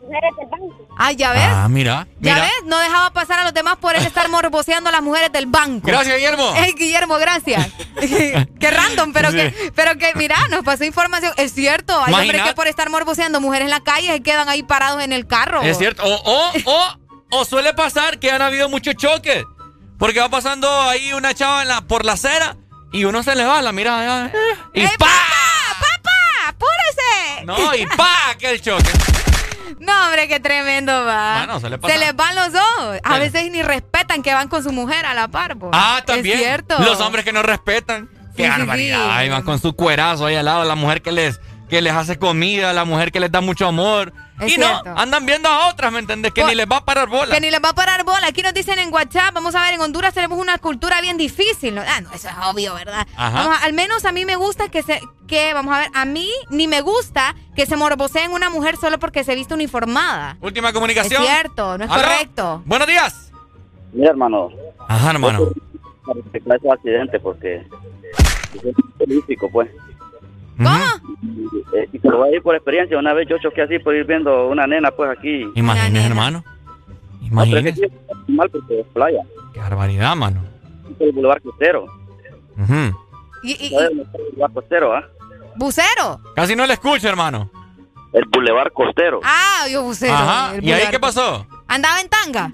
S46: mujeres del banco.
S1: Ay, ya ves.
S2: Ah, mira,
S1: Ya
S2: mira.
S1: ves, no dejaba pasar a los demás por él estar morboseando a las mujeres del banco.
S2: Gracias, Guillermo.
S1: Ey, Guillermo, gracias. Qué random, pero
S2: Sí.
S1: que, pero que, mira, nos pasó información. Es cierto, hay
S2: Imagina-
S1: hombres que por estar morboseando mujeres en la calle se quedan ahí parados en el carro.
S2: Es cierto. O, o, o, o suele pasar que han habido muchos choques. Porque va pasando ahí una chava en la, por la acera y uno se le va, la mira eh, y
S1: ¡Ey,
S2: ¡pa!
S1: papá! ¡Papá! ¡Apúrese!
S2: No, y ¡pa! que el choque.
S1: No, hombre, qué tremendo va.
S2: Bueno, se le pasa.
S1: les van los ojos. A
S2: Sí.
S1: veces ni respetan que van con su mujer a la par. po.
S2: Ah, también.
S1: Es cierto.
S2: Los hombres que no respetan. Qué
S1: Sí,
S2: barbaridad.
S1: sí.
S2: Ahí van con su cuerazo ahí al lado. La mujer que les, que les hace comida, la mujer que les da mucho amor. Y no, andan viendo a otras, ¿me entendés? Que ni les va a parar bola.
S1: Que ni les va a parar bola. Aquí nos dicen en WhatsApp, vamos a ver, en Honduras tenemos una cultura bien difícil. ¿no? Ah, no, eso es obvio, ¿verdad? al menos a mí me gusta que se, que, vamos a ver, a mí ni me gusta que se morboseen una mujer solo porque se viste uniformada.
S2: Última comunicación.
S1: Es cierto, no es correcto.
S2: Buenos días.
S48: Mira, hermano.
S2: Ajá, hermano.
S48: Para esos accidentes porque es político, pues.
S1: ¿Cómo?
S48: Eh, y te lo voy a ir por experiencia. Una vez yo choqué así por ir viendo una nena, pues aquí.
S2: Imagínese, hermano. Imagínese.
S48: No, mal porque es playa.
S2: Qué barbaridad, mano.
S48: El Boulevard Costero.
S2: Uh
S1: ¿Y, y,
S48: El Boulevard Costero, ¿ah?
S1: ¿Bucero?
S2: Casi no le escucho, hermano.
S48: El Boulevard Costero.
S1: Ah, yo bucero.
S2: Ajá. ¿Y ahí qué pasó?
S1: ¿Andaba en tanga?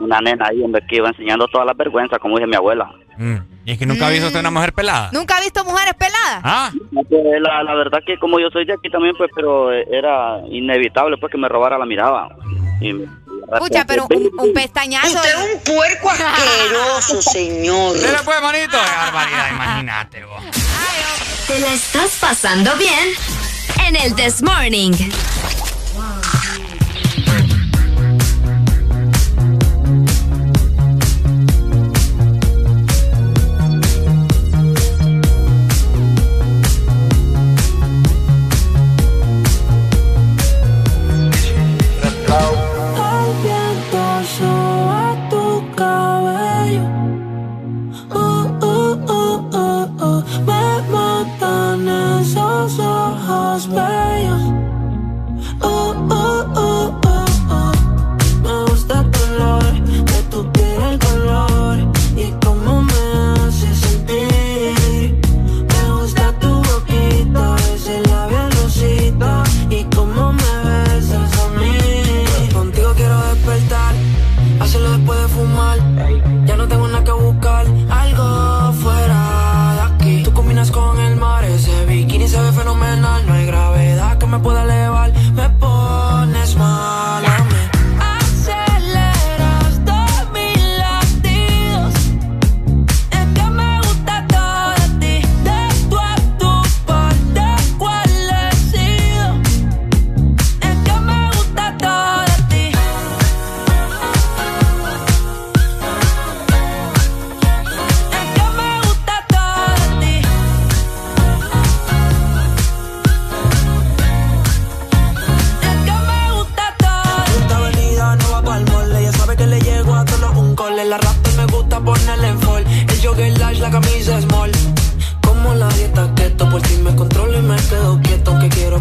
S48: Una nena ahí, hombre, que iba enseñando todas las vergüenzas, como dice mi abuela.
S2: Mm. ¿Y es que nunca ha visto usted una mujer pelada?
S1: ¿Nunca ha visto mujeres peladas?
S2: Ah.
S48: Pues, la, la verdad que como yo soy de aquí también, pues, pero era inevitable, pues, que me robara la mirada. Y,
S1: Escucha, pero un, un pestañazo.
S49: Usted es un puerco asqueroso, señor.
S2: Mira pues, manito. Qué barbaridad, imagínate vos.
S8: ¿Te la estás pasando bien? En el This Morning.
S10: Viento soba tu cabello. Uh, uh, uh, uh, uh. Me matan esos ojos bellos.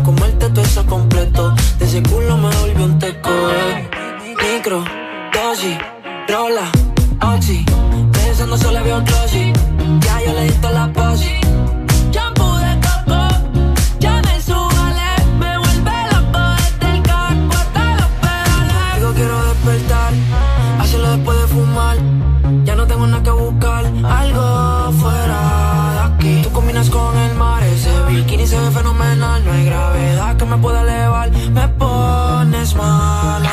S10: Comerte todo eso completo. De ese culo me volvió un teco. eh. Micro, dosis, rola, oxi. Pensando solo veo glossy. Ya yo le di toda la posi. Pones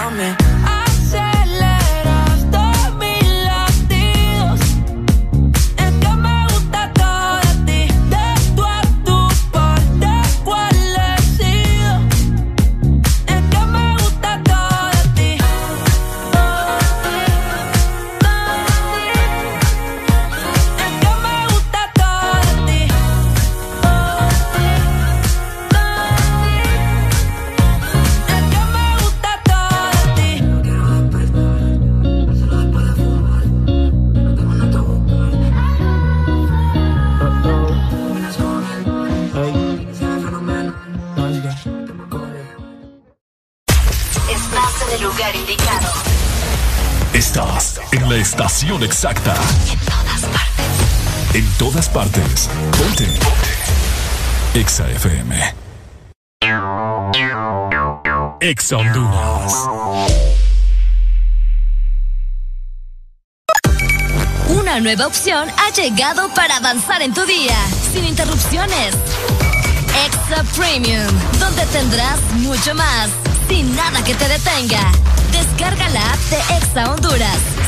S3: exacta.
S9: En todas partes.
S3: En todas partes. Ponte. Exa FM. Exa Honduras.
S8: Una nueva opción ha llegado para avanzar en tu día, sin interrupciones. Extra Premium, donde tendrás mucho más, sin nada que te detenga. Descarga la app de Exa Honduras.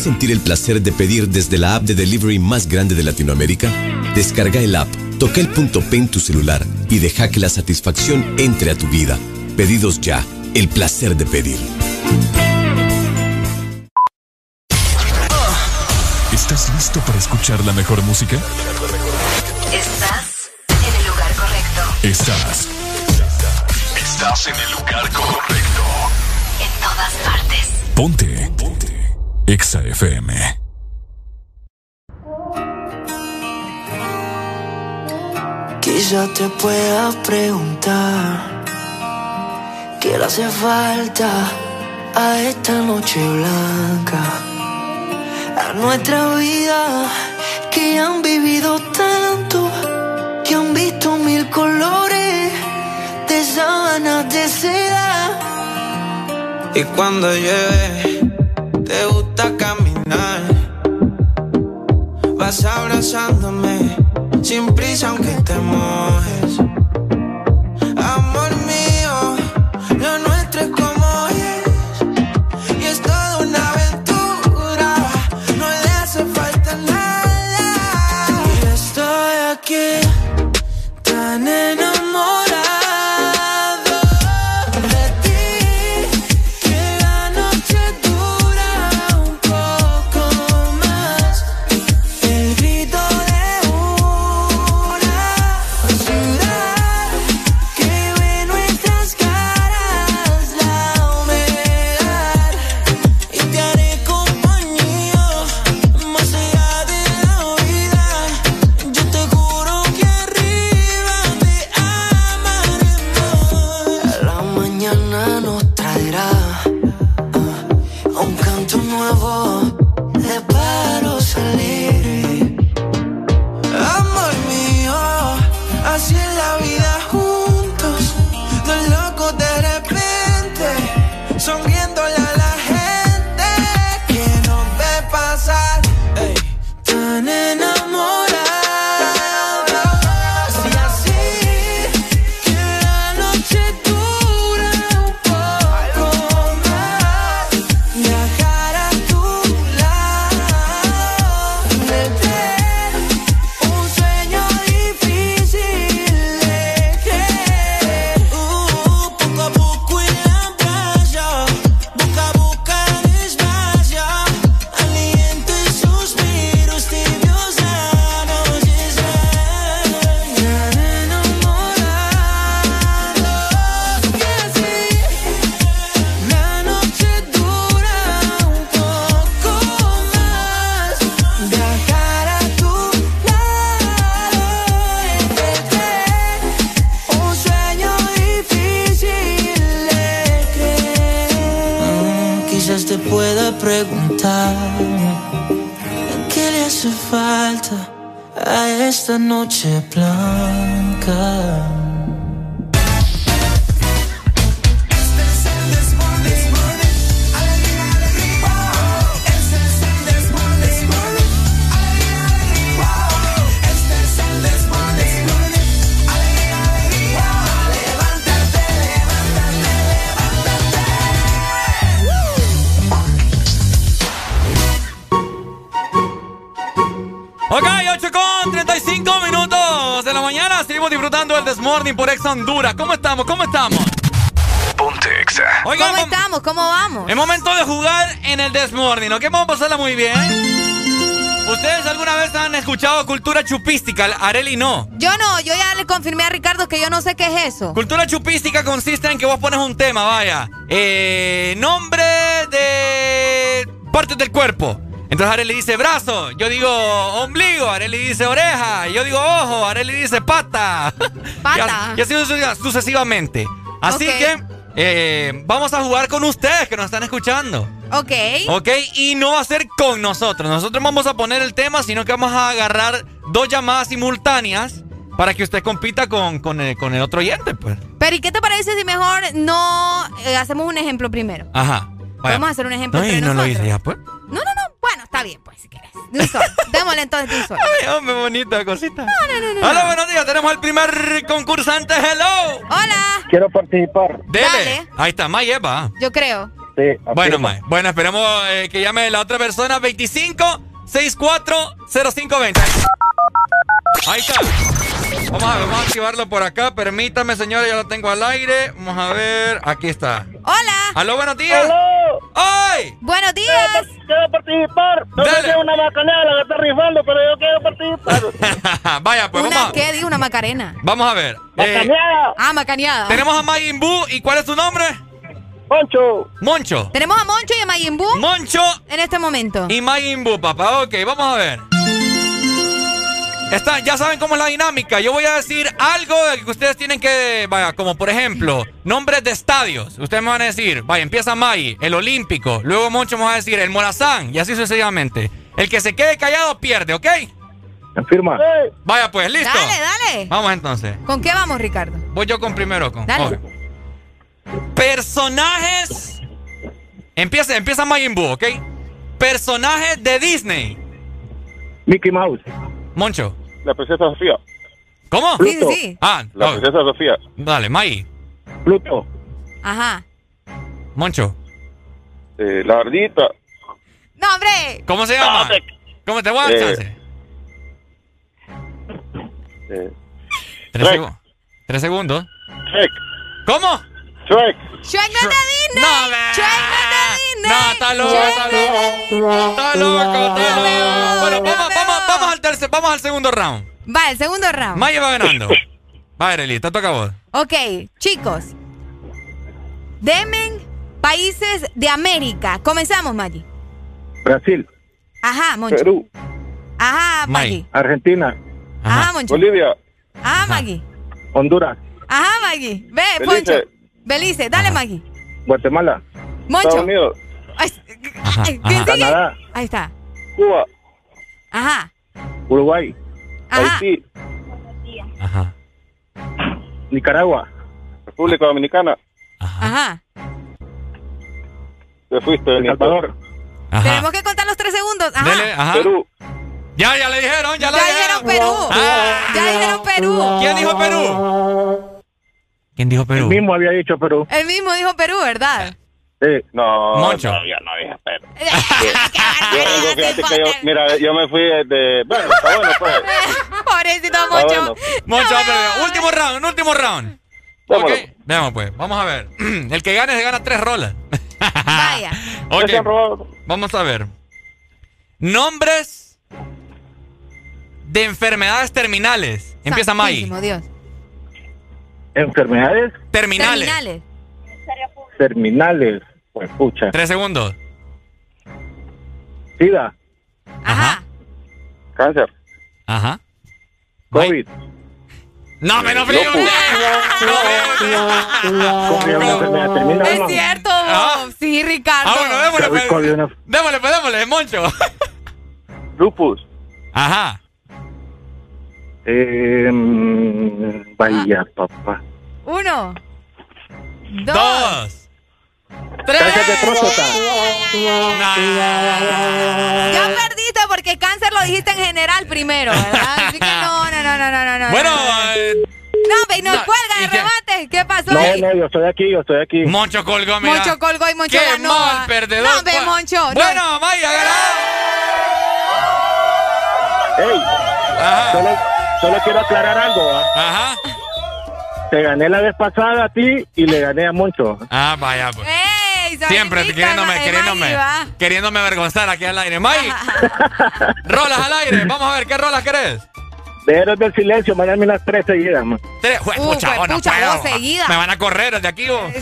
S50: ¿Quieres sentir el placer de pedir desde la app de delivery más grande de Latinoamérica? Descarga el app, toca el punto P en tu celular y deja que la satisfacción entre a tu vida. Pedidos ya, el placer de pedir.
S3: ¿Estás listo para escuchar la mejor música?
S9: Estás en el lugar correcto.
S3: Estás. Estás en el lugar correcto.
S9: En todas partes.
S3: Ponte. Ponte. Exa FM.
S51: Quizá te pueda preguntar qué le hace falta a esta noche blanca, a nuestra vida que han vivido tanto, que han visto mil colores de sábanas de seda.
S17: Y cuando llueve, te gusta caminar. Vas abrazándome sin prisa aunque te mojes.
S2: Muy bien. ¿Ustedes alguna vez han escuchado cultura chupística? Areli no.
S1: Yo no, yo ya le confirmé a Ricardo que yo no sé qué es eso.
S2: Cultura chupística consiste en que vos pones un tema, vaya. Eh, nombre de partes del cuerpo. Entonces Areli dice brazo, yo digo ombligo, Areli dice oreja, yo digo ojo, Areli dice pata.
S1: Pata.
S2: y así sucesivamente. Así
S1: Ok.
S2: que eh, vamos a jugar con ustedes que nos están escuchando.
S1: Ok.
S2: ¿Ok? Y no va a ser con nosotros. Nosotros vamos a poner el tema, sino que vamos a agarrar dos llamadas simultáneas para que usted compita con, con, el, con el otro oyente, pues.
S1: Pero ¿y qué te parece si mejor no eh, hacemos un ejemplo primero?
S2: Ajá. Vaya.
S1: Vamos a hacer un ejemplo
S2: No,
S1: entre
S2: no lo hice ya, pues.
S1: No, no, no. Bueno, está bien, pues, si quieres. De un. Démosle entonces de un solo.
S2: Ay, hombre, bonita cosita.
S1: No, no, no, no.
S2: Hola, buenos días. Tenemos al primer concursante. Hello.
S1: Hola.
S47: Quiero participar.
S2: Dele.
S1: Dale.
S2: Ahí está, May Eva.
S1: Yo creo.
S47: Sí,
S2: Bueno. Bueno, esperemos eh, que llame la otra persona. 25 64 0520. Ahí está. Vamos a ver, vamos a activarlo por acá. Permítame, señora, ya lo tengo al aire. Vamos a ver. Aquí está.
S1: Hola.
S2: Aló, buenos días.
S47: ¡Aló!
S2: ¡Ay!
S1: Buenos días.
S47: Quiero participar. No sé si es una bacanera la que está rifando, pero yo quiero participar.
S2: Vaya, pues
S1: ¿Una
S2: vamos a,
S1: qué? Digo, una macarena.
S2: vamos a ver. Eh,
S47: ¡Bacaneada!
S1: Ah, macaneada.
S2: tenemos a Majin Buu. ¿Y cuál es su nombre?
S47: ¡Poncho!
S2: Moncho.
S1: Tenemos a Moncho y a Mayimbu
S2: Moncho
S1: en este momento.
S2: y Majin Buu, papá. Ok, vamos a ver. Está, ya saben cómo es la dinámica. Yo voy a decir algo de que ustedes tienen que, vaya, como por ejemplo, nombres de estadios. Ustedes me van a decir, vaya, empieza May, el Olímpico. Luego Moncho me va a decir el Morazán y así sucesivamente. El que se quede callado pierde, ¿ok?
S47: Firma.
S2: Vaya pues, listo.
S1: Dale, dale.
S2: Vamos entonces.
S1: ¿Con qué vamos, Ricardo?
S2: Voy yo con primero con.
S1: Dale.
S2: Personajes. Empieza, empieza Majin Buu, ¿ok? Personajes de Disney.
S47: Mickey Mouse.
S2: Moncho.
S47: La princesa Sofía.
S2: ¿Cómo?
S1: Sí, sí, sí.
S2: Ah,
S47: La
S2: oh,
S47: princesa Sofía.
S2: dale, May.
S47: Pluto.
S1: Ajá.
S2: Moncho.
S47: Eh, la ardita.
S1: No, hombre.
S2: ¿Cómo se llama?
S47: No, te-
S2: ¿Cómo te voy a dar
S47: Eh,
S2: chance?
S47: Eh,
S2: Tres, segundos. ¿Cómo?
S47: Shrek.
S1: Shrek no es de Disney.
S2: No, ve.
S1: Shrek no es de Disney.
S2: No, está loco, está loco. Está loco, está loco. Bueno, vamos, vamos, vamos al tercer, vamos al segundo round.
S1: Va, el segundo round.
S2: May va ganando. Va, Ereli, te toca a vos.
S1: Ok, chicos. Demen países de América. Comenzamos, Maggie.
S47: Brasil.
S1: Ajá, Moncho.
S47: Perú.
S1: Ajá, Maggie.
S47: Argentina.
S1: Ajá, Moncho.
S47: Bolivia.
S1: Ajá, Maggie.
S47: Honduras.
S1: Ajá, Maggie. Ve,
S47: Belice.
S1: Poncho. Belice, dale, Maggie.
S47: Guatemala.
S1: Moncho.
S47: Estados Unidos.
S1: Ay,
S2: Ajá,
S1: ay, ¿Quién
S2: ajá.
S47: Canadá.
S1: Ahí está.
S47: Cuba.
S1: Ajá.
S47: Uruguay.
S1: Ajá.
S47: Haití.
S2: Ajá.
S47: Nicaragua. República Dominicana.
S1: Ajá.
S47: Te fuiste. El Salvador.
S2: Ajá.
S1: Tenemos que contar los tres segundos. Ajá.
S2: Dele, ajá.
S47: Perú.
S2: Ya, ya le dijeron, ya,
S1: Ya
S2: le
S1: dijeron Perú.
S2: Ah.
S1: Ya dijeron Perú.
S2: ¿Quién dijo Perú? ¿Quién dijo Perú?
S47: El mismo había dicho Perú.
S1: El mismo dijo Perú, ¿verdad?
S47: Sí. No.
S2: Moncho.
S47: No, yo no dije Perú. Yo, fíjate que yo, mira, yo me fui de. Bueno, está bueno, pues.
S1: Pobrecito Moncho.
S47: bueno.
S2: Moncho, pero último round, último round.
S47: Démoslo.
S2: Ok, veamos pues, vamos a ver. El que gane se gana tres rolas.
S1: Vaya.
S2: Ok, vamos a ver. Nombres de enfermedades terminales. Empieza May.
S1: Dios.
S47: Enfermedades
S2: Terminales.
S1: Terminales.
S47: terminales. Pues pucha.
S2: Tres segundos.
S47: SIDA.
S1: Ajá.
S47: Cáncer.
S2: Ajá.
S47: COVID.
S2: No, me no frío.
S47: COVID es
S1: cierto.
S2: Ah.
S1: Sí, Ricardo.
S2: Ah, bueno, démosle, pues. Démosle, pues, démosle, Moncho.
S47: Lupus.
S2: Ajá.
S47: Eh, vaya, papá.
S1: Uno. Dos.
S2: Dos. Tres.
S1: Ya perdiste porque cáncer lo dijiste en general primero, ¿verdad? Así que no, no, no, no, no, no. no.
S2: Bueno,
S1: no,
S2: eh,
S1: no, ve, no,
S2: no,
S1: cuelga
S2: ¿y
S1: de remate. ¿Qué pasó
S47: No,
S1: ahí?
S47: no, yo estoy aquí, yo estoy aquí.
S2: Moncho colgó, mira.
S1: Moncho colgó y Moncho
S2: Qué
S1: ganó.
S2: mal perdedor.
S1: No, ve,
S2: Pues-
S1: Moncho. no.
S2: Bueno, Maya, ganó.
S47: Ey,
S2: Ajá.
S47: Solo, quiero aclarar algo.
S2: Ajá.
S47: Te gané la vez pasada a ti y le gané a Moncho.
S2: Ah, vaya, pues.
S1: ¡Ey!
S2: Siempre queriéndome, queriéndome,
S1: Maggie,
S2: queriéndome avergonzar aquí al aire. May, rolas al aire. Vamos a ver, ¿qué rolas querés?
S52: De Héroes del Silencio, mándame unas tres seguidas, man.
S2: Tres,
S1: Uh,
S2: pucha, oh, no
S1: pucha,
S2: puedo.
S1: seguidas.
S2: Me van a correr de aquí. vos.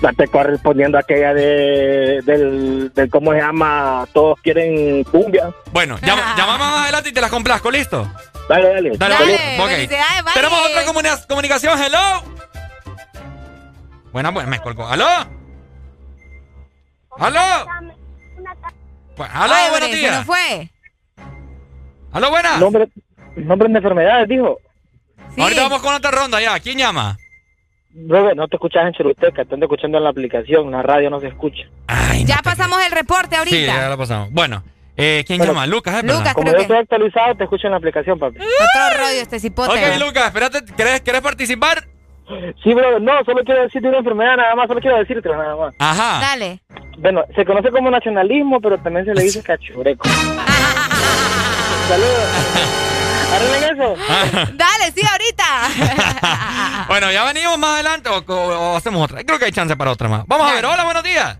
S52: Date correspondiendo a aquella de, del, del, ¿cómo se llama? Todos quieren cumbia.
S2: Bueno, llama, llamamos más adelante y te las complazco, ¿listo?
S52: Dale, dale.
S2: Dale,
S1: Dale,
S2: ok.
S1: felicidades, vale.
S2: Tenemos otra comuni- comunicación, hello. Buena, buena, me colgó. ¿Aló? ¿Aló? Pues, ¿Aló?
S1: Ay,
S2: buenos días.
S1: nos fue.
S2: ¿Aló, buenas?
S52: Nombre, nombre de enfermedades, dijo.
S1: Sí.
S2: Ahorita vamos con otra ronda ya. ¿Quién llama?
S52: Robert, no te escuchas en Choluteca, te ando escuchando en la aplicación, la radio no se escucha.
S1: Ya pasamos el reporte ahorita.
S2: Sí, ya lo pasamos. Bueno, eh, ¿quién llama? Lucas, ¿eh?
S1: Lucas.
S52: Como
S1: creo
S52: yo
S1: que-
S52: estoy actualizado, te escucho en la aplicación, papi.
S1: Otro rollo este cipote.
S2: Ok. Lucas, espérate. ¿Querés, ¿Querés participar?
S52: Sí, bro, no, solo quiero decirte una enfermedad nada más, solo quiero decirte nada más.
S2: Ajá.
S1: Dale.
S52: Bueno, se conoce como nacionalismo, pero también se le dice cachureco. Saludos. ¿Arreglen eso?
S1: Dale, sí, ahorita.
S2: Bueno, ya venimos más adelante o, o- o hacemos otra. Creo que hay chance para otra más. Vamos a ver. Hola, buenos días.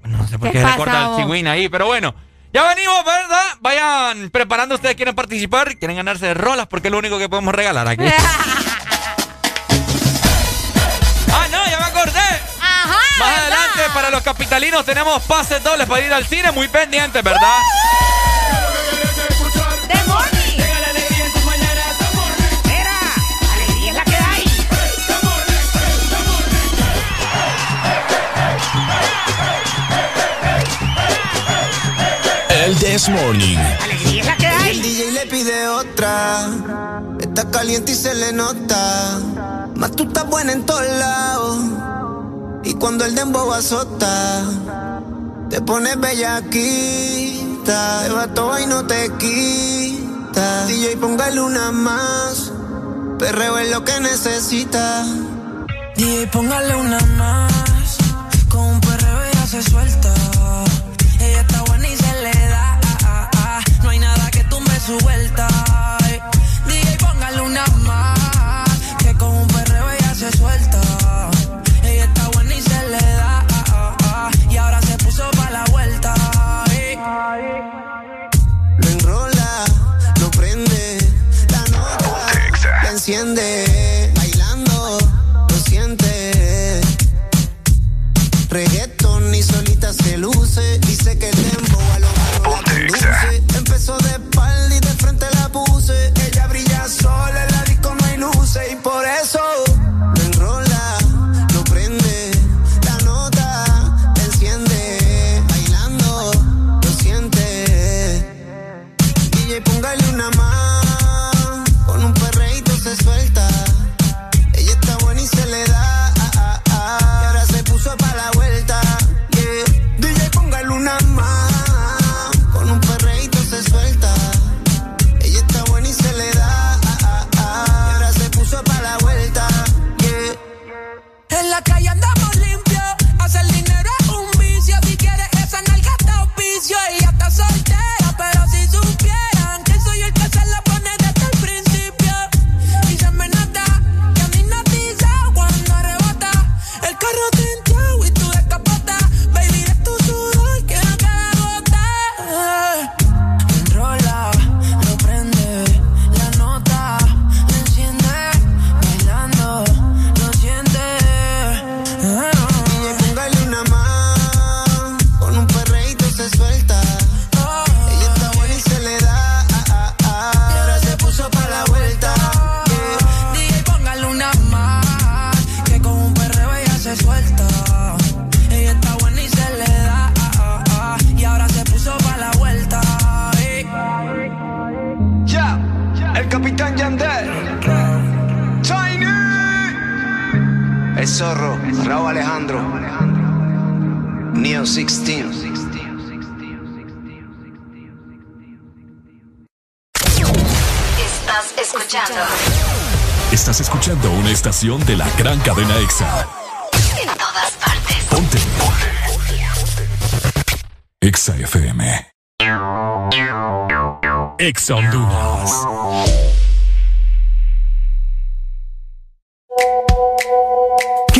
S2: Bueno, no sé por
S1: ¿Qué
S2: qué,
S1: pasa,
S2: recorta el chigüín ahí, pero bueno. Ya venimos, ¿verdad? Vayan preparando ustedes, quieren participar, quieren ganarse rolas porque es lo único que podemos regalar aquí. ah, no, ya me acordé.
S1: Ajá.
S2: Más
S1: ¿verdad?
S2: adelante, para los capitalinos, tenemos pases dobles para ir al cine, muy pendientes, ¿verdad?
S3: This Morning.
S27: Alegría es la que hay.
S10: El DJ le pide otra. Está caliente y se le nota. Más tú estás buena en todos lados. Y cuando el dembow azota, te pones bellaquita. Te va todo y no te quita. DJ, póngale una más. Perreo es lo que necesita. DJ, póngale una más. Con un perreo ella se suelta. Ella está buena su vuelta. DJ, póngale una más. Que con un perreo ella se suelta. Ella está buena y se le da. Y ahora se puso pa' la vuelta. Ay. Lo enrola, lo prende. La nota la enciende. Bailando, lo siente. Reggaeton y solita se luce. Dice que el tempo a lo malo. Empezó de espalda zorro, Raúl Alejandro. Neo 16.
S53: Estás escuchando
S3: Estás escuchando una estación de la gran cadena EXA.
S53: en todas partes.
S3: Ponte. EXA FM. EXA Honduras.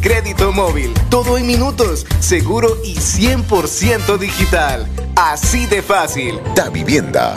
S54: crédito móvil. Todo en minutos, seguro y 100% digital. Así de fácil.
S14: Da Vivienda.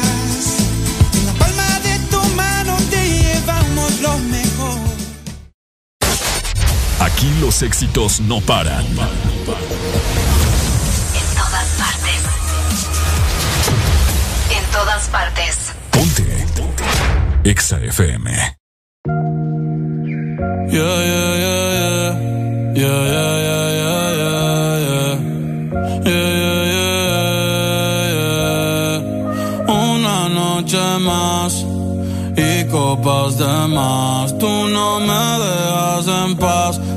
S3: Aquí los éxitos no paran.
S55: En todas partes. En todas partes.
S3: Ponte. Exa FM.
S5: Yeah, yeah, yeah, yeah. Yeah, yeah, yeah, yeah, yeah, yeah. Yeah, yeah, yeah, yeah. Una noche más y copas de más. Tú no me dejas en paz.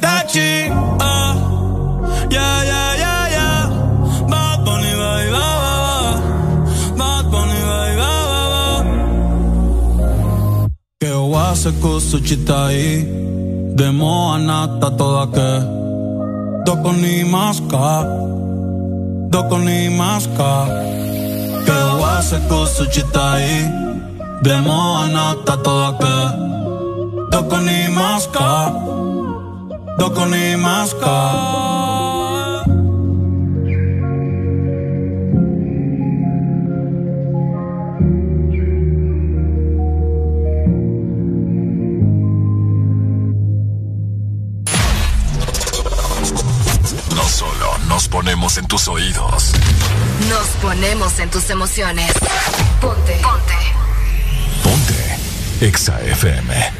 S5: Itachi ah. Yeah, yeah, yeah, yeah. Bad Bunny, baby, ba, ba, ba. Bad Bunny, baby, ba, ba, ba. Que wase kusuchitai Demo anata toda que Doko ni maska Doko ni maska Que wase kusuchitai Demo anata toda que Doko ni Maska
S3: No solo nos ponemos en tus oídos.
S55: Nos ponemos en tus emociones. Ponte. Ponte.
S3: Ponte. Exa FM.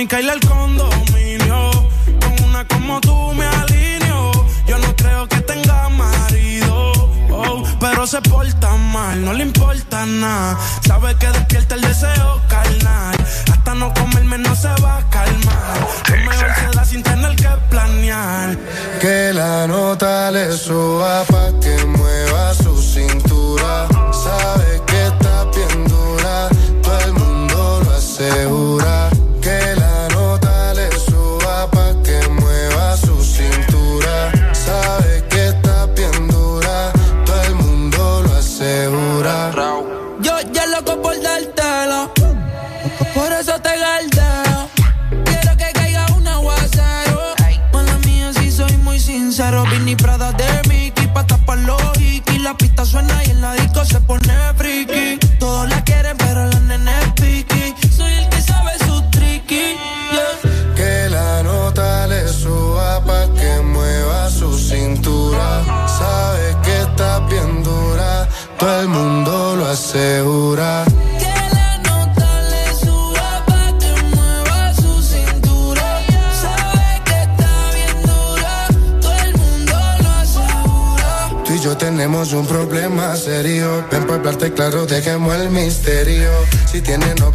S5: Mami, caíle al condominio. Con una como tú me alineo. Yo no creo que tenga marido. Oh, pero se porta mal, no le importa nada. Sabe que despierta el deseo carnal. Hasta no comerme no se va a calmar. No mejor se da sin tener que planear.
S56: Que la nota le suba pa' que muevas quemó el misterio. Si tiene no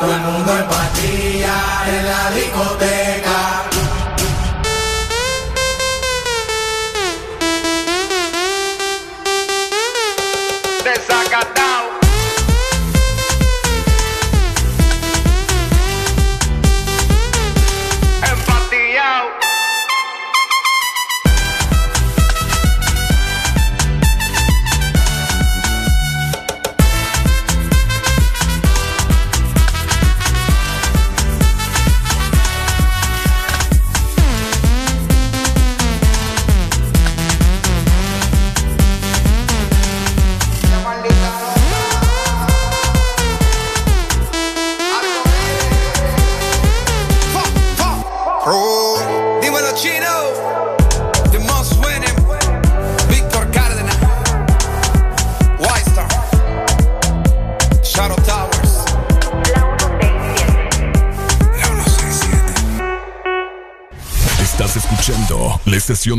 S56: todo el mundo
S57: en patilla en la discoteca.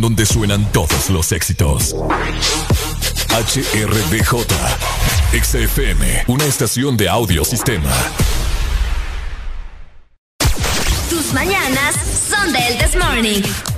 S3: Donde suenan todos los éxitos. HRDJ, XFM, una estación de audio sistema.
S8: Tus mañanas son del This Morning.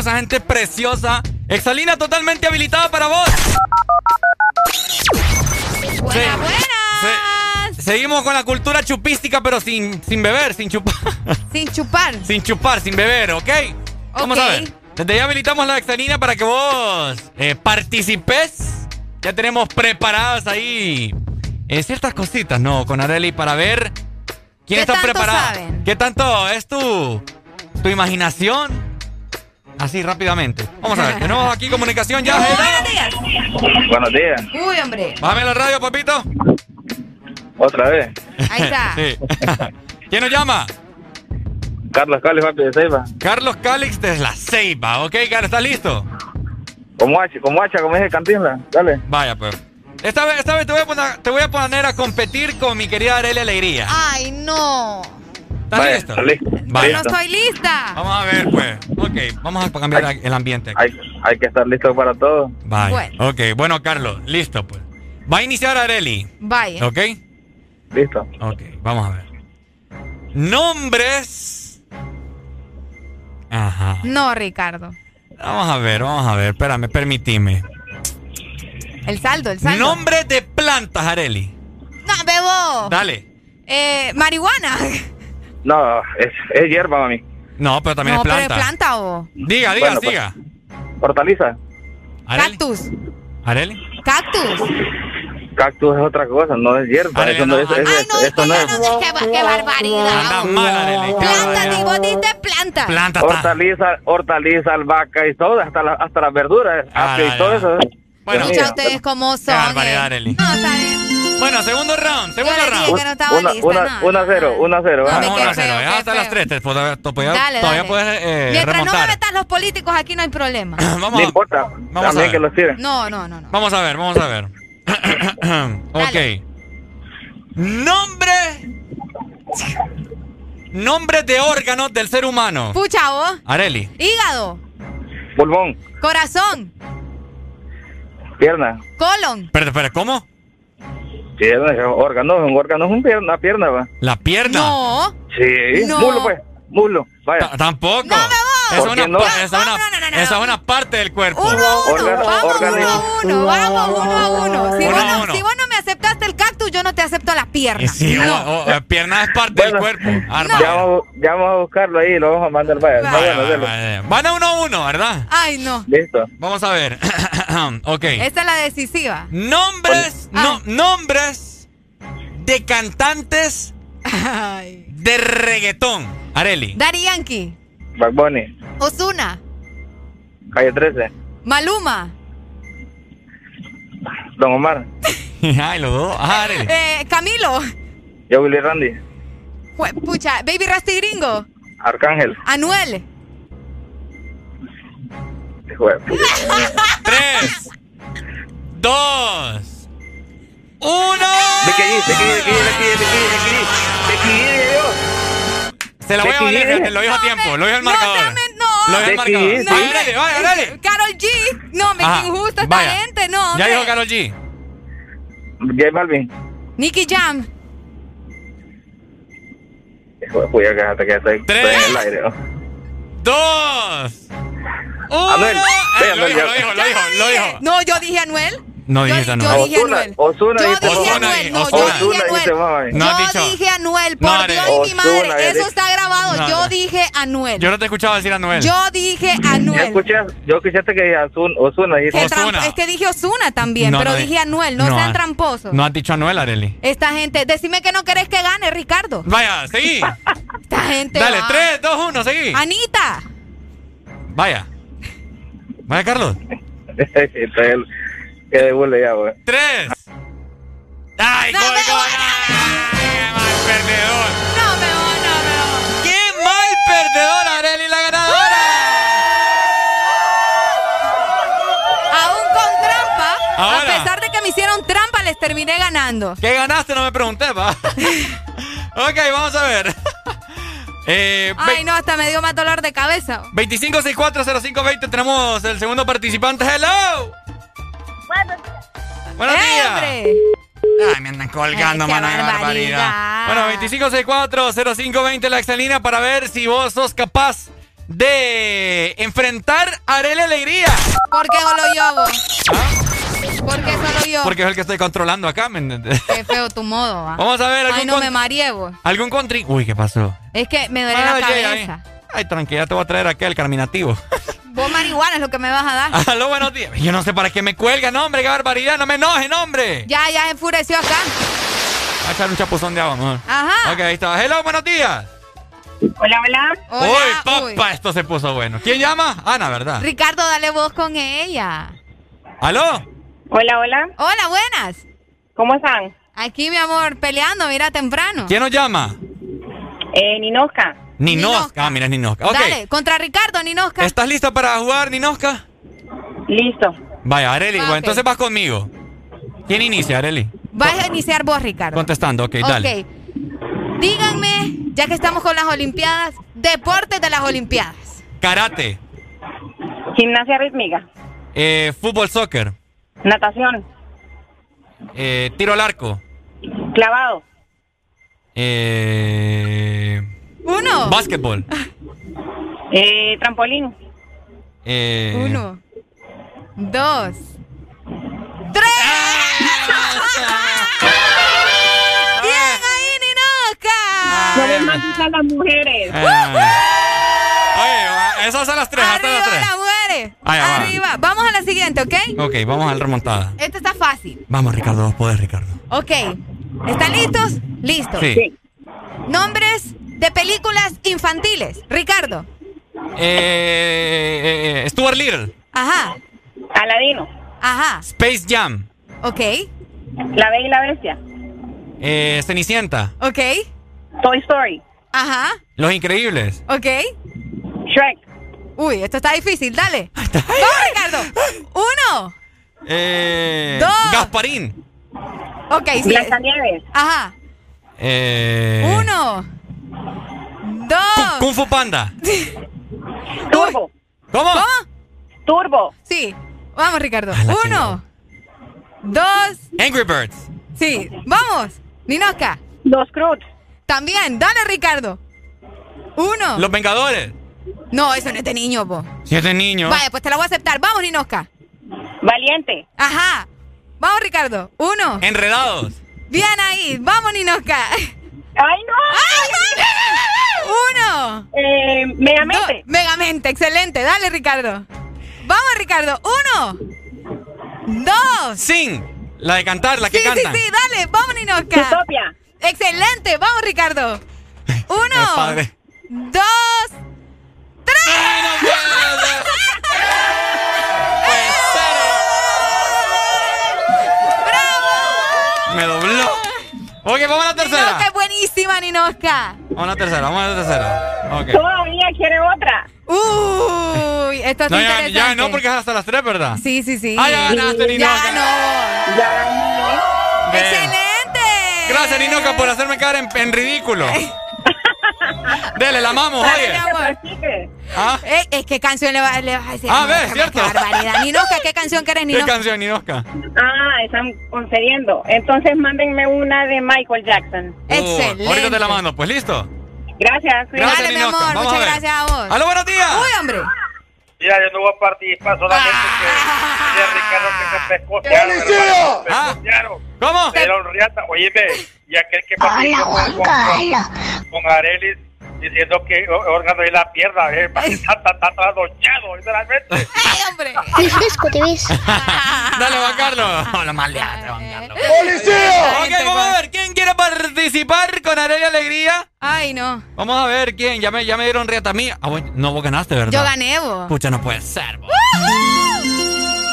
S2: Hermosa, gente preciosa. Exalina totalmente habilitada para vos.
S1: Buenas, buenas.
S2: Se- seguimos con la cultura chupística, pero sin, sin beber, sin chupar.
S1: Sin chupar.
S2: sin chupar, sin beber, ¿ok? Vamos a
S1: Ok.
S2: ver. Desde ya habilitamos la Exalina para que vos eh, participes. Ya tenemos preparadas ahí eh, ciertas cositas, ¿no? Con Areli para ver quién
S1: ¿Qué
S2: está
S1: tanto
S2: preparado.
S1: saben?
S2: ¿Qué tanto es tu, tu imaginación? Así rápidamente. Vamos a ver. Tenemos aquí comunicación ya.
S1: Buenos días.
S58: Buenos días.
S1: Uy, hombre.
S2: Bájame la radio, papito.
S58: Otra vez.
S1: Ahí está.
S2: Sí. ¿Quién nos llama?
S58: Carlos Cali, papi de Ceiba.
S2: Carlos Calix de la Ceiba. Ok, Carlos, ¿estás listo?
S58: Como hacha, como hacha, como dije Cantinla. Dale.
S2: Vaya, pues. Esta vez, esta vez te, voy a poner, te voy a poner a competir con mi querida Arely Alegría.
S1: Ay, no.
S2: ¿Estás listo?
S58: está listo.
S2: Vaya.
S1: No estoy lista.
S2: Vamos a ver, pues. Ok, vamos a cambiar el ambiente. aquí.
S58: Hay, hay que estar listo para todo.
S2: Vaya.
S1: Bueno.
S2: Ok, bueno, Carlos, listo, pues. Va a iniciar Areli.
S1: Vaya.
S2: ¿Ok?
S58: Listo.
S2: Ok, vamos a ver. Nombres. Ajá.
S1: No, Ricardo.
S2: Vamos a ver, vamos a ver. Espérame, permitime.
S1: El saldo, el saldo.
S2: Nombre de plantas, Areli.
S1: No, bebo.
S2: Dale.
S1: Eh, marihuana.
S58: No, es, es hierba, mami.
S2: No, pero también
S1: no,
S2: es planta.
S1: pero es planta o.
S2: Diga, diga,
S58: Bueno, pues. Hortaliza.
S2: Areli.
S1: Cactus.
S2: Areli.
S1: Cactus.
S58: Cactus es otra cosa, no es hierba.
S2: Arely,
S58: eso no,
S2: no,
S58: es, es-
S1: Ay, no,
S58: eso no es.
S1: qué, ba- qué barbaridad.
S2: Anda mal, Areli.
S1: Planta, ni vos diste planta.
S2: Planta.
S58: Hortaliza, hortaliza, albahaca y todo, hasta, la, hasta las verduras,
S2: Ah,
S58: apio y todo eso.
S2: Bueno.
S1: Escucha ustedes cómo
S2: Qué
S1: son.
S2: barbaridad,
S1: eh.
S2: Areli.
S1: No, está bien.
S2: Bueno, segundo round, segundo round.
S1: que no estaba
S58: Una,
S1: lista.
S58: una,
S1: no,
S58: una
S1: no,
S58: cero,
S1: no.
S58: una cero.
S1: No,
S58: ah.
S1: me
S2: Vamos
S1: qué
S2: 1 a 0.
S1: feo,
S2: Ya
S1: qué
S2: hasta las
S1: feo.
S2: 3. Te, todavía todavía-
S1: Dale,
S2: todavía
S1: dale.
S2: puedes eh,
S1: Mientras no me
S2: remontar.
S1: metas los políticos, aquí no hay problema.
S2: vamos,
S58: No
S2: a,
S58: importa,
S2: Vamos a ver.
S58: que los tiren.
S1: No, no, no, no.
S2: vamos a ver, vamos a ver. ok. Nombre. Nombre de órganos del ser humano.
S1: Pucha, vos.
S2: Areli.
S1: Hígado.
S58: Pulmón,
S1: Corazón.
S58: pierna.
S1: Colon.
S2: Espera, espera, ¿cómo?
S58: Pierna, órgano, un órgano es un pierna, una pierna, va.
S2: La pierna.
S1: No.
S58: Sí,
S1: No.
S58: muslo, pues, muslo, vaya.
S2: Ta- Tampoco.
S1: No, me voy.
S2: Esa
S58: ¿Por
S2: es una,
S58: no?
S2: es una- es una parte del cuerpo.
S1: Uno a uno.
S58: Órgano,
S1: vamos uno a uno. Vamos uno a uno. Si,
S2: Uno
S1: vos
S2: a
S1: no,
S2: uno.
S1: si vos no me aceptaste el cactus, yo no te acepto la pierna.
S2: Y sí,
S1: no.
S2: o- o- la pierna es parte del cuerpo. Arma.
S58: Ya, vamos, ya vamos a buscarlo ahí, lo vamos a mandar, vaya.
S2: Vaya. Van a uno a uno, ¿verdad?
S1: Ay, no.
S58: Listo.
S2: Vamos a ver. ok.
S1: Esta es la decisiva.
S2: Nombres, no,
S1: Ah.
S2: nombres de cantantes
S1: Ay.
S2: de reggaetón. Areli.
S1: Daddy Yankee.
S58: Bad Bunny,
S1: Osuna.
S58: calle 13,
S1: Maluma.
S58: Don Omar,
S2: Ay, los dos. Ajá, Areli.
S1: Eh, Camilo.
S58: yo Willy Randy,
S1: Jue- Pucha, Baby Rasty Gringo.
S58: Arcángel.
S1: Anuel.
S2: Tres, dos, uno.
S58: Becky G, Becky G, Becky G, Becky G, Becky G.
S2: Se la voy a valer, lo dijo a tiempo, lo dijo el marcador.
S1: no.
S2: Lo dijo el marcador.
S1: Carol G. No, me injusta esta gente, no.
S2: Ya dijo Carol G.
S58: J Balvin.
S1: Nicky Jam.
S58: Hijo de puta, que estoy,
S2: Tres.
S58: estoy en el aire. ¿no?
S2: Dos, uno.
S58: Anuel.
S2: Eh,
S58: Ve,
S2: lo
S58: Anuel,
S2: dijo, lo dijo, lo dijo, lo dijo.
S1: No, yo dije Anuel.
S2: No dijiste
S1: yo
S2: Anuel.
S1: dije
S58: Osuna,
S1: Anuel.
S58: Osuna
S1: yo dije. Anuel. No,
S2: Ozuna
S1: yo dije
S58: dijiste
S1: Anuel.
S2: No
S1: yo
S2: dicho.
S1: dije Anuel. Por. Dios y mi madre. Eso está grabado.
S2: No,
S1: yo dije Anuel.
S2: Yo no te escuchaba decir Anuel.
S1: Yo dije
S58: Yo
S1: Anuel.
S58: escuché, yo escuchaste que
S1: trampa-
S2: Ozuna.
S1: Es que dije Osuna también,
S2: No,
S1: pero
S2: no,
S1: dije. Anuel. No,
S2: No,
S1: sean tramposos.
S2: No has dicho Anuel, Areli.
S1: Esta gente, decime que no querés que gane, Ricardo.
S2: Vaya, seguí.
S1: Esta gente.
S2: Dale,
S1: va.
S2: 3, 2, 1, seguí.
S1: Anita.
S2: Vaya. Vaya, Carlos.
S58: Que devuelve ya, güey.
S2: 3. ¡Ay,
S1: No
S2: gol,
S1: me
S2: gol!
S1: voy.
S2: ¡Ay, mal perdedor!
S1: No me voy, no me voy.
S2: ¡Qué mal perdedor, Areli, la ganadora!
S1: Aún con trampa,
S2: Ahora.
S1: a pesar de que me hicieron trampa, les terminé ganando.
S2: ¿Qué ganaste? No me pregunté, pa. ok, vamos a ver. Eh,
S1: Ay, no, hasta me dio más dolor de cabeza.
S2: 25640520 tenemos el segundo participante. ¡Hello! Buenos
S1: ¡Eh,
S2: días.
S1: hombre!
S2: Ay, me andan colgando,
S1: Ay,
S2: mano, qué
S1: barbaridad.
S2: Bueno, 25640520 la excelina para ver si vos sos capaz de enfrentar a Arely Alegría.
S1: ¿Por qué solo yo, vos? ¿Por qué solo yo?
S2: Porque es el que estoy controlando acá, ¿me entiendes?
S1: Qué feo tu modo, va.
S2: Vamos a ver algún
S1: Ay, no me mareé, vos.
S2: ¿Algún country? Uy, ¿qué pasó?
S1: Es que me duele
S2: Ah,
S1: la cabeza.
S2: Ay, tranquila, te voy a traer aquí el carminativo.
S1: Vos marihuana es lo que me vas a dar.
S2: Aló, buenos días. Yo no sé para qué me cuelgan, hombre, qué barbaridad. No me enojen, hombre.
S1: Ya, ya se enfureció acá.
S2: Voy a echar un chapuzón de agua, mejor.
S1: Ajá.
S2: Ok, ahí está. Hello, buenos días.
S59: Hola, hola.
S1: Hola,
S2: uy,
S1: uy.
S2: papá, esto se puso bueno. ¿Quién llama? Ana, ¿verdad?
S1: Ricardo, dale voz con ella.
S2: ¿Aló?
S59: Hola, hola.
S1: Hola, buenas.
S59: ¿Cómo están?
S1: Aquí, mi amor, peleando, mira, temprano.
S2: ¿Quién nos llama?
S59: Eh, Ninoska.
S2: Ninoska. Ah, mira. Ok.
S1: Dale, contra Ricardo, Ninoska.
S2: ¿Estás lista para jugar, Ninoska?
S59: Listo.
S2: Vaya, Areli.
S1: Ah,
S2: bueno,
S1: ok.
S2: entonces vas conmigo. ¿Quién inicia, Areli?
S1: Vas a iniciar vos, Ricardo.
S2: Contestando, ok, dale.
S1: Ok. Díganme, ya que estamos con las Olimpiadas, deportes de las Olimpiadas.
S2: Karate,
S59: Gimnasia rítmica.
S2: eh, fútbol, soccer,
S59: Natación.
S2: eh, tiro al arco,
S59: Clavado.
S2: eh,
S1: uno.
S2: Básquetbol.
S59: Eh, trampolín.
S2: Eh...
S1: Uno. Dos. ¡Tres! ¡Bien ahí, Ninoca!
S59: No ven más a las mujeres.
S2: Ah. Oye, esas son las tres. Arriba las tres.
S1: las mujeres.
S2: Allá,
S1: Arriba. Va. Vamos a la siguiente, ¿ok?
S2: Ok, vamos al remontada.
S1: Esta está fácil.
S2: Vamos, Ricardo. Vos podés, Ricardo.
S1: Ok. ¿Están listos? Listo.
S2: Sí. sí.
S1: Nombres de películas infantiles. Ricardo.
S2: Eh, eh, Stuart Little.
S1: Ajá.
S59: Aladino.
S1: Ajá.
S2: Space Jam.
S1: Ok.
S59: La Bella y la Bestia.
S2: Eh, Cenicienta.
S1: Ok.
S59: Toy Story.
S1: Ajá.
S2: Los Increíbles.
S1: Ok.
S59: Shrek.
S1: Uy, esto está difícil. Dale. Vamos, Ricardo. Uno.
S2: Eh,
S1: Dos.
S2: Gasparín.
S1: Ok, sí.
S59: Blancanieves.
S1: Ajá.
S2: Eh,
S1: Uno. Dos.
S2: Kung Fu Panda.
S59: Turbo.
S2: ¿Cómo?
S1: ¿Cómo?
S59: Turbo.
S1: Sí. Vamos, Ricardo. Uno. Dos.
S2: Angry Birds.
S1: Sí. Vamos. Ninoska.
S59: Los Cruz.
S1: También. Dale, Ricardo. Uno.
S2: Los Vengadores.
S1: No, eso no es de niño, po.
S2: Siete niños.
S1: Vaya, pues te la voy a aceptar. Vamos, Ninoska.
S59: Valiente.
S1: Ajá. Vamos, Ricardo. Uno.
S2: Enredados.
S1: Bien ahí. Vamos, Ninoska.
S59: ¡Ay, no!
S1: Uno.
S59: Eh, Megamente.
S1: Do- Megamente. Excelente. Dale, Ricardo. Vamos, Ricardo. Uno. Dos.
S2: Sing. La de cantar, la que
S1: sí, sí,
S2: canta.
S1: sí. Dale. Vamos, Ninoska.
S59: Utopia.
S1: Excelente. Vamos, Ricardo. Uno.
S2: padre.
S1: Dos. Tres.
S2: Me Ok, vamos a la tercera.
S1: Ninoska es buenísima, Ninoska.
S2: Vamos a la tercera, vamos a la tercera.
S59: Todavía quiere otra.
S1: Uy, esto está
S2: No, ya,
S1: interesante.
S2: ya no, porque es hasta las tres, ¿verdad?
S1: Sí, sí, sí.
S2: Ah, ya ganaste, Ninoca.
S1: Ya no.
S59: Ya gané.
S2: Bien.
S1: ¡Excelente!
S2: Gracias, Ninoca, por hacerme quedar en, en ridículo. Dele, la amamos, oye.
S1: mi amor.
S2: ¿Ah?
S1: Eh, eh, ¿Qué canción le, va, le vas a decir?
S2: Ah, ves,
S1: qué-
S2: cierto.
S1: Qué barbaridad. Ninoca, ¿qué canción querés,
S2: ¿Qué
S1: Ninoca?
S2: canción, Ninoca?
S59: Ah, están concediendo. Entonces mándenme una de Michael Jackson.
S1: Excelente.
S2: Uh, ahorita te la mando, pues listo.
S59: Gracias.
S2: Gracias,
S1: Dale, mi amor.
S2: Vamos a
S1: Muchas
S2: ver.
S1: gracias a vos.
S2: ¡Aló, buenos días!
S1: Uy, hombre.
S58: Mira, yo no voy a participar solamente
S1: Ah.
S58: que Ricardo que se pescotearon. hermano, se
S2: Ah.
S58: pescotearon.
S2: ¿Cómo?
S58: Un riata. Oíme, y aquel que participó con, con, con Arelis diciendo que órgano de la pierna, eh, está, está, literalmente.
S1: ¡Ay, hombre!
S60: El fresco te ves.
S2: Dale, Juan Carlos. Hola, maleante, Juan Carlos.
S1: ¡Policía!
S2: Ok, vamos a ver. ¿Quién quiere participar con Arelia Alegría?
S1: Ay, no.
S2: Vamos a ver quién. Ya me, ya me dieron riata a mí. Ah, bueno, no, vos ganaste, ¿verdad?
S1: Yo gané, vos.
S2: Pucha, no puede ser. vos.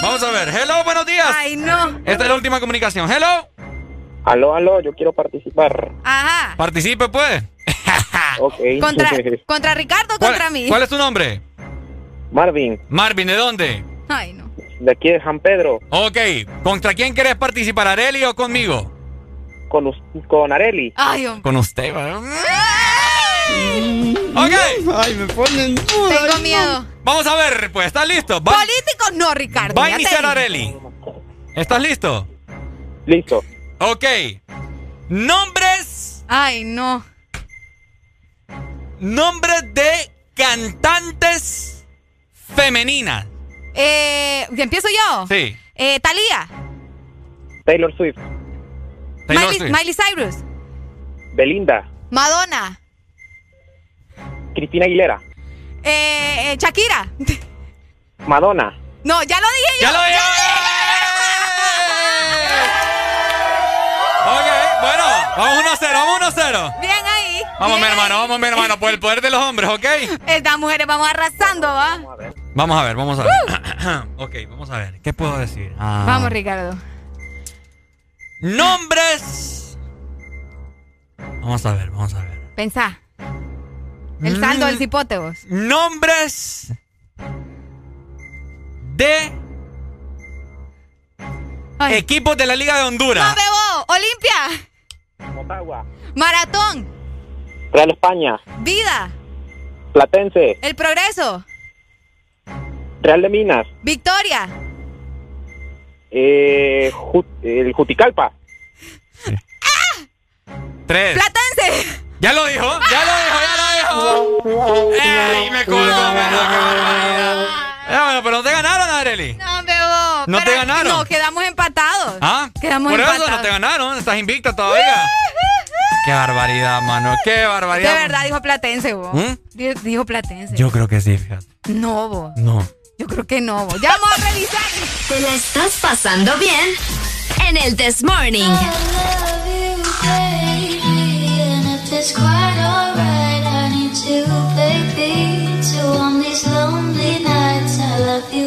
S2: Vamos a ver. Hello, buenos días.
S1: Ay, no.
S2: Esta es la última comunicación. Hello.
S61: Aló, aló, yo quiero participar.
S1: Ajá.
S2: Participe, pues.
S61: Ok.
S1: ¿Contra, ¿Contra Ricardo o
S2: ¿Cuál,
S1: contra mí?
S2: cuál es tu nombre?
S61: Marvin,
S2: Marvin, ¿de dónde?
S1: Ay, no.
S61: de aquí de San Pedro,
S2: Ok. ¿Contra quién querés participar, Areli o conmigo?
S61: con, con Areli.
S1: Ay, hombre.
S2: Con usted, ¿verdad? Ok.
S61: Ay, me ponen
S1: Tengo miedo.
S2: Vamos a ver, pues. ¿Estás listo? Va,
S1: Políticos no, Ricardo.
S2: va a iniciar. Areli. ¿Estás listo?
S61: Listo.
S2: Ok. Nombres.
S1: Ay, no.
S2: Nombres de cantantes femeninas.
S1: Eh, ¿Empiezo yo?
S2: Sí.
S1: Eh, Talía.
S61: Taylor Swift,
S2: Taylor
S1: Miley,
S2: Swift.
S1: Miley Cyrus.
S61: Belinda,
S1: Madonna.
S61: Cristina Aguilera,
S1: Eh, eh, Shakira.
S61: Madonna.
S1: No, ya lo dije yo.
S2: ¡Ya lo dije! Ok, bueno. Vamos 1 a 0, vamos 1 a 0.
S1: Bien.
S2: Vamos, mi hermano, vamos, mi hermano, por el poder de los hombres, ¿ok?
S1: Estas mujeres vamos arrasando, ¿va?
S2: Vamos a ver, vamos a ver. ok, vamos a ver. ¿Qué puedo decir? Ah.
S1: Vamos, Ricardo.
S2: Nombres. Vamos a ver, vamos a ver.
S1: Pensá. El saldo del cipote, vos.
S2: Nombres de
S1: Ay.
S2: equipos de la Liga de Honduras.
S1: ¡No, bebo! ¡Olimpia!
S61: Motagua,
S1: Maratón.
S61: Real España,
S1: Vida.
S61: Platense,
S1: El Progreso.
S61: Real de Minas,
S1: Victoria.
S61: eh, el Juticalpa,
S2: Tres.
S1: Platense.
S2: Ya lo dijo, ya lo dijo, ya lo dijo. ¡Ey, me colgó! me! Eh, bueno, pero no te ganaron, Areli.
S1: No, bebo.
S2: ¿No te ganaron?
S1: No, quedamos empatados.
S2: ¿Ah?
S1: Quedamos
S2: Por eso
S1: empatados.
S2: no te ganaron, estás invicta todavía. Qué barbaridad, mano. Qué barbaridad.
S1: De verdad dijo Platense, vos.
S2: ¿Mm?
S1: Dijo Platense.
S2: Yo creo que sí, fíjate.
S1: No, vos.
S2: No.
S1: Yo creo que no, vos. Ya vamos a revisar.
S8: ¿Te la estás pasando bien? En el This Morning.
S60: I love you,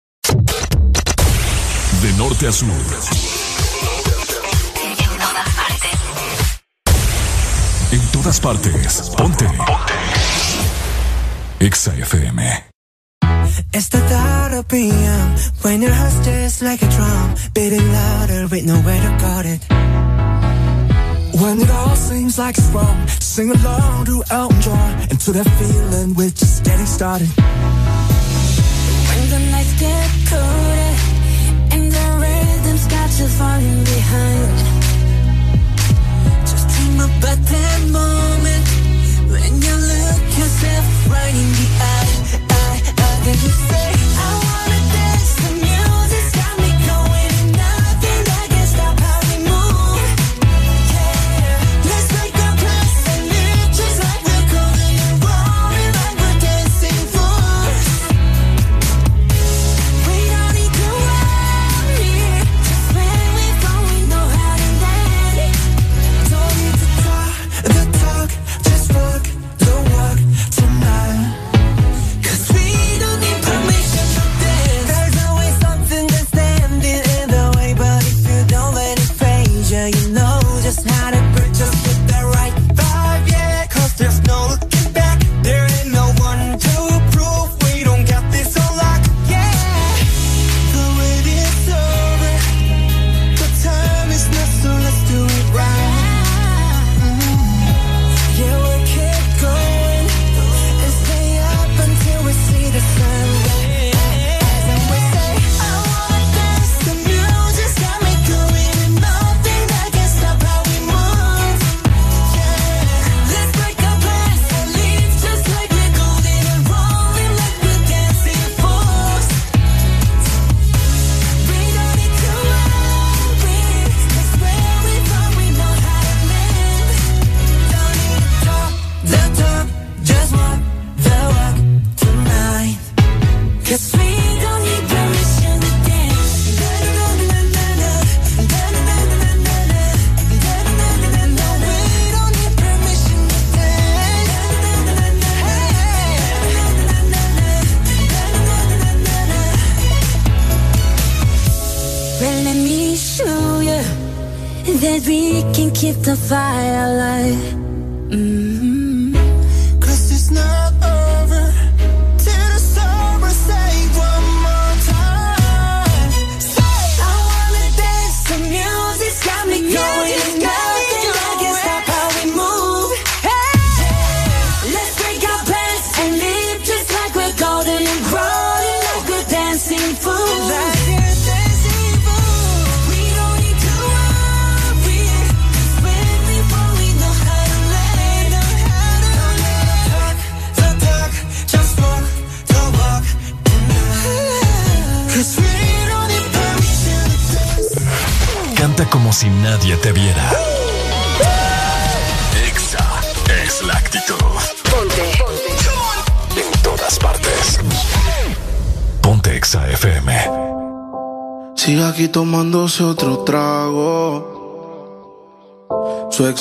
S3: De norte a sur. En todas partes. Ponte. Ponte. Exa FM.
S10: It's the thought of PM when your heart's just like a drum, beating louder with nowhere to guard it.
S62: When it all seems like it's wrong, sing along to Elton John and to that feeling we're just getting started.
S60: When the nights get colder you're falling behind.
S10: Just dream about that moment when you look yourself right in the eye. I, I,
S20: then you say.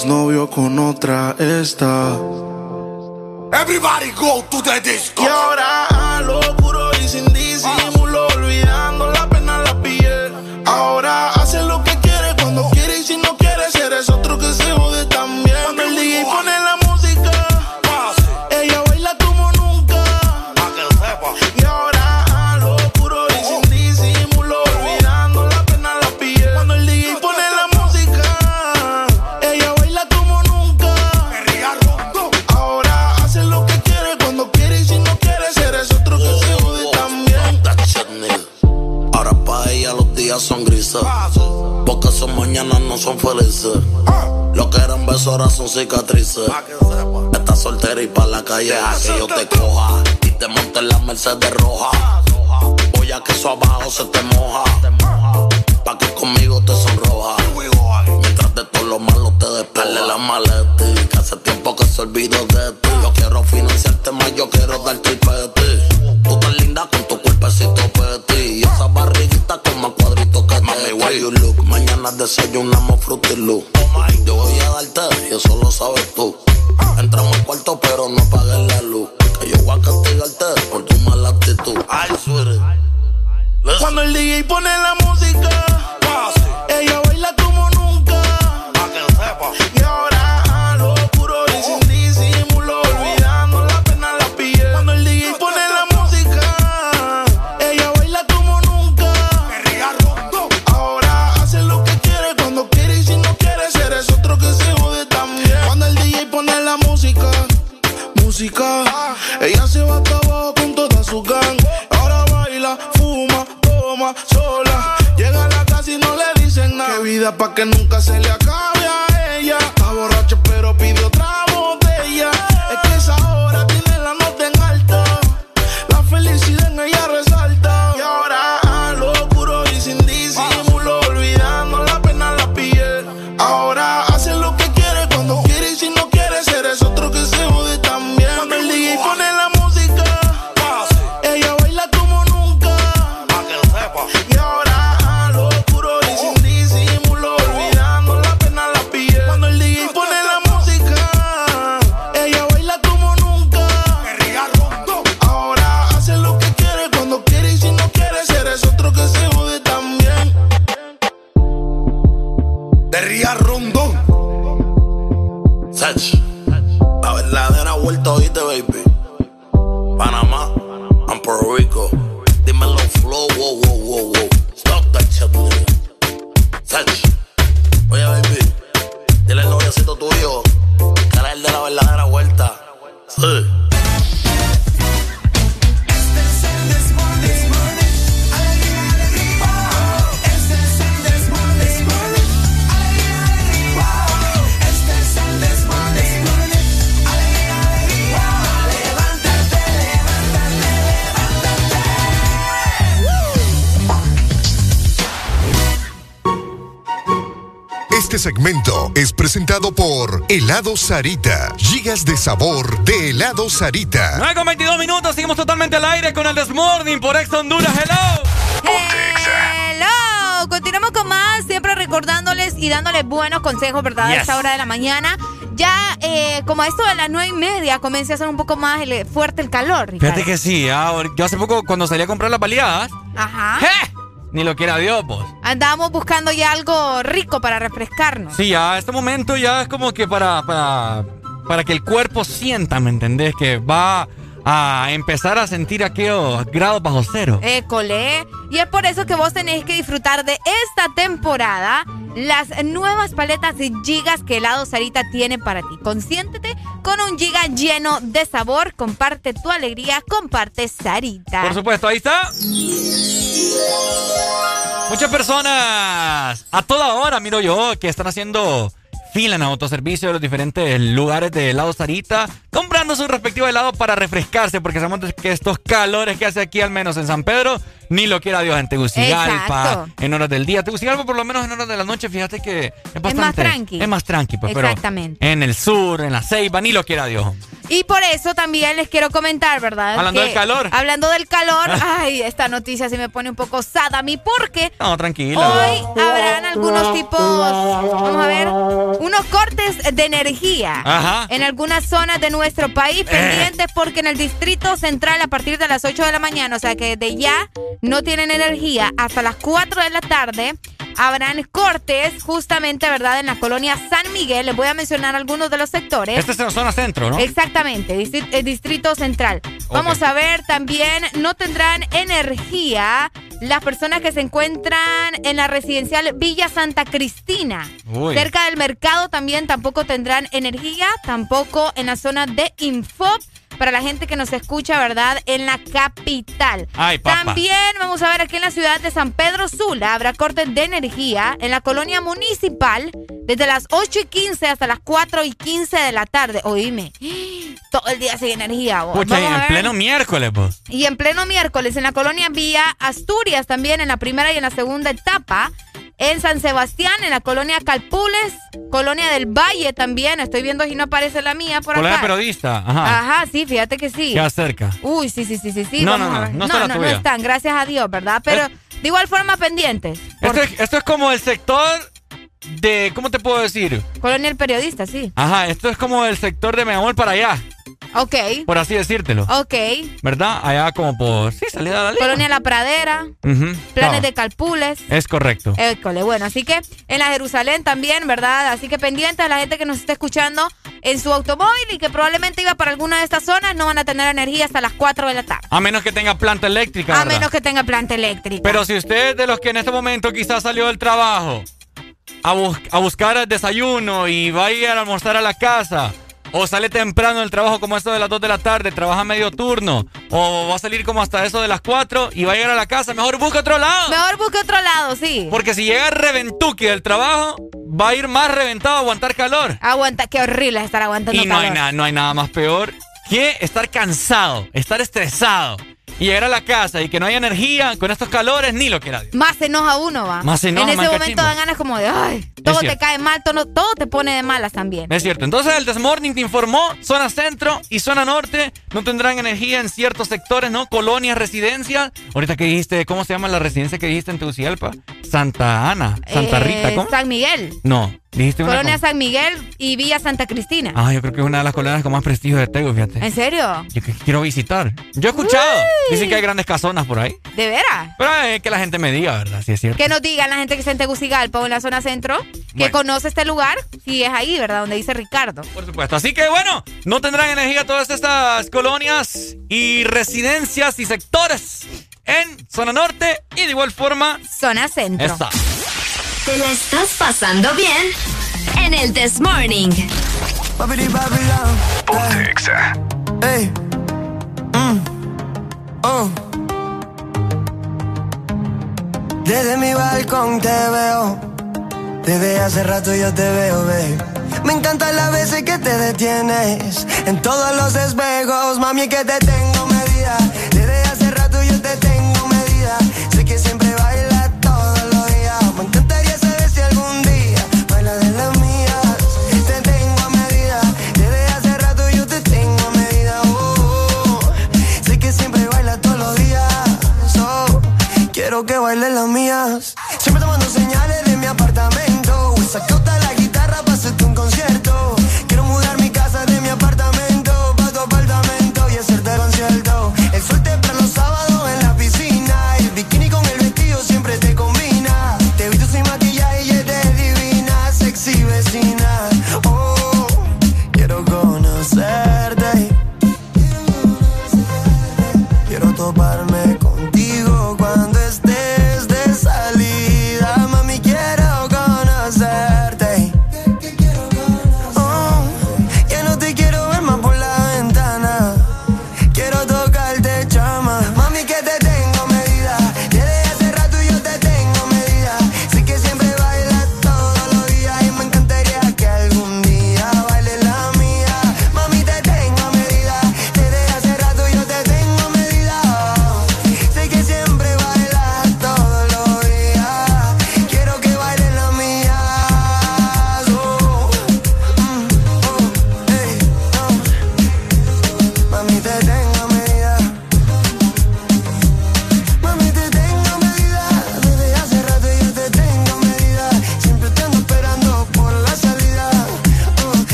S20: Exnovio con otra está.
S63: Everybody go to the disco.
S20: Y ahora Lo que
S63: eran besos ahora son cicatrices. Estás soltera y pa' la calle a que yo te coja. Y te monte en la Mercedes roja. Voy a que eso abajo se te moja. Pa' que conmigo te sonroja. Mientras de todo lo malo te despegue la maleta. Que hace tiempo que se olvidó de ti. Yo quiero financiarte más, yo quiero darte el peti. Tú tan linda con tu cuerpecito peti. Y esa barriguita con más cuadritos que Mami, why you look? Mañana desayunamos Fruity Loop. Yo voy a darte y eso lo sabes tú. Entramos al cuarto pero no apagues la luz. Que yo voy a castigarte por tu mala actitud. Ay, sweetie.
S20: Cuando el DJ pone la música, ella baila ella se va hasta abajo con toda su gang. Ahora baila, fuma, toma, sola. Llega a la casa y no le dicen nada. Qué vida pa' que nunca se le acabe a ella. Está borracha es
S14: presentado por Helado Sarita. Gigas de sabor de Helado Sarita.
S2: 9 con 22 minutos, seguimos totalmente al aire con el Desmorning por Ex Honduras. Hello.
S1: Hello, continuamos con más, siempre recordándoles y dándoles buenos consejos, ¿verdad? A esta hora de la mañana. Ya, eh, como a esto de las nueve y media, comienza a ser un poco más el- fuerte el calor, Ricardo.
S2: Fíjate que sí, ah, yo hace poco cuando salí a comprar las baleadas,
S1: Ajá.
S2: ¡eh! Ni lo quiera Dios, pues.
S1: Andamos buscando ya algo rico para refrescarnos.
S2: Sí, ya este momento ya es como que para, para, para que el cuerpo sienta, ¿me entendés? Que va a empezar a sentir aquellos grados bajo cero.
S1: École. Y es por eso que vos tenés que disfrutar de esta temporada las nuevas paletas de gigas que helado Sarita tiene para ti. Consiéntete con un giga lleno de sabor. Comparte tu alegría, comparte Sarita.
S2: Por supuesto, ahí está. Muchas personas a toda hora, miro yo, que están haciendo fila en autoservicio de los diferentes lugares de helado Sarita, comprando su respectivo helado para refrescarse, porque sabemos que estos calores que hace aquí, al menos en San Pedro, ni lo quiera Dios en Tegucigalpa,
S1: Exacto.
S2: en horas del día. Tegucigalpa, por lo menos en horas de la noche, fíjate que es bastante.
S1: más tranqui.
S2: Es más tranqui, pues, pero
S1: Exactamente.
S2: en el sur, en la Ceiba, ni lo quiera Dios.
S1: Y por eso también les quiero comentar, ¿verdad?
S2: Hablando
S1: Que-
S2: del calor.
S1: Hablando del calor, ay, esta noticia sí me pone un poco osada a mí porque
S2: No, tranquila.
S1: hoy habrán algunos tipos, vamos a ver, unos cortes de energía
S2: Ajá.
S1: en algunas zonas de nuestro país
S2: Eh.
S1: pendientes porque en el distrito central a partir de las 8 de la mañana, o sea que de ya no tienen energía hasta las 4 de la tarde. Habrán cortes justamente, ¿verdad? En la colonia San Miguel. Les voy a mencionar algunos de los sectores.
S2: Esta es la zona centro, ¿no?
S1: Exactamente, distri- eh, Distrito Central. Vamos a ver también, no tendrán energía las personas que se encuentran en la residencial Villa Santa Cristina.
S64: Uy.
S1: Cerca del mercado también tampoco tendrán energía, tampoco en la zona de Infop. Para la gente que nos escucha, ¿verdad? En la capital.
S2: Ay, papá.
S1: También vamos a ver aquí en la ciudad de San Pedro Sula habrá cortes de energía en la colonia municipal desde las 8 y 15 hasta las 4 y 15 de la tarde. Oíme, todo el día sin energía. vos.
S2: Pucha, y en pleno miércoles, pues.
S1: Y en pleno miércoles en la colonia Vía Asturias también en la primera y en la segunda etapa. En San Sebastián, en la colonia Calpules, colonia del Valle también. Estoy viendo si no aparece la mía por
S2: Colega
S1: acá.
S2: periodista, ajá.
S1: Ajá, sí, fíjate que sí.
S2: Queda cerca.
S1: Uy, sí, sí, sí, sí, sí.
S2: No,
S1: vamos
S2: no,
S1: a
S2: no,
S1: ver.
S2: no está
S1: no, están, gracias a Dios, ¿verdad? Pero de igual forma pendientes.
S2: Esto es, esto es como el sector de. ¿Cómo te puedo decir?
S1: Colonia el periodista, sí.
S2: Ajá, esto es como el sector de Megamol para allá,
S1: Ok,
S2: por así decírtelo.
S1: ok.
S2: ¿Verdad? Allá como por. Sí, salida de la línea.
S1: Colonia La Pradera,
S2: Ujú,
S1: planes de Calpules.
S2: Es correcto.
S1: École, bueno, así que en la Jerusalén también, ¿verdad? Así que pendiente a la gente que nos está escuchando en su automóvil y que probablemente iba para alguna de estas zonas, no van a tener energía hasta las 4 de la tarde.
S2: A menos que tenga planta eléctrica.
S1: A
S2: ¿verdad?
S1: menos que tenga planta eléctrica.
S2: Pero si usted es de los que en este momento quizás salió del trabajo a, bus- a buscar el desayuno y va a ir a almorzar a la casa, o sale temprano del trabajo como esto de las 2 de la tarde, trabaja medio turno, o va a salir como hasta eso de las 4 y va a llegar a la casa, mejor busca otro lado.
S1: Mejor busque otro lado, sí.
S2: Porque si llega reventuki del trabajo, va a ir más reventado a aguantar calor.
S1: Aguanta, qué horrible es estar aguantando
S2: Y no
S1: calor.
S2: nada, no hay nada más peor que estar cansado, estar estresado y llegar a la casa y que no haya energía con estos calores, ni lo quiera Dios.
S1: Más se enoja uno, va.
S2: Más se enoja,
S1: En ese momento
S2: cachimbo.
S1: dan ganas como de, ay, todo te cae mal, todo, todo te pone de malas también.
S2: Es cierto. Entonces el Desmorning te informó, zona centro y zona norte no tendrán energía en ciertos sectores, ¿no? Colonias, residencias. Ahorita que dijiste, ¿cómo se llama la residencia que dijiste en Tegucigalpa? Santa Ana, Santa
S1: Eh,
S2: Rita, ¿cómo?
S1: San Miguel.
S2: No, dijiste una
S1: Colonia San Miguel y Villa Santa Cristina.
S2: Ah, yo creo que es una de las colonias con más prestigio de Tegu, fíjate.
S1: ¿En serio?
S2: Yo que quiero visitar. Yo he escuchado. Dicen que hay grandes casonas por ahí.
S1: ¿De veras?
S2: Pero es que la gente me diga, ¿verdad? Si es cierto.
S1: Que nos digan la gente que está en Tegucigalpa o en la zona centro, que
S2: Bueno.
S1: conoce este lugar, si es ahí, ¿verdad? Donde dice Ricardo.
S2: Por supuesto. Así que bueno, no tendrán energía todas estas colonias y residencias y sectores en zona norte y de igual forma
S1: zona centro.
S2: Esta.
S8: ¿Te la estás pasando bien? En el This Morning.
S38: Papiri Babylon. Ey. Mm. Oh. Desde mi balcón te veo. Desde hace rato yo te veo, babe. Me encantan las veces que te detienes. En todos los espejos, mami, que te tengo medida. Desde hace rato yo te tengo medida. Sé que siempre que bailes las mías. Siempre tomando señales de mi apartamento. Saca toda la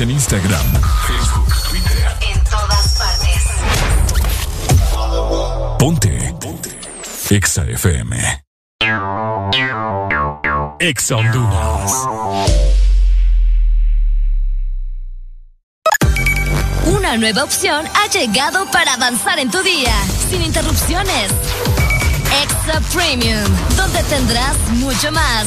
S3: En Instagram, Facebook, Twitter.
S9: En todas partes.
S3: Ponte. Ponte. Exa FM. Exa Honduras.
S8: Una nueva opción ha llegado para avanzar en tu día, sin interrupciones. Extra Premium, donde tendrás mucho más,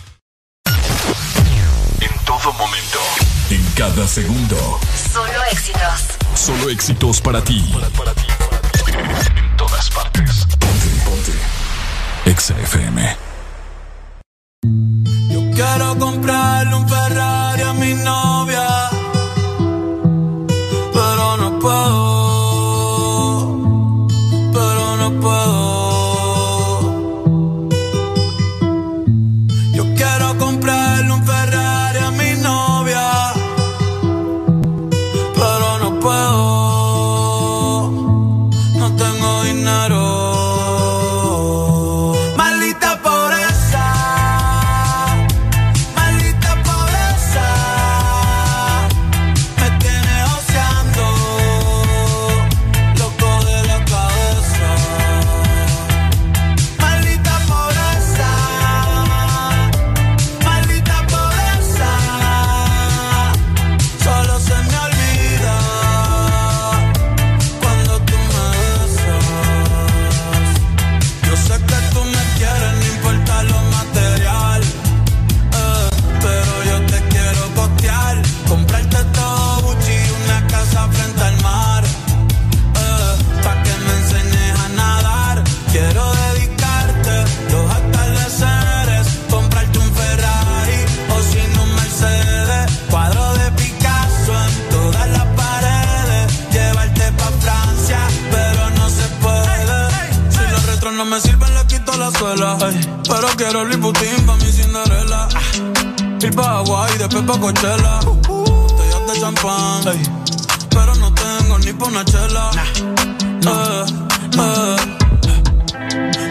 S3: En todo momento. En cada segundo.
S9: Solo éxitos.
S3: Solo éxitos para ti. En todas partes. Ponte, ponte. Exa FM.
S5: Quiero comprarle un quiero Louis Vuitton pa' mi Cinderella. Ah, Ir pa' Hawaii, después pa' Coachella. Botellas de champán. pero no tengo ni pa' una chela. Eh, eh.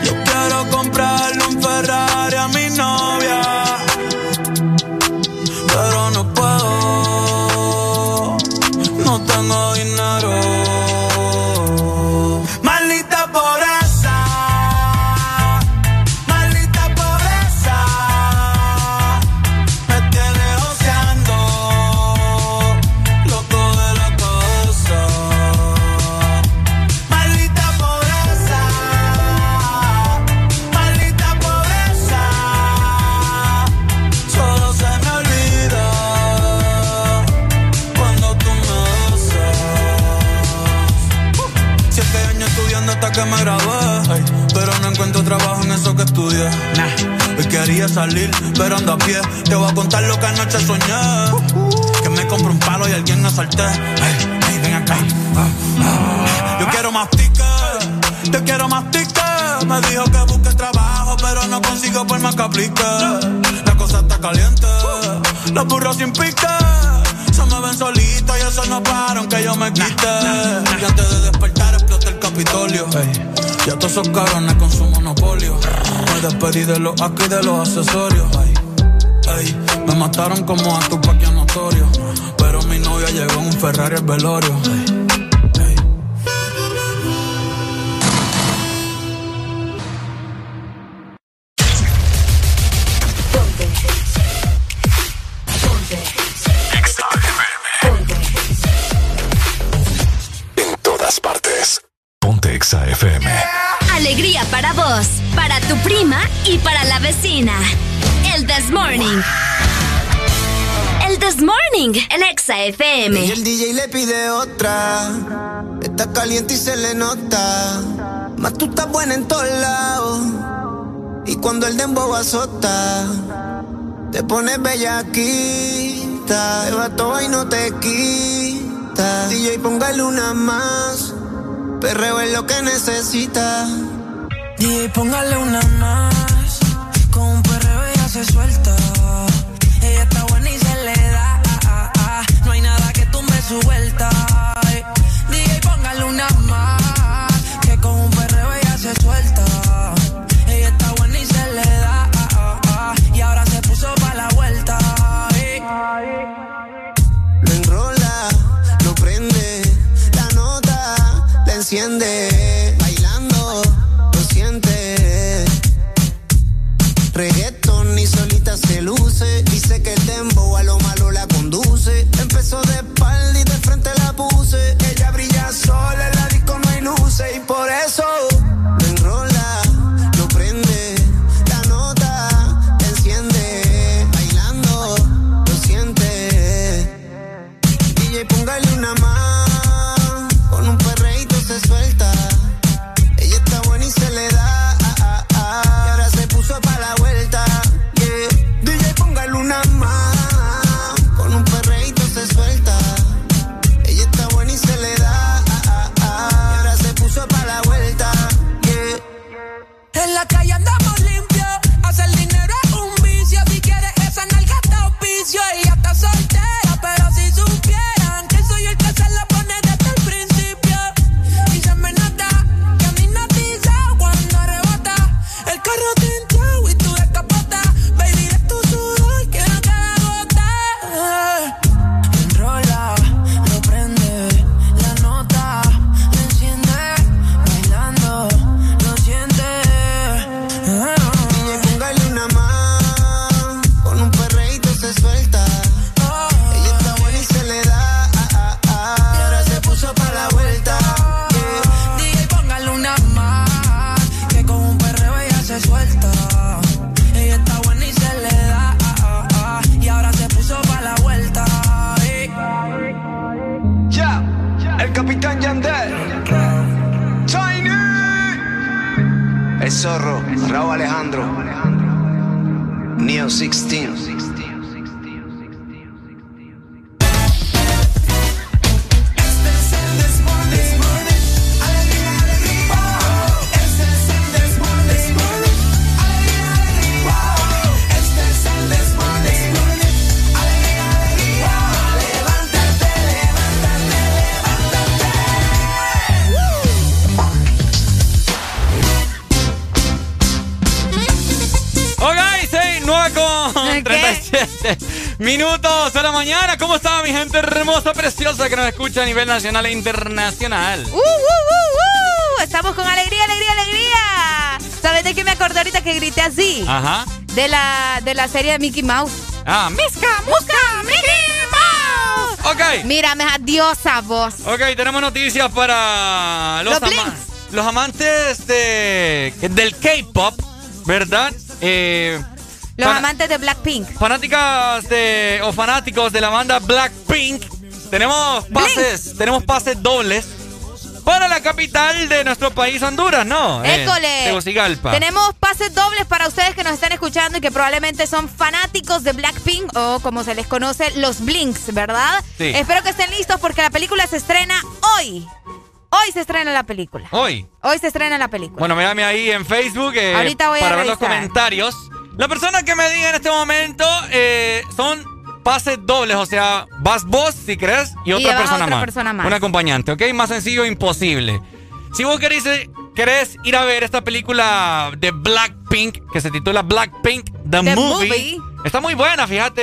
S5: Yo quiero comprarle un Ferrari a mi novia. Quería salir, pero ando a pie. Te voy a contar lo que anoche soñé. Que me compro un palo y alguien asalté. Ey, ey, ven acá. Yo quiero más tickets, yo quiero más tickets. Me dijo que busque trabajo, pero no consigo por más que aplique. La cosa está caliente, los burros sin pique. Se me ven solitos y eso no para aunque yo me quite. Y antes de despertar explota el Capitolio. Ya todos esos cabrones con su monopolio. Me despedí de los aquí de los accesorios. Ey, ey, me mataron como a tu notorio. Pero mi novia llegó en un Ferrari al velorio.
S8: Prima y para la vecina. El This Morning. El This Morning, el Exa FM.
S38: Y el DJ le pide otra. Está caliente y se le nota. Más tú estás buena en todos lados. Y cuando el dembow azota, te pones bellaquita. Te va todo y no te quita. DJ, póngale una más. Perreo es lo que necesita.
S10: DJ, póngale una más. Con un perreo ella se suelta. Ella está buena y se le da. No hay nada que tumbe su vuelta.
S2: Escucha a nivel nacional e internacional?
S1: ¡Uh, uh, uh, uh! Estamos con alegría, alegría, alegría. ¿Sabes de qué me acordé ahorita que grité así?
S2: Ajá.
S1: De la, de la serie de Mickey Mouse.
S2: Ah,
S1: ¡Misca, musca, Mickey Mouse!
S2: Ok.
S1: Mira, me diosa vos.
S2: Ok, tenemos noticias para los,
S1: Los
S2: ama- los amantes de, del K-pop, ¿verdad? Eh,
S1: Los amantes de Blackpink.
S2: fanáticas de o fanáticos de la banda Blackpink, tenemos pases, tenemos pases dobles para la capital de nuestro país, Honduras, ¿no? Eh,
S1: École.
S2: Tegucigalpa.
S1: Tenemos pases dobles para ustedes que nos están escuchando y que probablemente son fanáticos de Blackpink o como se les conoce, los Blinks, ¿verdad?
S2: Sí.
S1: Espero que estén listos porque la película se estrena hoy. Hoy se estrena la película.
S2: Hoy.
S1: Hoy se estrena la película.
S2: Bueno, mírame ahí en Facebook eh,
S1: Ahorita voy a
S2: para ver los comentarios. La persona que me diga en este momento eh, son pases dobles, o sea, vas vos si crees y otra, persona,
S1: otra
S2: más.
S1: persona más.
S2: Un acompañante, ¿ok? Más sencillo imposible. Si vos querés, eh, querés ir a ver esta película de Blackpink, que se titula Blackpink The,
S1: The
S2: movie,
S1: Movie.
S2: está muy buena, fíjate.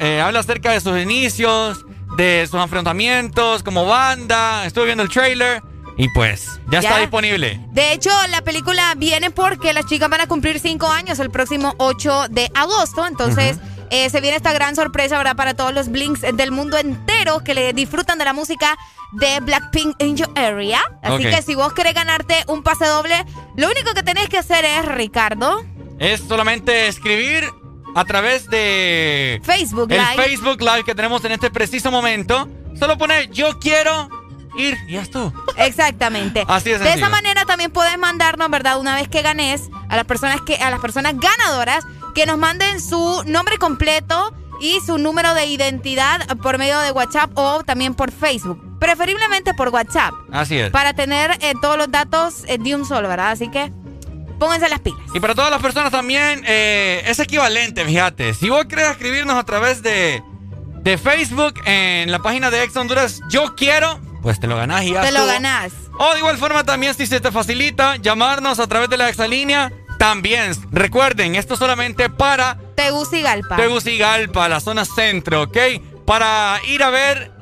S2: eh, habla acerca de sus inicios, de sus enfrentamientos como banda. Estuve viendo el trailer y pues ya,
S1: Ya.
S2: está disponible.
S1: De hecho, la película viene porque las chicas van a cumplir cinco años el próximo 8 de agosto. Entonces, eh, se viene esta gran sorpresa, ¿verdad? Para todos los blinks del mundo entero que le disfrutan de la música de Blackpink in your area. Así
S2: Ok.
S1: que si vos querés ganarte un pase doble, lo único que tenés que hacer es, Ricardo,
S2: Es solamente escribir a través de
S1: Facebook
S2: el
S1: Live.
S2: Facebook Live que tenemos en este preciso momento. Solo poner yo quiero ir y ya estuvo.
S1: Exactamente.
S2: Así de
S1: De
S2: sencillo.
S1: esa manera también puedes mandarnos, ¿verdad? Una vez que ganes a las personas que a las personas ganadoras que nos manden su nombre completo y su número de identidad por medio de WhatsApp o también por Facebook. Preferiblemente por WhatsApp.
S2: Así es.
S1: Para tener eh, todos los datos eh, de un solo, ¿verdad? Así que pónganse las pilas.
S2: Y para todas las personas también eh, es equivalente, fíjate. Si vos querés escribirnos a través de, de Facebook en la página de Ex Honduras, yo quiero, pues te lo ganás y ya
S1: Te lo ganás.
S2: O de igual forma también si se te facilita llamarnos a través de la exalínea, también. Recuerden, esto solamente para
S1: Tegucigalpa.
S2: Tegucigalpa, la zona centro, ¿ok? Para ir a ver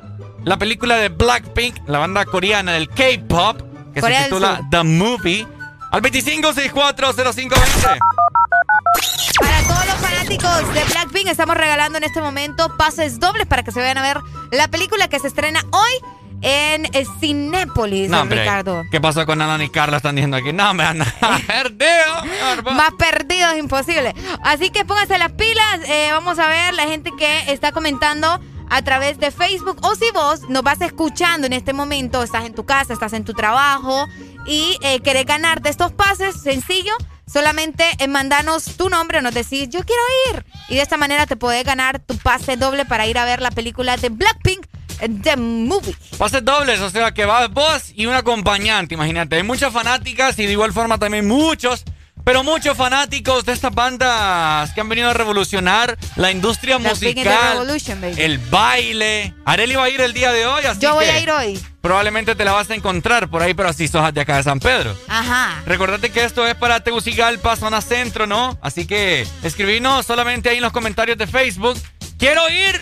S2: la película de Blackpink, la banda coreana del K-pop, que
S1: Corea
S2: se titula. The Movie, al 25640520.
S1: Para todos los fanáticos de Blackpink, estamos regalando en este momento pases dobles para que se vayan a ver la película que se estrena hoy en eh, Cinépolis,
S2: No,
S1: Ricardo.
S2: ¿Qué pasó con Alan y Carla? Están diciendo aquí. No, me han perdido.
S1: Más perdido es imposible. Así que pónganse las pilas. eh, vamos a ver la gente que está comentando a través de Facebook. O si vos nos vas escuchando en este momento, estás en tu casa, estás en tu trabajo y eh, querés ganarte estos pases, sencillo. Solamente eh, mandanos tu nombre o nos decís, yo quiero ir. Y de esta manera te podés ganar tu pase doble para ir a ver la película de Blackpink, The Movie.
S2: Pases dobles, o sea que vas vos y un acompañante, imagínate. Hay muchas fanáticas y de igual forma también muchos, pero muchos fanáticos de estas bandas que han venido a revolucionar la industria musical, el baile. Areli va a ir el día de hoy, así
S1: Yo voy
S2: que
S1: a ir hoy.
S2: Probablemente te la vas a encontrar por ahí, pero así sos de acá de San Pedro.
S1: Ajá.
S2: Recordate que esto es para Tegucigalpa, zona centro, ¿no? Así que escribinos solamente ahí en los comentarios de Facebook. Quiero ir.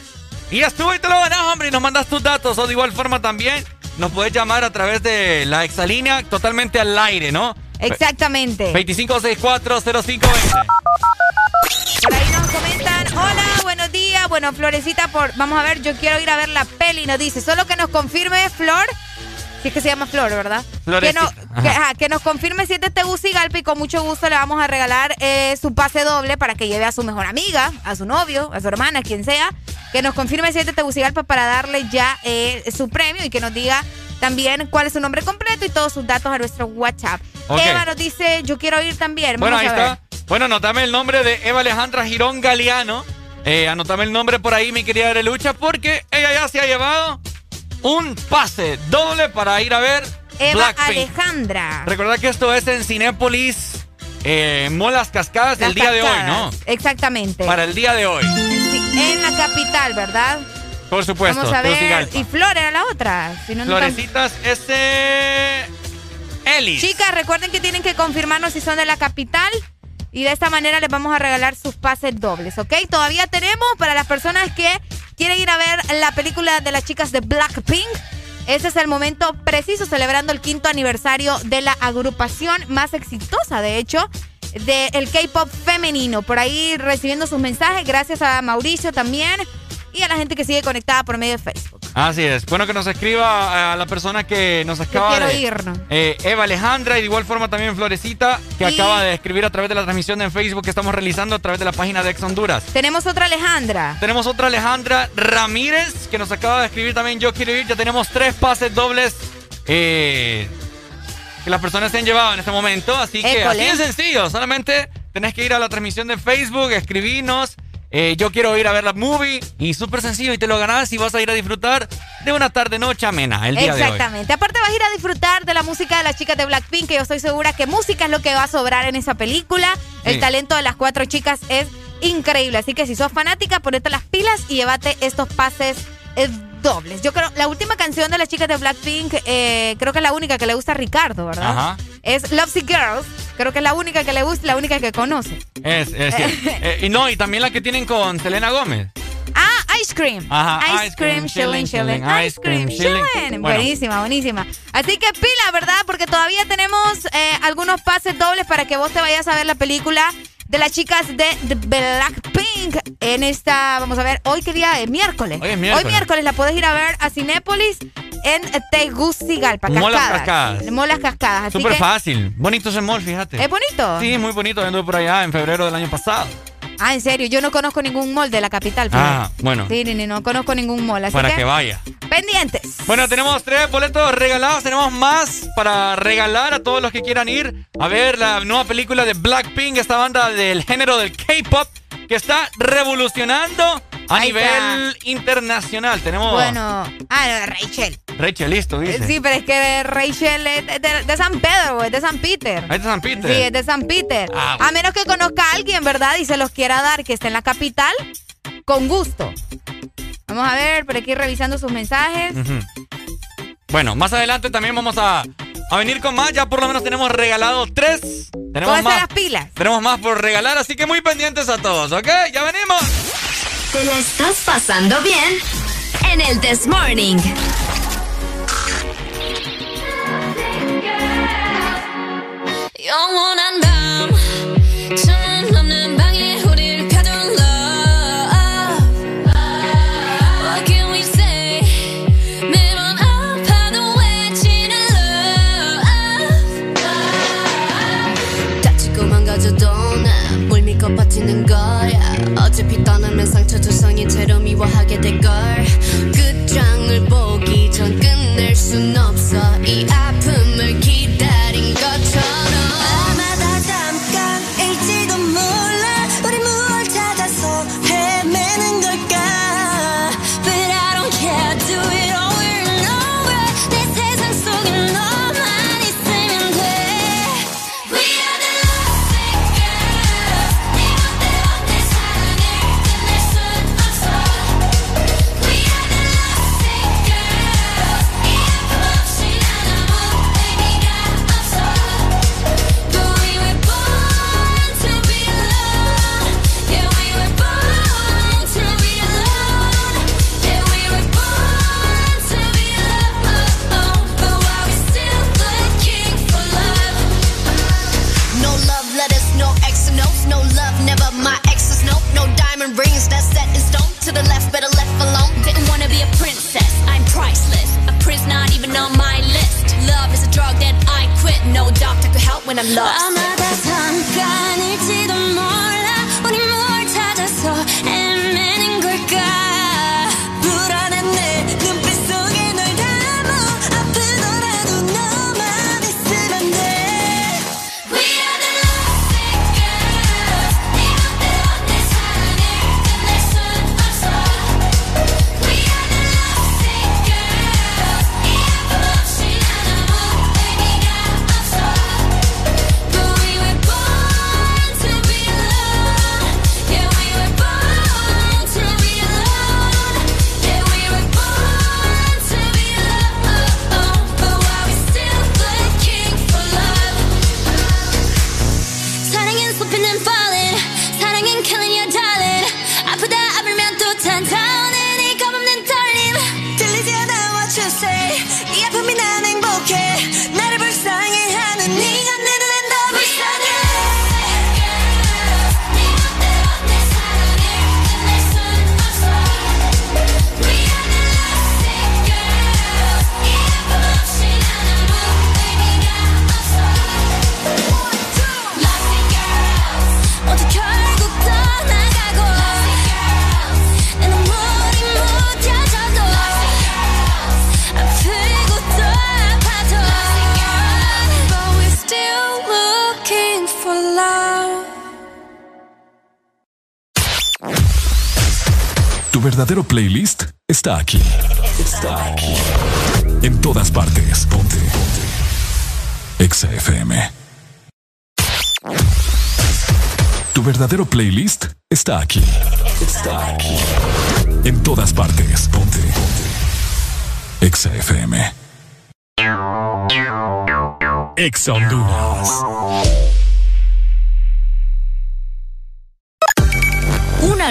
S2: Y estuvo y te lo ganás, hombre. Y nos mandas tus datos. O de igual forma también nos puedes llamar a través de la exalínea totalmente al aire, ¿no?
S1: Exactamente.
S2: 25640520.
S1: Por ahí nos comentan, hola, buenos días. Bueno, Florecita, por, vamos a ver, yo quiero ir a ver la peli. Nos dice, solo que nos confirme, Flor, es que se llama Flor, ¿verdad? Que, no- que-
S2: ajá.
S1: que nos confirme si es de Tegucigalpa y con mucho gusto le vamos a regalar eh, su pase doble para que lleve a su mejor amiga, a su novio, a su hermana, quien sea. Que nos confirme si es de Tegucigalpa para darle ya eh, su premio y que nos diga también cuál es su nombre completo y todos sus datos a nuestro WhatsApp. Eva nos dice, yo quiero ir también.
S2: Bueno,
S1: Vamos
S2: ahí
S1: a ver.
S2: está. Bueno, anotame el nombre de Eva Alejandra Girón Galeano. Eh, anotame el nombre por ahí, mi querida Arelucha, porque ella ya se ha llevado un pase doble para ir a ver
S1: Eva
S2: Blackpink.
S1: Alejandra.
S2: Recordad que esto es en Cinépolis, eh, Molas Cascadas, el día de hoy, ¿no?
S1: Exactamente.
S2: Para el día de hoy.
S1: Sí, en la capital, ¿verdad?
S2: Por supuesto.
S1: Vamos a ver. Y Flor era la otra. Si no, no
S2: Florecitas, ese. Elis.
S1: Chicas, recuerden que tienen que confirmarnos si son de la capital. Y de esta manera les vamos a regalar sus pases dobles, ¿ok? Todavía tenemos para las personas que quieren ir a ver la película de las chicas de Blackpink. Ese es el momento preciso, celebrando el quinto aniversario de la agrupación más exitosa, de hecho, del K-pop femenino. Por ahí recibiendo sus mensajes, gracias a Mauricio también y a la gente que sigue conectada por medio de Facebook.
S2: Así es. Bueno, que nos escriba a la persona que nos acaba
S1: quiero
S2: de.
S1: ir, ¿no?
S2: Eh, Eva Alejandra y de igual forma también Florecita, que
S1: Y-
S2: acaba de escribir a través de la transmisión en Facebook que estamos realizando a través de la página de Ex Honduras.
S1: Tenemos otra Alejandra.
S2: Tenemos otra Alejandra Ramírez que nos acaba de escribir también. Yo quiero ir. Ya tenemos tres pases dobles eh, que las personas se han llevado en este momento. Así que
S1: École.
S2: así de sencillo. Solamente tenés que ir a la transmisión de Facebook, escribirnos. Eh, yo quiero ir a ver la movie y súper sencillo y te lo ganás y vas a ir a disfrutar de una tarde noche amena el día de hoy.
S1: Exactamente. Aparte vas a ir a disfrutar de la música de las chicas de Blackpink, que yo estoy segura que música es lo que va a sobrar en esa película. El talento de las cuatro chicas es increíble. Así que si sos fanática, ponete las pilas y llévate estos pases eh, dobles. Yo creo, la última canción de las chicas de Blackpink, eh, creo que es la única que le gusta a Ricardo, ¿verdad?
S2: Ajá.
S1: Es Lovesy Girls. Creo que es la única que le gusta y la única que conoce.
S2: Es, es. Eh, y no, y también la que tienen con Selena Gómez.
S1: Ah, Ice Cream.
S2: Ajá,
S1: Ice Cream, chilling, chilling. Ice Cream,
S2: chilling.
S1: Buenísima, buenísima. Así que pila, ¿verdad? Porque todavía tenemos eh, algunos pases dobles para que vos te vayas a ver la película de las chicas de The Blackpink. En esta, vamos a ver, hoy qué día es, miércoles.
S2: Hoy es miércoles.
S1: Hoy miércoles la puedes ir a ver a Cinépolis en Tegucigalpa,
S2: Molas
S1: Cascadas.
S2: Cascadas.
S1: Molas Cascadas.
S2: Súper
S1: que,
S2: fácil. Bonito ese mall, fíjate.
S1: ¿Es bonito?
S2: Sí, muy bonito. Anduve por allá en febrero del año pasado.
S1: Ah, en serio, yo no conozco ningún mall de la capital.
S2: Ah, bueno.
S1: Sí, ni, ni, no conozco ningún mall. Así
S2: Para
S1: que,
S2: que vaya.
S1: pendientes.
S2: Bueno, tenemos tres boletos regalados. Tenemos más para regalar a todos los que quieran ir a ver la nueva película de Blackpink, esta banda del género del K-pop que está revolucionando a
S1: Ahí
S2: nivel
S1: está.
S2: internacional. Tenemos
S1: Bueno, ah, no, Rachel.
S2: Rachel, listo, dice.
S1: Sí, pero es que Rachel es de, de- de San Pedro, güey, de San Peter.
S2: Ahí está San Peter.
S1: Sí, es de San Peter.
S2: Ah,
S1: A menos que conozca a alguien, ¿verdad? Y se los quiera dar que esté en la capital, con gusto. Vamos a ver, por aquí revisando sus mensajes.
S2: Bueno, más adelante también vamos a, a venir con más. Ya por lo menos tenemos regalado tres. Tenemos más.
S1: las pilas.
S2: Tenemos más por regalar, así que muy pendientes a todos, ¿ok? Ya venimos.
S8: ¿Te la estás pasando bien? En el This Morning.
S60: 두성이 채로 미워하게 될걸? 끝장을 보기 전 끝낼 순 없어. 이 a.
S3: está aquí. Está aquí. En todas partes. Ponte. Ponte. Exa FM. Tu verdadero playlist está aquí. Está aquí. En todas partes. Ponte. Ponte. Exa FM. Exa Honduras.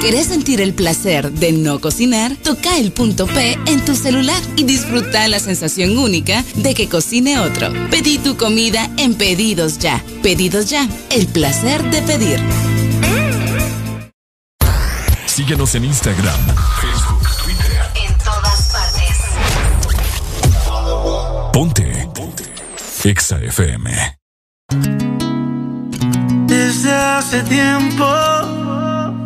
S65: ¿Querés sentir el placer de no cocinar? Toca el punto P en tu celular y disfruta la sensación única de que cocine otro. Pedí tu comida en Pedidos Ya. Pedidos Ya, el placer de pedir.
S3: Síguenos en Instagram, Facebook, Twitter.
S66: En todas partes.
S3: Ponte. Ponte. Exa FM.
S67: Desde hace tiempo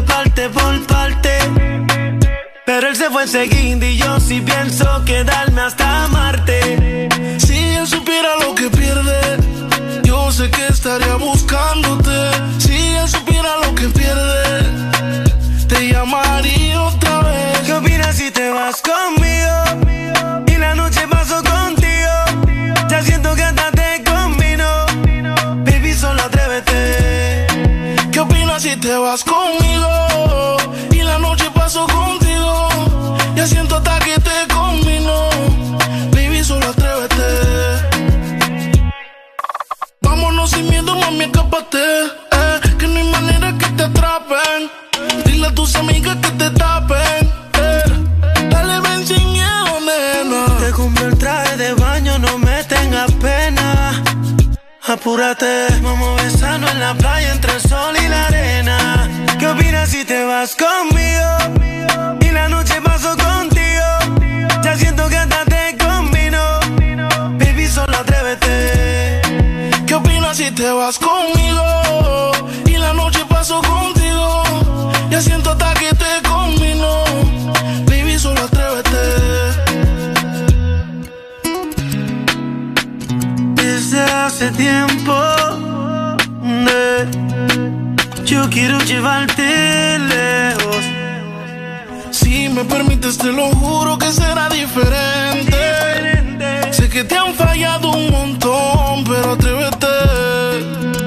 S67: Parte por parte. Pero él se fue enseguida y yo sí pienso quedarme hasta amarte.
S20: Si él supiera lo que pierde, yo sé que estaría buscándote. Eh, que no hay manera que te atrapen. Dile a tus amigas que te tapen. eh. Dale, ven sin miedo, nena.
S67: Te compré el traje de baño, no me tengas pena. Apúrate, vamos a besarnos en la playa entre el sol y la arena. ¿Qué opinas si te vas conmigo? Y la noche paso contigo. Ya siento que hasta te combino. Baby, solo atrévete.
S20: ¿Qué opinas si te vas conmigo? Que te combino. Baby, solo atrévete.
S67: Desde hace tiempo de yo quiero llevarte lejos.
S20: Si me permites, te lo juro que será diferente. Sé que te han fallado un montón, pero atrévete.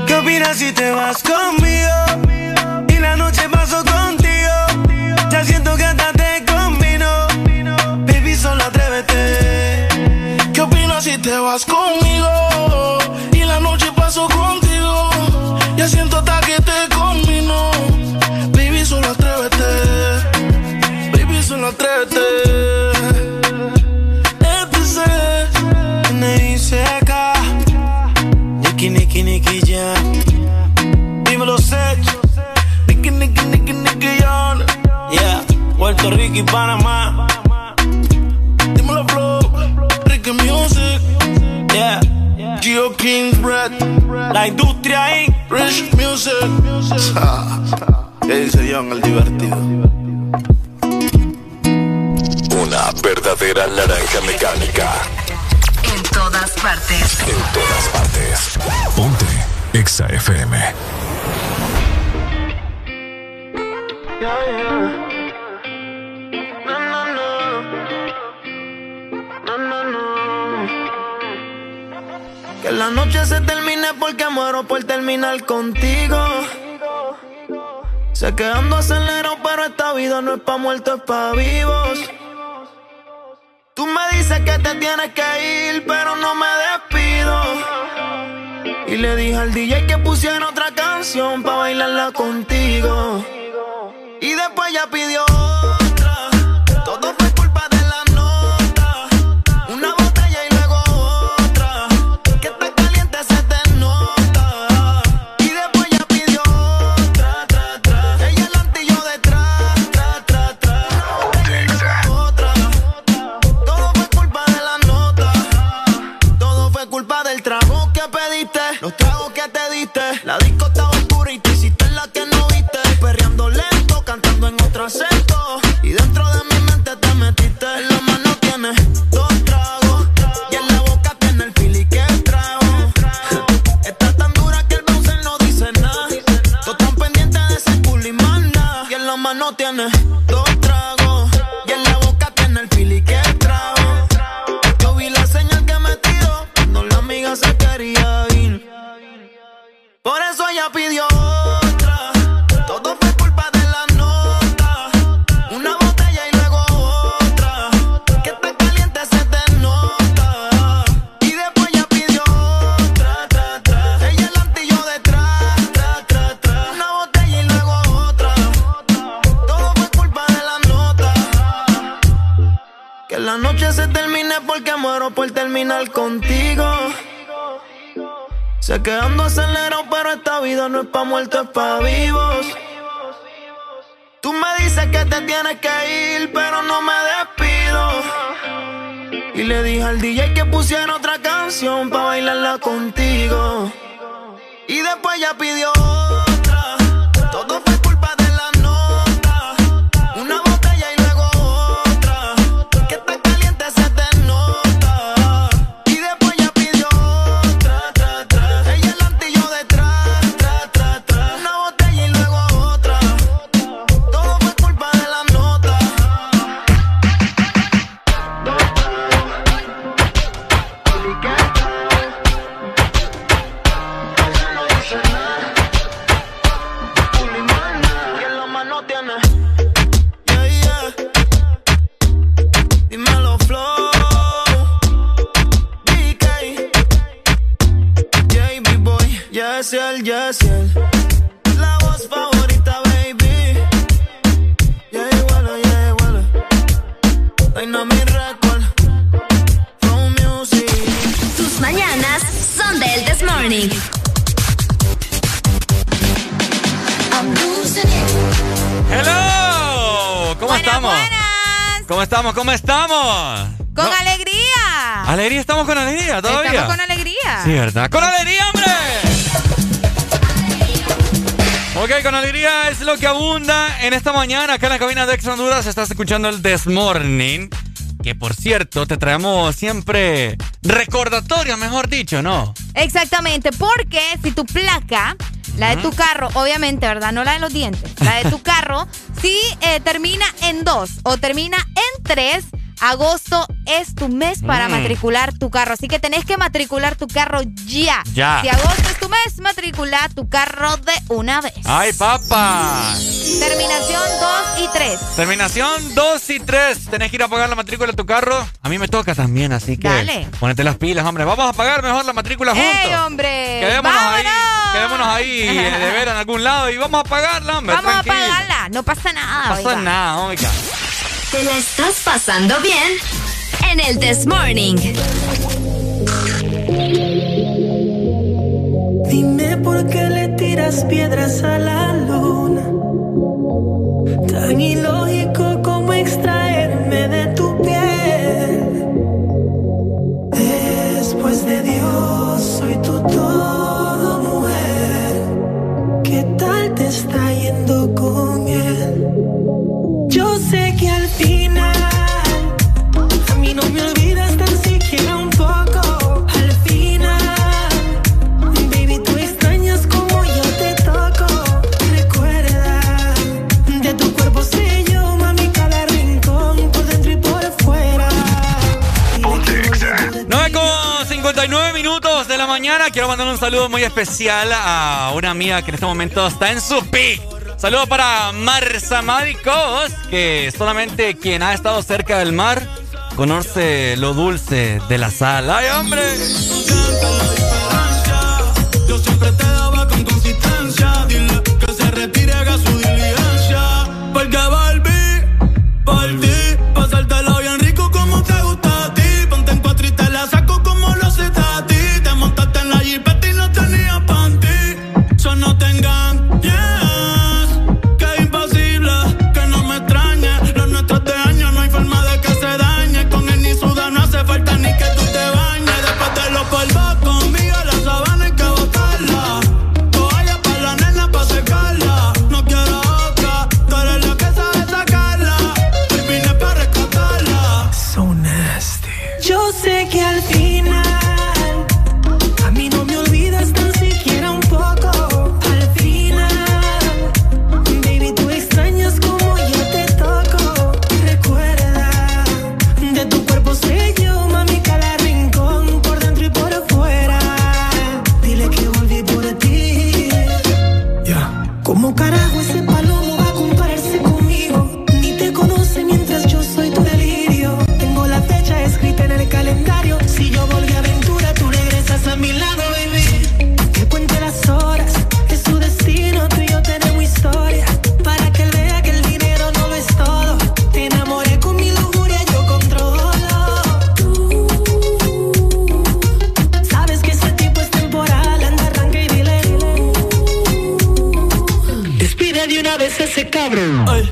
S67: ¿Qué opinas si te vas conmigo? Puerto Rico y Panamá.
S20: Dímelo, Flow. Ricky Music.
S67: Yeah,
S20: Geo King's Bread.
S67: la industria Inc.
S20: Rich Music. ¿Qué dice John, el divertido?
S3: Una verdadera naranja mecánica.
S66: En todas partes.
S3: En todas partes. Ponte. Exa FM.
S67: Que la noche se termine porque muero por terminar contigo. Sé que ando acelerado, pero esta vida no es pa' muertos, es pa' vivos. Tú me dices
S38: que te tienes que ir, pero no me despido. Y le dije al DJ que pusiera otra canción para bailarla contigo. Y después ya pidió Después ya pidió en esta
S2: mañana acá en la cabina de Ex Honduras. Estás escuchando el This Morning. Que por cierto, te traemos siempre recordatorios, mejor dicho, ¿no?
S1: Exactamente, porque si tu placa, la de tu carro, obviamente, ¿verdad? No la de los dientes, la de tu carro, si eh, termina en dos o termina en tres, agosto es tu mes para
S2: Mm.
S1: matricular tu carro. Así que tenés que matricular tu carro ya.
S2: Ya.
S1: Si agosto es tu mes, matricula tu carro de una vez.
S2: ¡Ay, papá!
S1: Terminación 2 y 3.
S2: Terminación 2 y 3. Tenés que ir a pagar la matrícula de tu carro. A mí me toca también, así que.
S1: Dale.
S2: Ponete las pilas, hombre. Vamos a pagar mejor la matrícula juntos.
S1: ¡Ey, hombre!
S2: Quedémonos ahí, quedémonos ahí de ver en algún lado y vamos a pagarla, hombre.
S1: Vamos a pagarla, no pasa nada.
S2: No pasa
S1: oiga.
S2: nada, oiga.
S8: ¿Te la estás pasando bien? En el This Morning.
S10: Dime por qué le tiras piedras a la luna. Tan ilógico como extraerme de tu piel. Después de Dios, soy tu todo, mujer. ¿Qué tal te está yendo con él? Yo sé que al
S2: mañana. Quiero mandar un saludo muy especial a una amiga que en este momento está en su pick. Saludo para Marza Maricos, que solamente quien ha estado cerca del mar
S21: conoce lo dulce de la sal. ¡Ay, hombre!
S5: Vez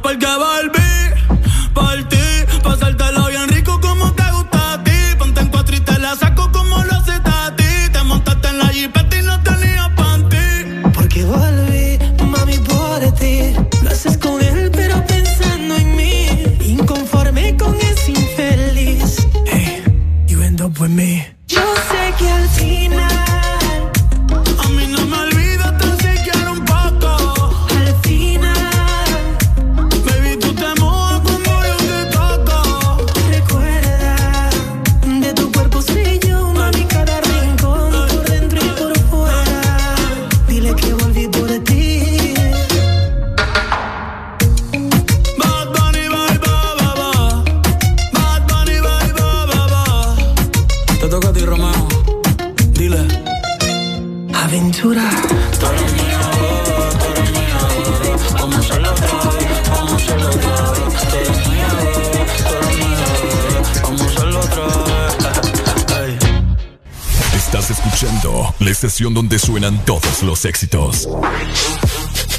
S3: todos los éxitos.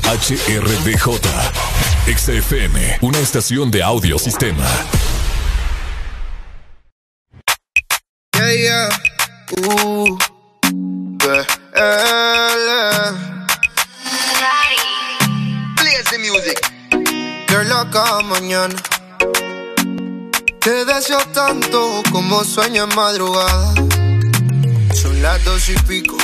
S3: HRDJ, XFM, una estación de audio sistema.
S68: Yeah, yeah. Uh, the music. Girl, acá mañana. Te deseo tanto como sueño en madrugada. Son las dos y pico.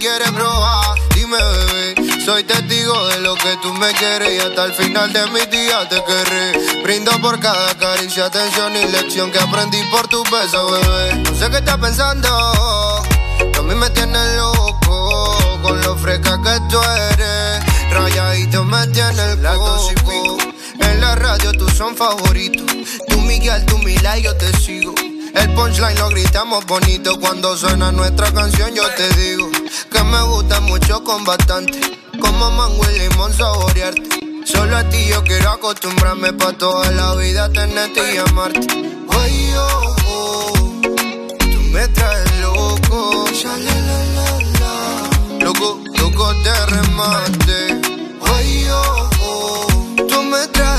S68: Siempre te quiere probar. Dime, bebé, soy testigo de lo que tú me quieres y hasta el final de mis días te querré. Brindo por cada caricia, atención y lección que aprendí por tu beso, bebé. No sé qué estás pensando, a mí me tienes loco con lo fresca que tú eres. Rayadito me tiene el coco. En la radio tú son favoritos. Tú Miguel, tú Mila y yo te sigo. El punchline lo gritamos bonito cuando suena nuestra canción. Yo te digo me gusta mucho con bastante. Como mango y limón saborearte. Solo a ti yo quiero acostumbrarme pa' toda la vida tenerte y amarte. Oye, oh, oh, tú me traes loco. Loco, loco te remate. Oye, oh, oh, tú me traes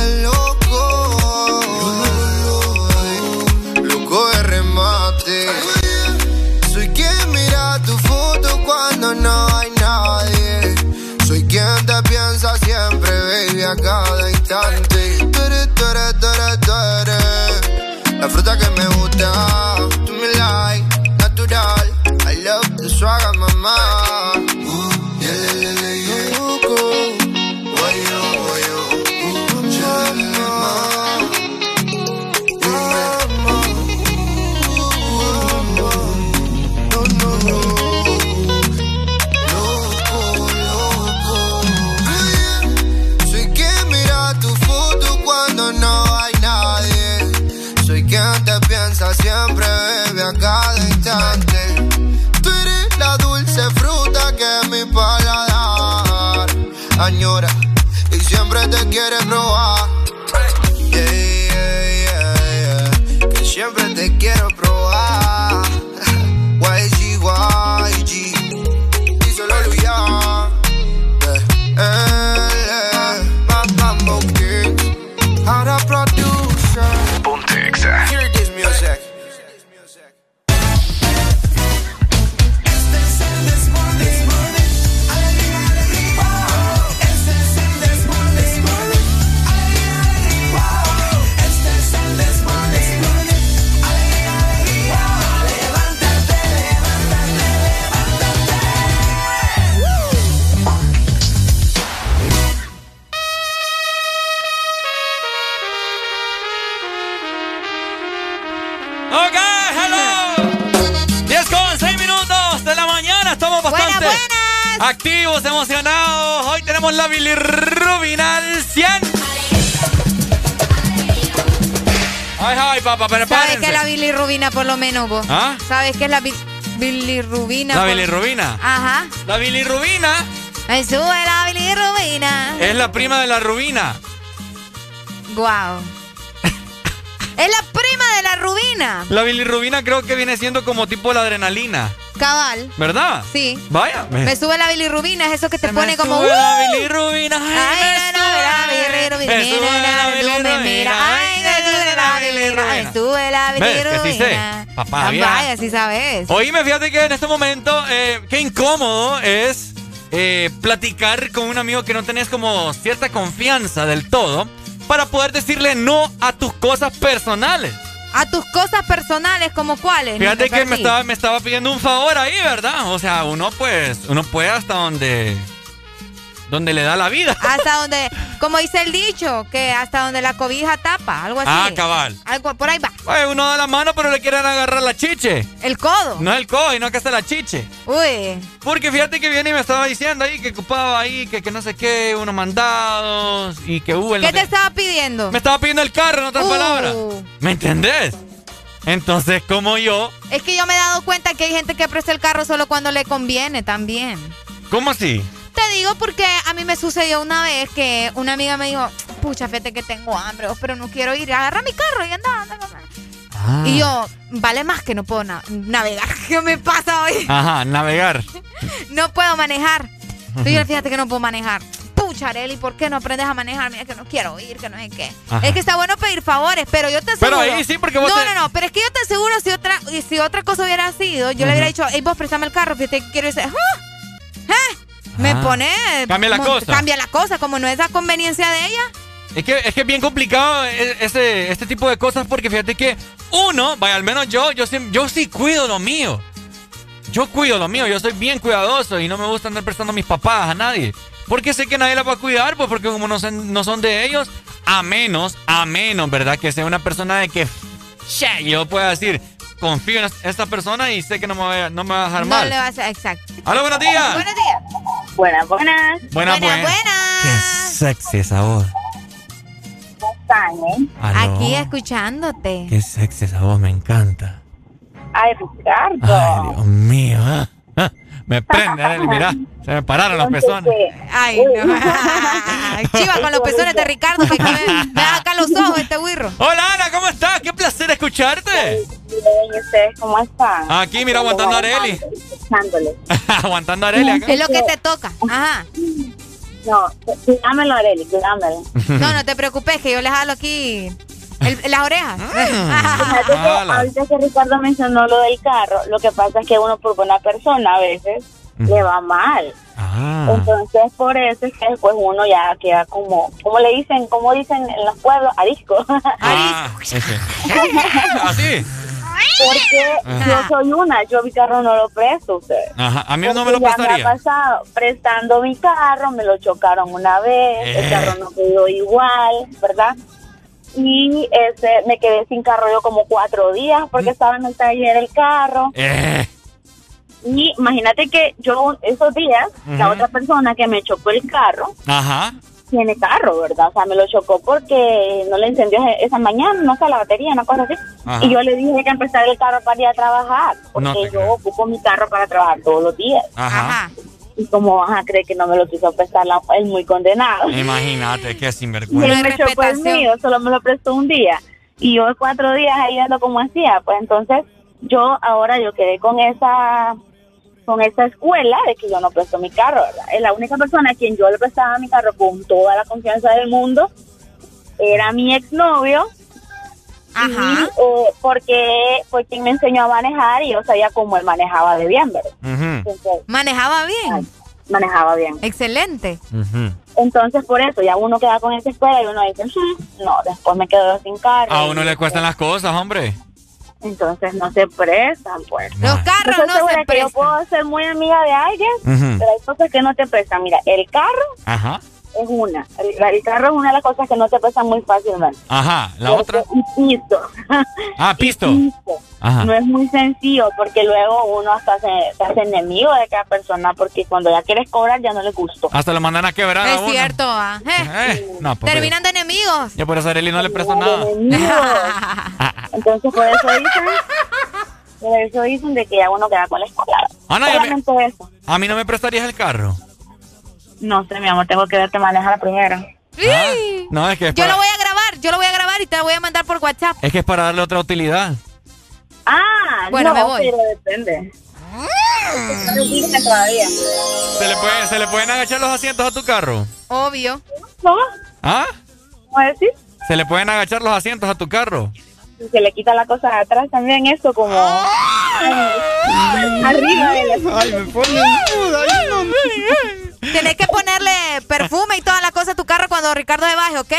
S68: La fruta que me gusta, tú me like, natural. I love the swagger, mamá.
S1: Menos vos?
S2: ¿Ah?
S1: ¿Sabes qué es la bi- bilirrubina?
S2: La bilirrubina.
S1: Ajá.
S2: La bilirrubina
S1: Me sube la bilirrubina.
S2: es la prima de la rubina.
S1: Guau. es la prima de la rubina.
S2: La bilirrubina creo que viene siendo como tipo la adrenalina,
S1: Cabal.
S2: ¿verdad?
S1: Sí.
S2: Vaya.
S1: Me sube la bilirrubina, es eso que te
S2: Se
S1: pone
S2: me
S1: como.
S2: sube la
S1: ¡uh!
S2: bilirrubina. Ay,
S1: Ay,
S2: me
S1: no, no,
S2: sube
S1: la bilirrubina.
S2: me sube
S1: Mira,
S2: la bilirrubina.
S1: miras. Ay, sube la
S2: ¿Ves? Que sí sé. Papá.
S1: Vaya, sí sabes.
S2: Oíme, fíjate que en este momento, eh, qué incómodo es eh, platicar con un amigo que no tenés como cierta confianza del todo para poder decirle no a tus cosas personales.
S1: A tus cosas personales, como cuáles.
S2: Fíjate que me estaba, me estaba pidiendo un favor ahí, ¿verdad? O sea, uno pues, uno puede hasta donde, donde le da la vida.
S1: Hasta donde, como dice el dicho, que hasta donde la cobija tapa, algo así.
S2: Ah, cabal.
S1: Algo, por ahí va.
S2: Oye, uno da la mano pero le quieren agarrar la chiche.
S1: El codo.
S2: No el codo, no que hasta la chiche.
S1: Uy.
S2: Porque fíjate que viene y me estaba diciendo ahí que ocupaba ahí, que, que no sé qué, unos mandados y que hubo el
S1: ¿Qué
S2: no
S1: te
S2: sé-
S1: estaba pidiendo?
S2: Me estaba pidiendo el carro, en otras
S1: Uh.
S2: palabras. ¿Me entendés? Entonces, como yo,
S1: Es que yo me he dado cuenta que hay gente que presta el carro solo cuando le conviene también.
S2: ¿cómo así?
S1: Te digo porque a mí me sucedió una vez que una amiga me dijo, pucha, fíjate que tengo hambre, oh, pero no quiero ir, agarra mi carro y anda, anda, anda".
S2: Ah.
S1: Y yo, vale más que no puedo na- navegar. ¿Qué me pasa hoy?
S2: Ajá, navegar.
S1: No puedo manejar. Entonces yo, fíjate que no puedo manejar. Pucha, Areli, ¿por qué no aprendes a manejar? Mira que no quiero ir, que no sé qué.
S2: Ajá.
S1: Es que está bueno pedir favores, pero yo te
S2: Pero
S1: aseguro.
S2: ahí sí, porque vos
S1: No,
S2: te-
S1: no, no, pero es que yo te aseguro si otra, y si otra cosa hubiera sido, yo le hubiera dicho, hey, vos préstame el carro, fíjate que quiero irse. ¡Ah! ¿Eh? Me
S2: Ah.
S1: pone.
S2: Cambia la cosa.
S1: Cambia la cosa, como no es la conveniencia de ella.
S2: Es que, es que es bien complicado e- ese, este tipo de cosas porque fíjate que uno, vaya, al menos yo, yo, sí- yo sí cuido lo mío. Yo cuido lo mío, yo soy bien cuidadoso y no me gusta andar prestando mis papás a nadie. Porque sé que nadie la va a cuidar, pues porque como no son, no son de ellos, a menos, a menos, ¿verdad? Que sea una persona de que, che, yo pueda decir, confío en esta persona y sé que no me va a, no me va a dejar
S1: No
S2: mal.
S1: le va a hacer. Exacto.
S2: ¡Aló, buenos días!
S1: Buenos días.
S69: Buenas, buenas.
S2: Buenas,
S1: buenas.
S2: buenas. Qué sexy esa voz.
S69: están, eh?
S2: Aló.
S1: Aquí escuchándote.
S2: Qué sexy esa voz, me encanta.
S69: Ay, Ricardo.
S2: Ay, Dios mío. ah, Me prende, Arely, mirá. Se me pararon los pezones.
S1: Ay, no. Chiva con los pezones de Ricardo, que aquí me, me da acá los ojos este wirro.
S2: Hola, Ana, ¿cómo estás? Qué placer escucharte.
S69: Bien, ¿y ustedes cómo están?
S2: Aquí, mira, aguantando a Areli. Aguantando a Areli acá.
S1: Es lo que te toca. Ajá.
S69: No, cuídamelo, Areli, cuídamelo.
S1: No, no te preocupes, que yo le jalo aquí el- las orejas.
S69: Que ahorita que Ricardo mencionó lo del carro, lo que pasa es que uno por buena persona a veces le va mal.
S2: Ah.
S69: Entonces, por eso es que después uno ya queda como, como le dicen, como dicen en los pueblos, arisco.
S2: Ah. Así.
S69: Porque
S2: Ajá.
S69: yo soy una, yo mi carro no lo presto ustedes.
S2: Ajá. A mí no me lo
S69: Porque ya me ha
S2: prestaría.
S69: pasado prestando mi carro, me lo chocaron una vez,
S2: Eh.
S69: el carro no quedó igual, ¿verdad? Y ese, me quedé sin carro yo como cuatro días porque estaba en el taller el carro.
S2: Mm. Eh.
S69: Y imagínate que yo esos días, la otra persona que me chocó el carro,
S2: Ajá.
S69: tiene carro, ¿verdad? O sea, me lo chocó porque no le encendió esa mañana, no sé, la batería, una cosa así.
S2: Ajá.
S69: Y yo le dije que empezara el carro para ir a trabajar, porque
S2: No
S69: yo ocupo mi carro para trabajar todos los días.
S2: Ajá.
S69: Y como vas a creer que no me lo quiso prestar, la, el muy condenado.
S2: Imagínate, qué
S69: Y
S2: sinvergüenza.
S69: él me chocó el mío, solo me lo prestó un día. Y yo cuatro días ahí viendo cómo hacía. Pues entonces, yo ahora yo quedé con esa con esa escuela de que yo no presto mi carro, ¿verdad? Es la única persona a quien yo le prestaba mi carro con toda la confianza del mundo era mi exnovio. Ajá. porque fue quien me enseñó a manejar y yo sabía cómo él manejaba de bien, ¿verdad? Entonces,
S1: ¿Manejaba bien?
S69: manejaba bien.
S1: Excelente.
S69: Entonces, por eso, ya uno queda con esa escuela y uno dice, "Hmm, no, después me quedo sin carro.
S2: A uno le cuestan las cosas, hombre.
S69: Entonces no se prestan, pues.
S1: Los carros
S69: estoy
S1: no se
S69: que
S1: prestan.
S69: Yo puedo ser muy amiga de alguien, pero hay cosas que no te prestan. Mira, el carro
S2: Ajá.
S69: Es una. El, el carro es una de las cosas que no te prestan muy fácilmente.
S2: Ajá. La
S69: Porque-
S2: otra.
S69: Y pisto.
S2: Ah, pisto.
S69: Pisto.
S2: Ajá.
S69: No es muy sencillo porque luego uno hasta se, se hace enemigo de cada persona porque cuando ya quieres cobrar ya no le gustó.
S2: Hasta lo mandan a quebrar a
S1: Es
S2: uno.
S1: cierto. Eh,
S2: no,
S1: Terminan de enemigos.
S2: Yo por eso a Arely no le presto nada.
S69: Entonces por eso dicen, por eso dicen de que ya uno queda con la escuela.
S2: Ah, no, ya me-
S69: Solamente eso.
S2: A mí no me prestarías el carro.
S69: No sé, mi amor, tengo que verte manejar primero.
S2: Ah, No, es que es
S1: Yo
S2: para,
S1: lo voy a grabar, yo lo voy a grabar y te lo voy a mandar por WhatsApp.
S2: es que es para darle otra utilidad.
S69: Ah,
S1: Bueno,
S69: no,
S1: me voy.
S69: pero depende. No todavía.
S2: ¿Se le, puede- ¿Se le pueden agachar los asientos a tu carro?
S1: Obvio.
S69: ¿No?
S2: ¿Ah?
S69: ¿Cómo decir?
S2: ¿Se le pueden agachar los asientos a tu carro?
S69: Se le quita la cosa de atrás también, eso como... Arriba de la...
S2: Ay, me pone...
S1: Tenés que ponerle perfume y todas las cosas a tu carro cuando Ricardo se baje, ¿ok?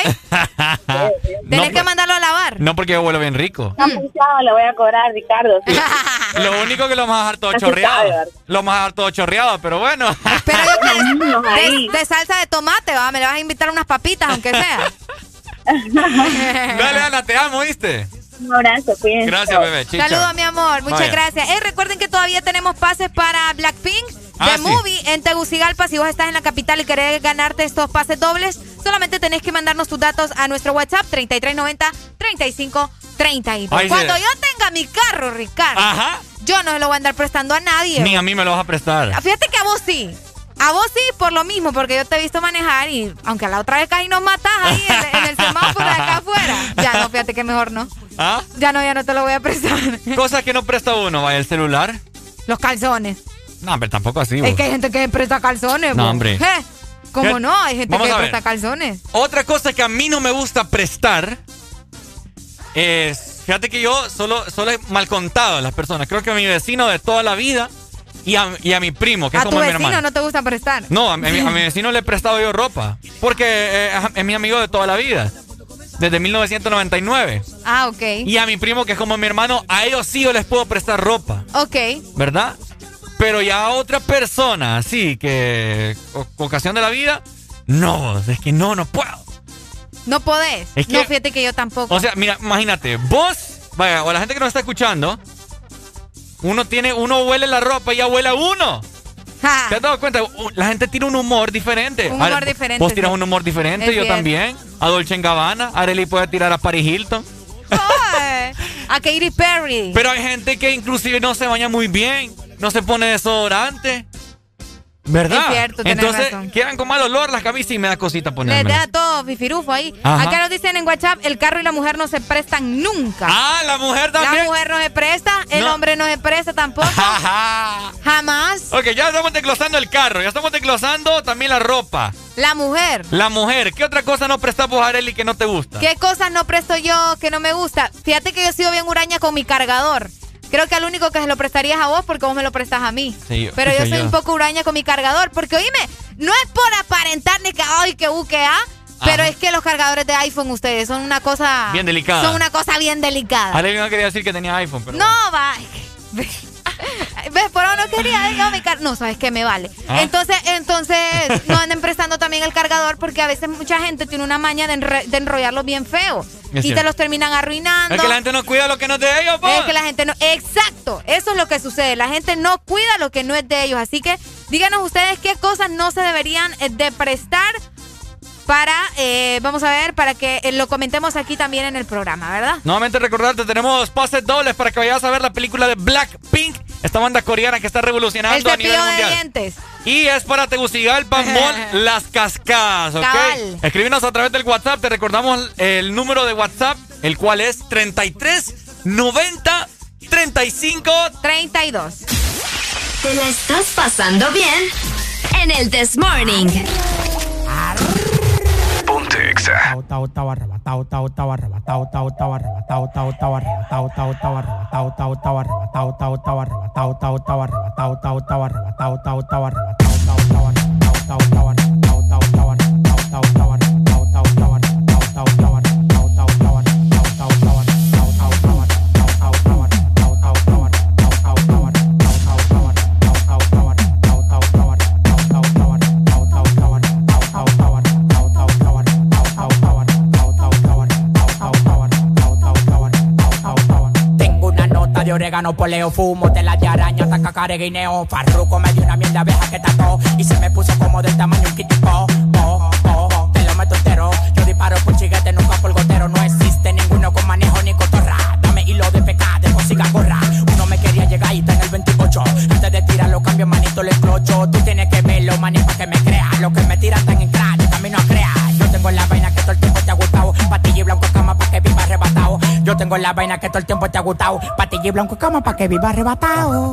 S1: Tenés que mandarlo a lavar.
S2: No, porque yo huelo bien rico.
S69: Está pensado, le voy a cobrar, Ricardo. sí.
S2: Lo único que lo vamos a dejar todo chorreado. Lo vamos a dejar todo chorreado, pero bueno.
S1: De, de salsa de tomate, va. Me le vas a invitar unas papitas, aunque sea.
S2: Dale, Ana, te amo, ¿viste?
S69: Un abrazo, cuídense.
S2: Gracias, bebé. Chicha.
S1: Saludos, mi amor. Muchas
S2: Vaya.
S1: gracias. Eh, recuerden que todavía tenemos pases para Blackpink
S2: Ah,
S1: The
S2: sí.
S1: Movie en Tegucigalpa. Si vos estás en la capital y querés ganarte estos pases dobles, solamente tenés que mandarnos tus datos a nuestro WhatsApp 3390-3532.
S2: Ay, sí.
S1: Cuando yo tenga mi carro, Ricardo,
S2: Ajá.
S1: yo no se lo voy a andar prestando a nadie.
S2: Ni a mí me lo vas a prestar.
S1: Fíjate que a vos sí. A vos sí, por lo mismo, porque yo te he visto manejar y aunque a la otra vez casi nos matas ahí en, en el semáforo de acá afuera. Ya no, fíjate que mejor no.
S2: ¿Ah?
S1: Ya no, ya no te lo voy a prestar.
S2: Cosas que no presta uno, vaya, el celular.
S1: Los calzones.
S2: No, hombre, tampoco así.
S1: Es
S2: vos.
S1: que hay gente que presta calzones.
S2: No, hombre.
S1: ¿Qué? ¿Cómo
S2: ¿Qué?
S1: no? Hay gente
S2: Vamos
S1: que presta calzones.
S2: Otra cosa que a mí no me gusta prestar es. Fíjate que yo solo, solo he mal contado a las personas. Creo que a mi vecino de toda la vida y a, y a mi primo, que
S1: A
S2: es
S1: tu
S2: como mi
S1: vecino
S2: hermano.
S1: no te gusta prestar.
S2: No, a mi, a mi vecino le he prestado yo ropa. Porque eh, es mi amigo de toda la vida. Desde 1999.
S1: Ah, ok.
S2: Y a mi primo, que es como mi hermano, a ellos sí yo les puedo prestar ropa.
S1: Ok.
S2: ¿Verdad? Pero ya otra persona, así que. o- ocasión de la vida. No, es que no, no puedo.
S1: No podés.
S2: Es que-
S1: no, fíjate que yo tampoco.
S2: O sea, mira, imagínate, vos, vaya, o la gente que nos está escuchando, uno tiene, uno huele la ropa y ya huele a uno. ¿Te has dado cuenta? La gente tiene un humor diferente.
S1: Un humor diferente,
S2: Vos tiras
S1: sí.
S2: un humor diferente,
S1: Es
S2: yo también. A Dolce Gabbana, Arely puede tirar a Paris Hilton.
S1: A Katy Perry.
S2: Pero hay gente que inclusive no se baña muy bien, no se pone desodorante. ¿Verdad?
S1: Es cierto, tenés
S2: Entonces
S1: razón.
S2: quedan con mal olor las camisas y me da cosita
S1: Les
S2: ponerme.
S1: da todo fifirufo ahí.
S2: Ajá.
S1: Acá nos dicen en WhatsApp, el carro y la mujer no se prestan nunca.
S2: Ah, la mujer también.
S1: La mujer no se presta, el hombre no se presta tampoco. Jamás.
S2: Ok, ya estamos desglosando el carro, ya estamos desglosando también la ropa.
S1: La mujer.
S2: La mujer, ¿qué otra cosa no a Arely que no te gusta?
S1: ¿Qué cosas no presto yo que no me gusta? Fíjate que yo he sido bien huraña con mi cargador. Creo que al único que se lo prestaría es a vos porque vos me lo prestas a mí.
S2: Sí,
S1: Pero yo soy
S2: yo.
S1: un poco huraña con mi cargador. Porque oíme, no es por aparentar ni que ay, que u, que a, pero
S2: Ajá.
S1: es que los cargadores de iPhone ustedes son una cosa.
S2: Bien delicada.
S1: Son una cosa bien delicada.
S2: Ale no quería decir que tenía iPhone, pero.
S1: No, va. ¿Ves? Por ahora no quería, mi car- No, sabes que me vale.
S2: Ah.
S1: Entonces, entonces, no anden prestando también el cargador porque a veces mucha gente tiene una maña de, enre- de enrollarlos bien feo.
S2: Es
S1: y
S2: cierto.
S1: te los terminan arruinando.
S2: Es que la gente no cuida lo que no es de ellos, pues.
S1: Es que la gente no. Exacto, eso es lo que sucede. La gente no cuida lo que no es de ellos. Así que díganos ustedes qué cosas no se deberían eh, de prestar para, eh, vamos a ver, para que eh, lo comentemos aquí también en el programa, ¿verdad?
S2: Nuevamente recordarte, tenemos pases dobles para que vayas a ver la película de Blackpink, esta banda coreana que está revolucionando
S1: El
S2: a nivel
S1: cepillo de
S2: mundial.
S1: dientes.
S2: Y es para Tegucigalpa, Mall, Las Cascadas, ¿ok?
S1: Cabal.
S2: Escríbenos a través del WhatsApp, te recordamos el número de WhatsApp, el cual es 33 90 35
S1: 32.
S8: ¿Te la estás pasando bien? En el This Morning.
S16: Ponte Exa.
S70: De orégano, poleo, fumo, tela de araña, taca, care, guineo. Farruco me dio una miel de abeja que tató y se me puso como del tamaño un kitipo. Oh, oh, te lo meto entero. Yo disparo por chiguete, nunca por gotero. No existe ninguno con manejo ni cotorra. Dame hilo de pecado, consiga gorra. Uno me quería llegar y está en el 28. Antes de tirarlo, cambio manito, le explocho. Tú tienes que verlo, maní, para que me creas. Lo que me tiran están en crack, camino a crear. Yo tengo la vaina que todo el tiempo te ha gustado. Patilla y blanco cama arrebatado. Yo tengo la vaina que todo el tiempo te ha gustado. Patilla y blanco cama para que viva arrebatado.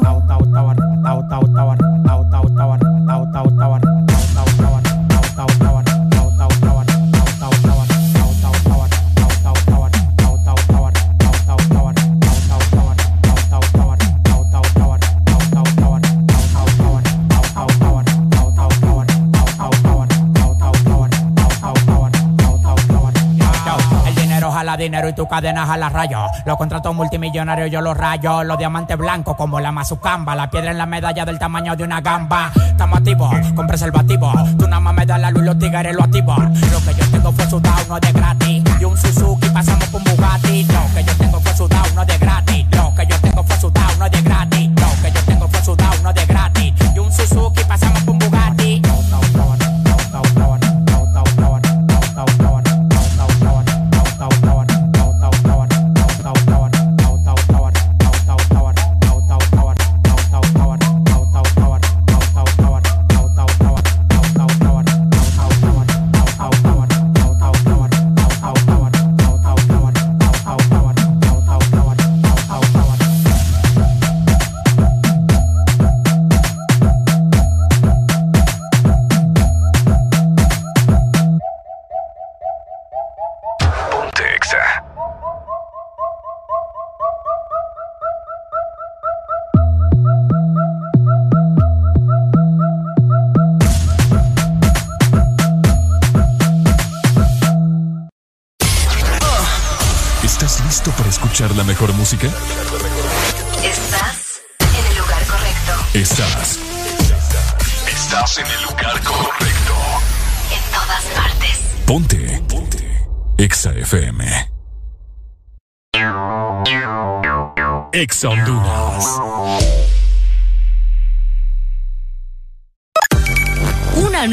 S70: Dinero y tu cadena jala rayo. Los contratos multimillonarios yo los rayo. Los diamantes blancos como la mazucamba. La piedra en la medalla del tamaño de una gamba. Estamos activos con preservativo. Tú nada más me das la luz los tigres lo activan. Lo que yo tengo fue sudado, no de gratis. Y un Suzuki pasamos por un Bugatti. Lo que yo tengo fue sudado, no de gratis. Lo que yo tengo fue sudado, no de gratis.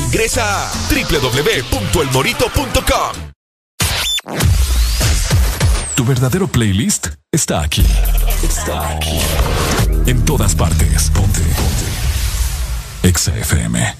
S13: ingresa a www.elmorito.com.
S3: Tu verdadero playlist está aquí. Está
S38: aquí. En
S71: todas partes. Ponte.
S3: Ponte. Exa FM.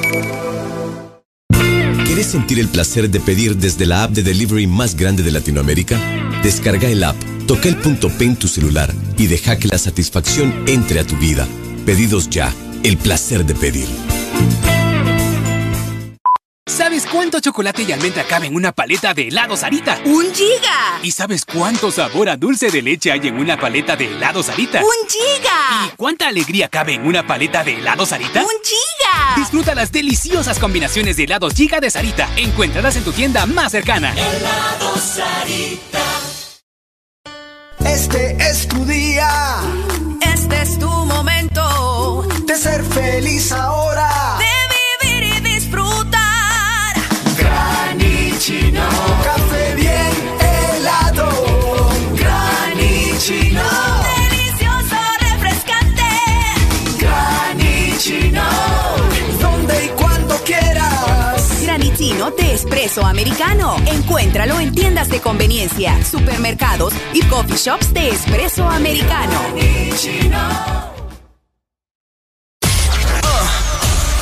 S7: ¿Quieres sentir el placer de pedir desde la app de delivery más grande de Latinoamérica? Descarga el app, toca el punto P en tu celular y deja que la satisfacción entre a tu vida. Pedidos ya, el placer de pedir.
S72: ¿Sabes cuánto chocolate y almendra cabe en una paleta de helado Sarita?
S73: ¡Un giga!
S72: ¿Y sabes cuánto sabor a dulce de leche hay en una paleta de helado Sarita?
S73: ¡Un giga!
S72: ¿Y cuánta alegría cabe en una paleta de helado Sarita?
S73: ¡Un giga!
S72: Disfruta las deliciosas combinaciones de helados Giga de Sarita. Encuéntralas en tu tienda más cercana.
S10: Helado Sarita. De
S73: espresso americano. Encuéntralo en tiendas de conveniencia, supermercados y coffee shops de espresso americano.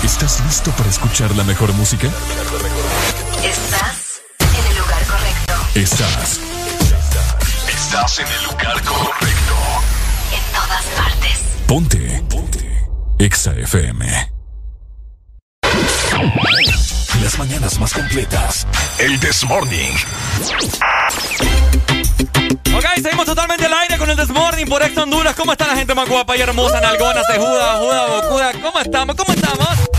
S3: ¿Estás listo para escuchar la mejor música?
S9: Estás en el lugar correcto.
S3: Estás. Estás en el lugar correcto.
S9: En todas partes.
S3: Ponte. Ponte. Exa FM. Las mañanas más completas. El This Morning.
S2: Ok, seguimos totalmente al aire con el Desmorning por Ex Honduras. ¿Cómo está la gente más guapa y hermosa, nalgona, cejuda, juda, bocuda? ¿Cómo estamos? ¿Cómo estamos?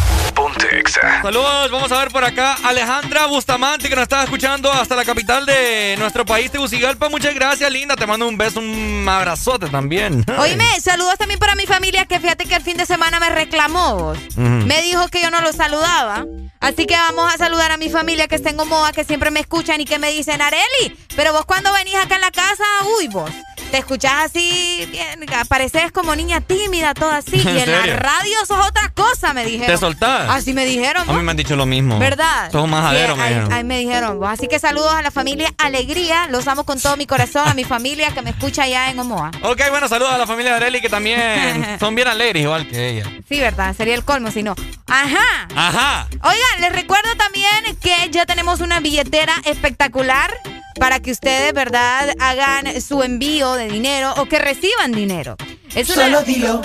S2: Saludos, vamos a ver por acá Alejandra Bustamante que nos está escuchando hasta la capital de nuestro país, Tegucigalpa. Muchas gracias, linda. Te mando un beso, un abrazote también.
S1: Oíme, saludos también para mi familia que fíjate que el fin de semana me reclamó. vos. Me dijo que yo no lo saludaba. Así que vamos a saludar a mi familia que está en Omoa, que siempre me escuchan y que me dicen, Areli, pero vos cuando venís acá en la casa, uy, vos, te escuchás así, bien, pareces como niña tímida, toda así.
S2: ¿En
S1: y en la radio sos otra cosa, me dijeron.
S2: ¿Te soltás?
S1: Así me dijeron.
S2: A mí me han dicho lo mismo.
S1: ¿Verdad?
S2: Sos un majadero,
S1: Sí,
S2: me
S1: ahí,
S2: dijeron.
S1: ahí me dijeron. vos. Así que saludos a la familia Alegría. Los amo con todo mi corazón. A mi familia que me escucha allá en Omoa.
S2: Ok, bueno, saludos a la familia de Areli que también son bien alegres igual que ella.
S1: Sí, ¿verdad? Sería el colmo si no. Ajá.
S2: Ajá.
S1: Oigan, les recuerdo también que ya tenemos una billetera espectacular para que ustedes, ¿verdad?, hagan su envío de dinero o que reciban dinero. Es una
S10: Solo dilo.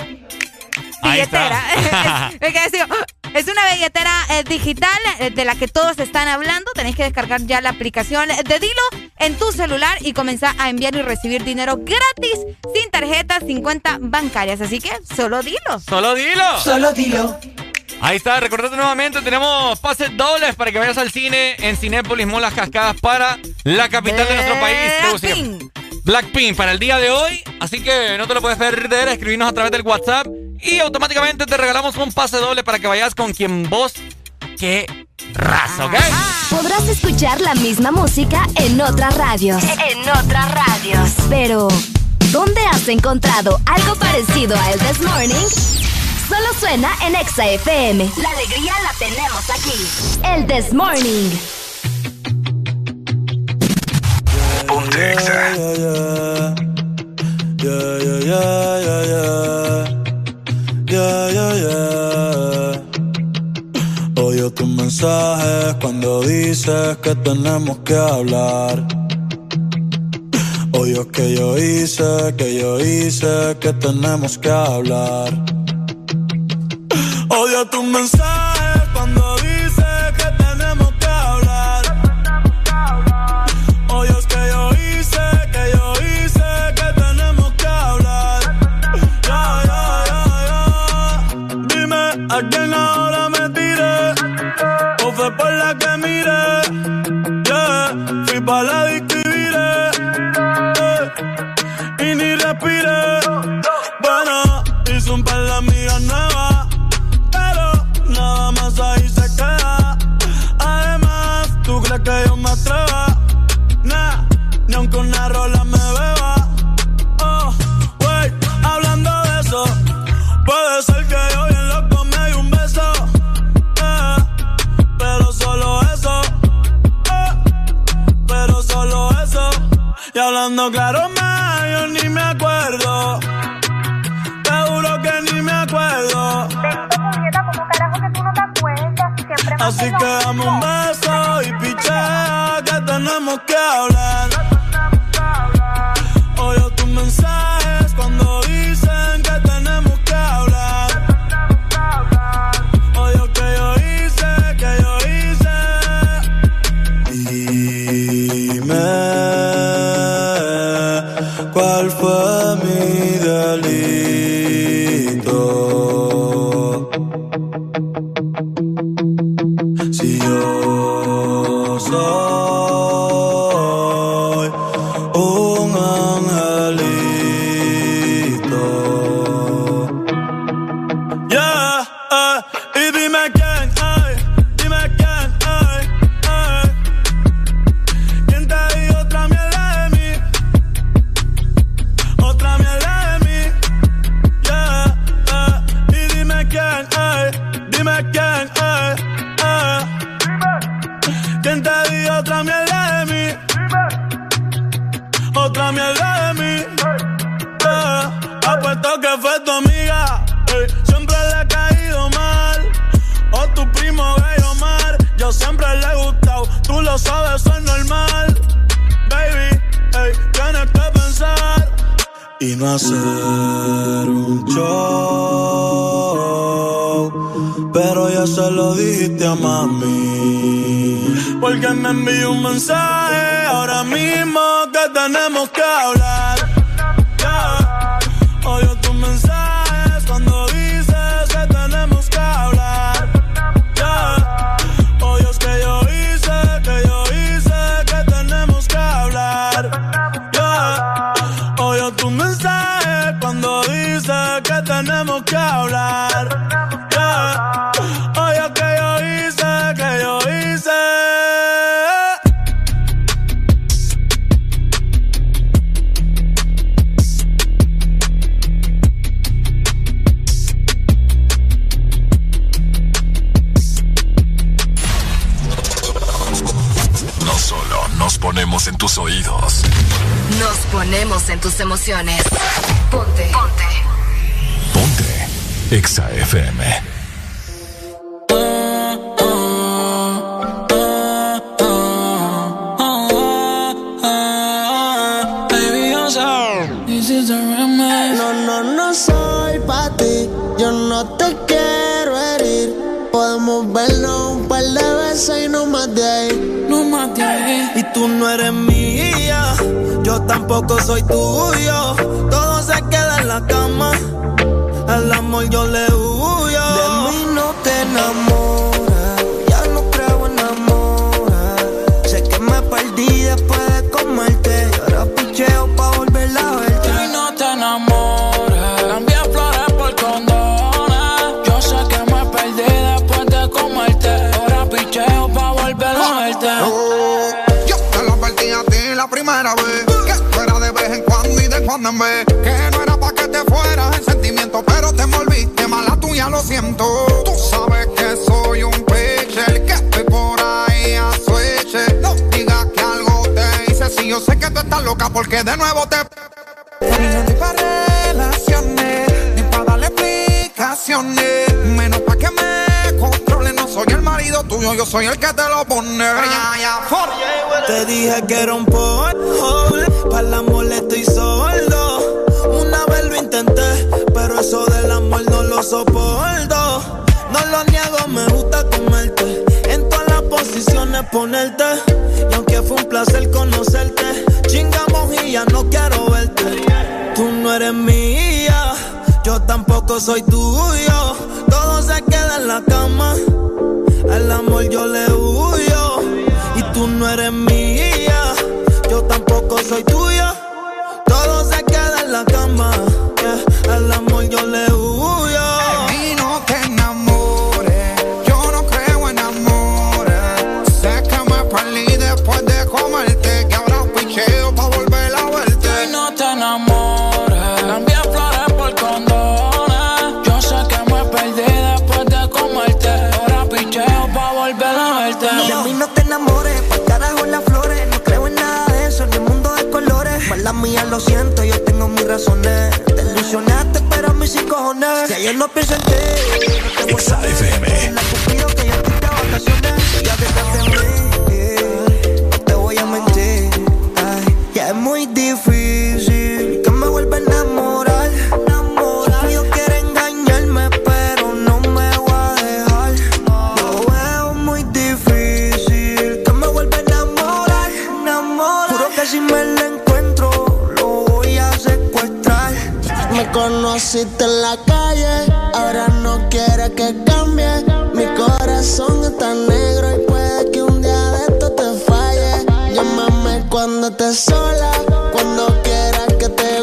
S1: Billetera. es, una billetera eh, digital eh, de la que todos están hablando. Tenéis que descargar ya la aplicación de Dilo en tu celular y comenzar a enviar y recibir dinero gratis, sin tarjetas, sin cuentas bancarias. Así que solo Dilo.
S2: Solo dilo.
S10: Solo dilo.
S2: Ahí está, recordate nuevamente, tenemos pases dobles para que vayas al cine en Cinépolis Molas Cascadas para la capital de nuestro país.
S1: Blackpink.
S2: Blackpink para el día de hoy, así que no te lo puedes perder, escribirnos a través del WhatsApp y automáticamente te regalamos un pase doble para que vayas con quien vos qué raza, ¿ok?
S8: Podrás escuchar la misma música en otras radios.
S9: En otras radios.
S8: Pero, ¿dónde has encontrado algo parecido a El This Morning? Solo suena en Exa FM.
S9: La alegría la tenemos aquí.
S8: El This Morning.
S3: Ponte Exa.
S74: Yeah, yeah, yeah, yeah, yeah. Yeah. Odio tus mensajes cuando dices que tenemos que hablar. Odio que yo hice, que yo hice, que tenemos que hablar. Odio tus mensajes
S4: que si me la encuentro, lo voy a secuestrar.
S75: Me conociste en la calle, ahora no quiere que cambie. Mi corazón está negro y puede que un día de esto te falle. Llámame cuando estés sola, cuando quieras que te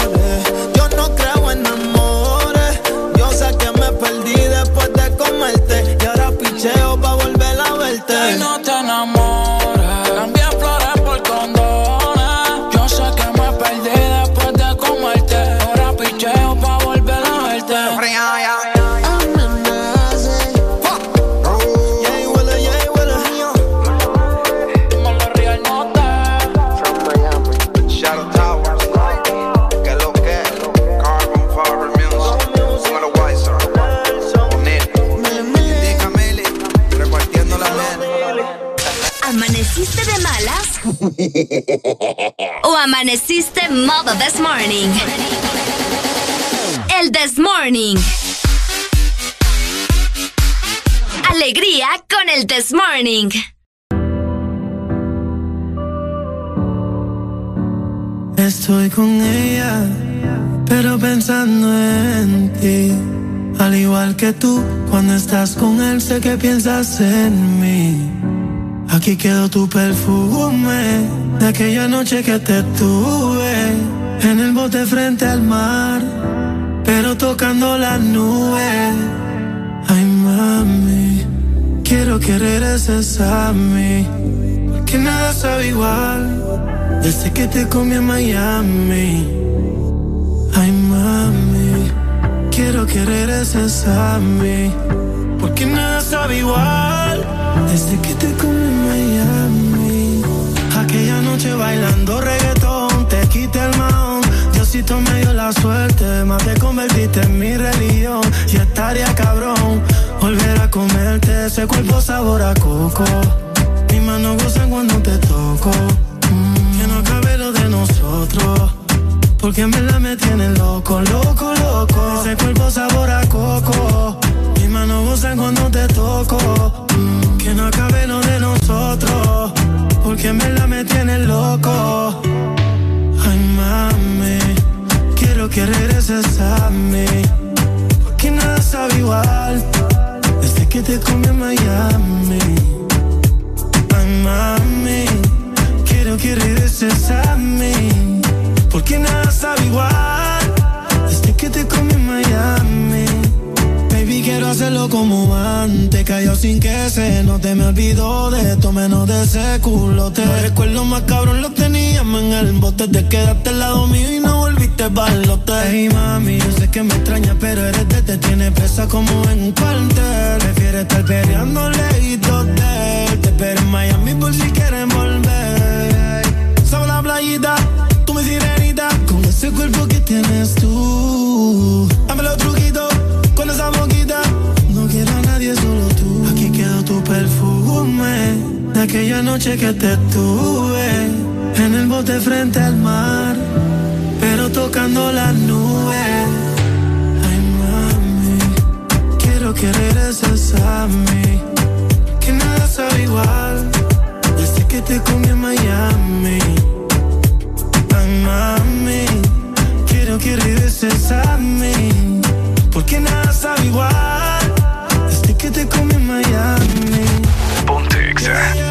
S75: a
S8: amaneciste modo this morning? El this morning. Alegría con el this morning.
S75: Estoy con ella, pero pensando en ti. Al igual que tú, cuando estás con él, sé que piensas en mí. Aquí quedó tu perfume de aquella noche que te tuve en el bote frente al mar, pero tocando las nubes. Ay, mami, quiero que regreses a mí, porque nada sabe igual desde que te comí en Miami. Ay, mami, quiero que regreses a mí, porque nada sabe igual desde que te comí en Miami. Bailando reggaetón, te quité el maón. Diosito me dio la suerte, más te convertiste en mi religión. Y estaría cabrón volver a comerte ese cuerpo sabor a coco. Mis manos gozan cuando te toco. Mm, que no acabe lo de nosotros. Porque en verdad me tiene loco, loco, loco. Ese cuerpo sabor a coco. Mis manos gozan cuando te toco. Mm, que no acabe lo de nosotros. Porque en verdad me tiene loco. Ay, mami. Quiero que regreses a mí. Porque nada sabe igual. Desde que te comí en Miami. Ay, mami. Quiero que regreses a mí. Porque nada sabe igual. Desde que te comí en Miami. Quiero hacerlo como antes. Cayó sin que se no te me olvidó de esto, menos de ese culo. Te recuerdo más cabrón, lo teníamos en el bote. Te quedaste al lado mío y no volví este balote. Hey mami, yo sé que me extraña, pero eres de te tiene presa como en un cuartel. Prefiere estar de él. Te espero en Miami por si quieres volver. Sabe la playita, tú me sirenita, con ese cuerpo que tienes tú. Esa boquita. No quiero a nadie, solo tú. Aquí quedó tu perfume, de aquella noche que te tuve. En el bote frente al mar, pero tocando las nubes. Ay, mami, quiero que regreses a mí. Que nada sabe igual desde que te comí en Miami. Ay, mami, quiero que regreses a mí. Porque nada sabe igual desde que te comí en Miami.
S13: Ponte Exa.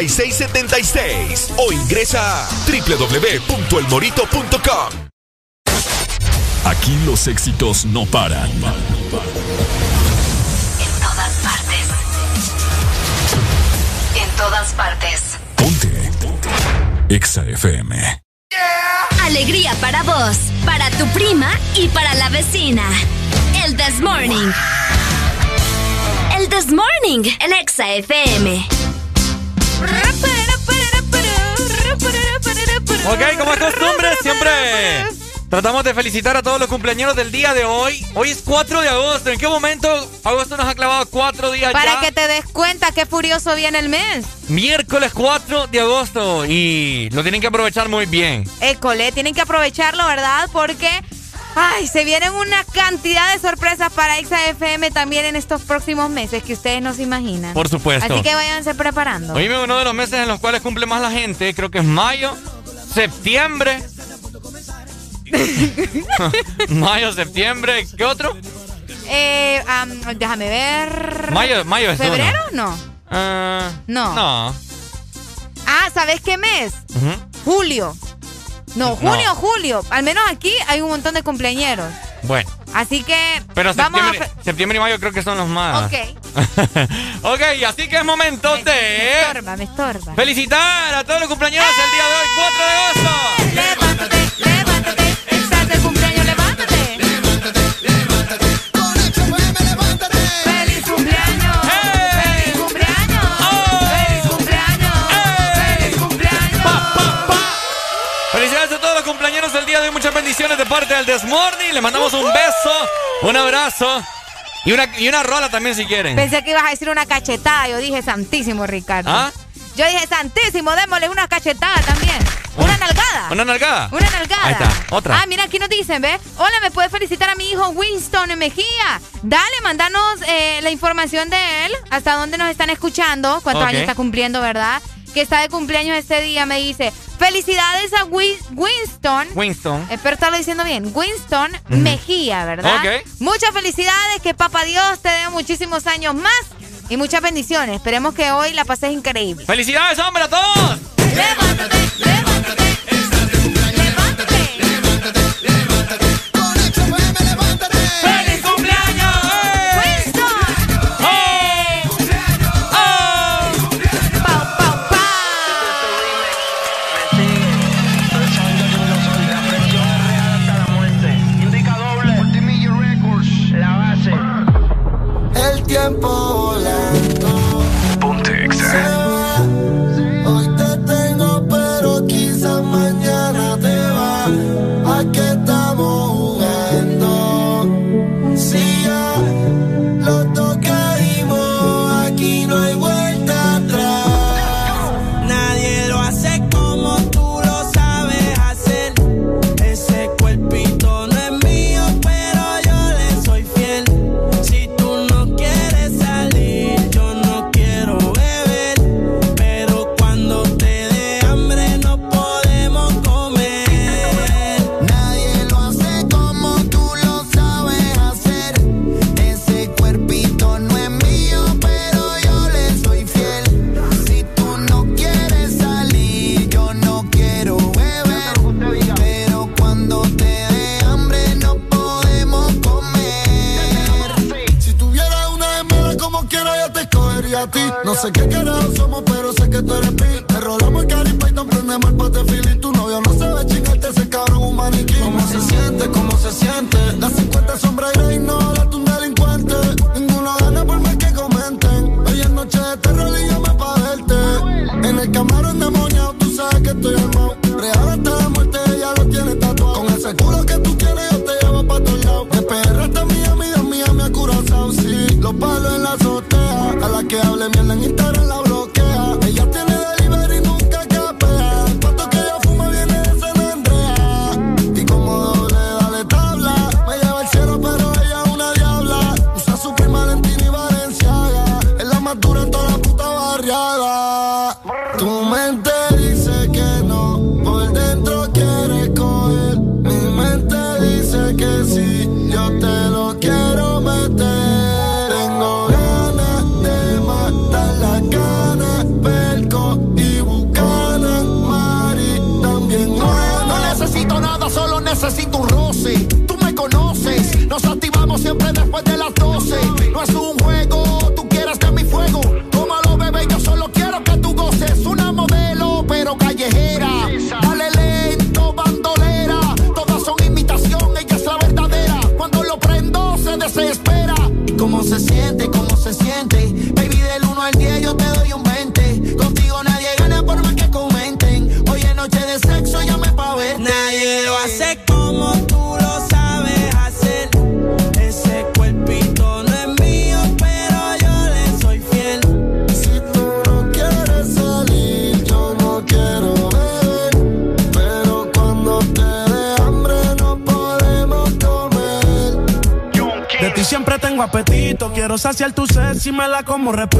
S13: 2283-6676 o ingresa a www.elmorito.com.
S3: Aquí los éxitos no paran.
S76: En todas partes. En todas partes.
S3: Ponte. EXA FM.
S8: Alegría para vos, para tu prima y para la vecina. El This Morning. El This Morning, el Exa FM.
S2: Ok, como es costumbre, siempre tratamos de felicitar a todos los cumpleaños del día de hoy. Hoy es 4 de agosto. ¿En qué momento agosto nos ha clavado cuatro días
S1: Para
S2: ya?
S1: que te des cuenta qué furioso viene el mes.
S2: Miércoles 4 de agosto y lo tienen que aprovechar muy bien.
S1: École, tienen que aprovecharlo, ¿verdad? Porque, ay, se vienen una cantidad de sorpresas para XAFM también en estos próximos meses que ustedes no se imaginan.
S2: Por supuesto.
S1: Así que váyanse preparando.
S2: Oíme, uno de los meses en los cuales cumple más la gente, creo que es mayo, septiembre. mayo, septiembre, ¿qué otro?
S1: Eh, am, déjame ver.
S2: Mayo, mayo es uno.
S1: ¿Febrero? No.
S2: Ah,
S1: No.
S2: no.
S1: Ah, ¿sabes qué mes? Julio. No,
S2: No.
S1: junio, julio. Al menos aquí hay un montón de cumpleañeros.
S2: Bueno,
S1: Así que
S2: pero
S1: vamos a...
S2: septiembre, y mayo creo que son los más.
S1: Ok.
S2: ok, así que es momento
S1: Me
S2: de
S1: estorba, me estorba.
S2: felicitar a todos los cumpleaños el día de hoy, 4 de agosto.
S1: Levántate, levántate.
S2: parte del Desmorning. Le mandamos un beso, un abrazo. Y una, y una rola también si quieren.
S1: Pensé que ibas a decir una cachetada. Yo dije santísimo, Ricardo.
S2: ¿Ah?
S1: Yo dije santísimo, démosle una cachetada también. Una nalgada.
S2: ¿Una nalgada?
S1: Una nalgada.
S2: Ahí está, otra.
S1: Ah, mira, aquí nos dicen, ¿ves? Hola, ¿me puede felicitar a mi hijo Winston Mejía? Dale, mandanos eh, la información de él, hasta dónde nos están escuchando, cuántos años está cumpliendo, ¿verdad? que está de cumpleaños este día, me dice, felicidades a Winston.
S2: Winston.
S1: Eh, Espero estarlo diciendo bien. Winston. Mejía, ¿verdad?
S2: Okay.
S1: Muchas felicidades, que papá Dios te dé muchísimos años más y muchas bendiciones. Esperemos que hoy la pases increíble.
S2: Felicidades, hombre, a todos.
S56: Levántate, levántate. como
S2: respuesta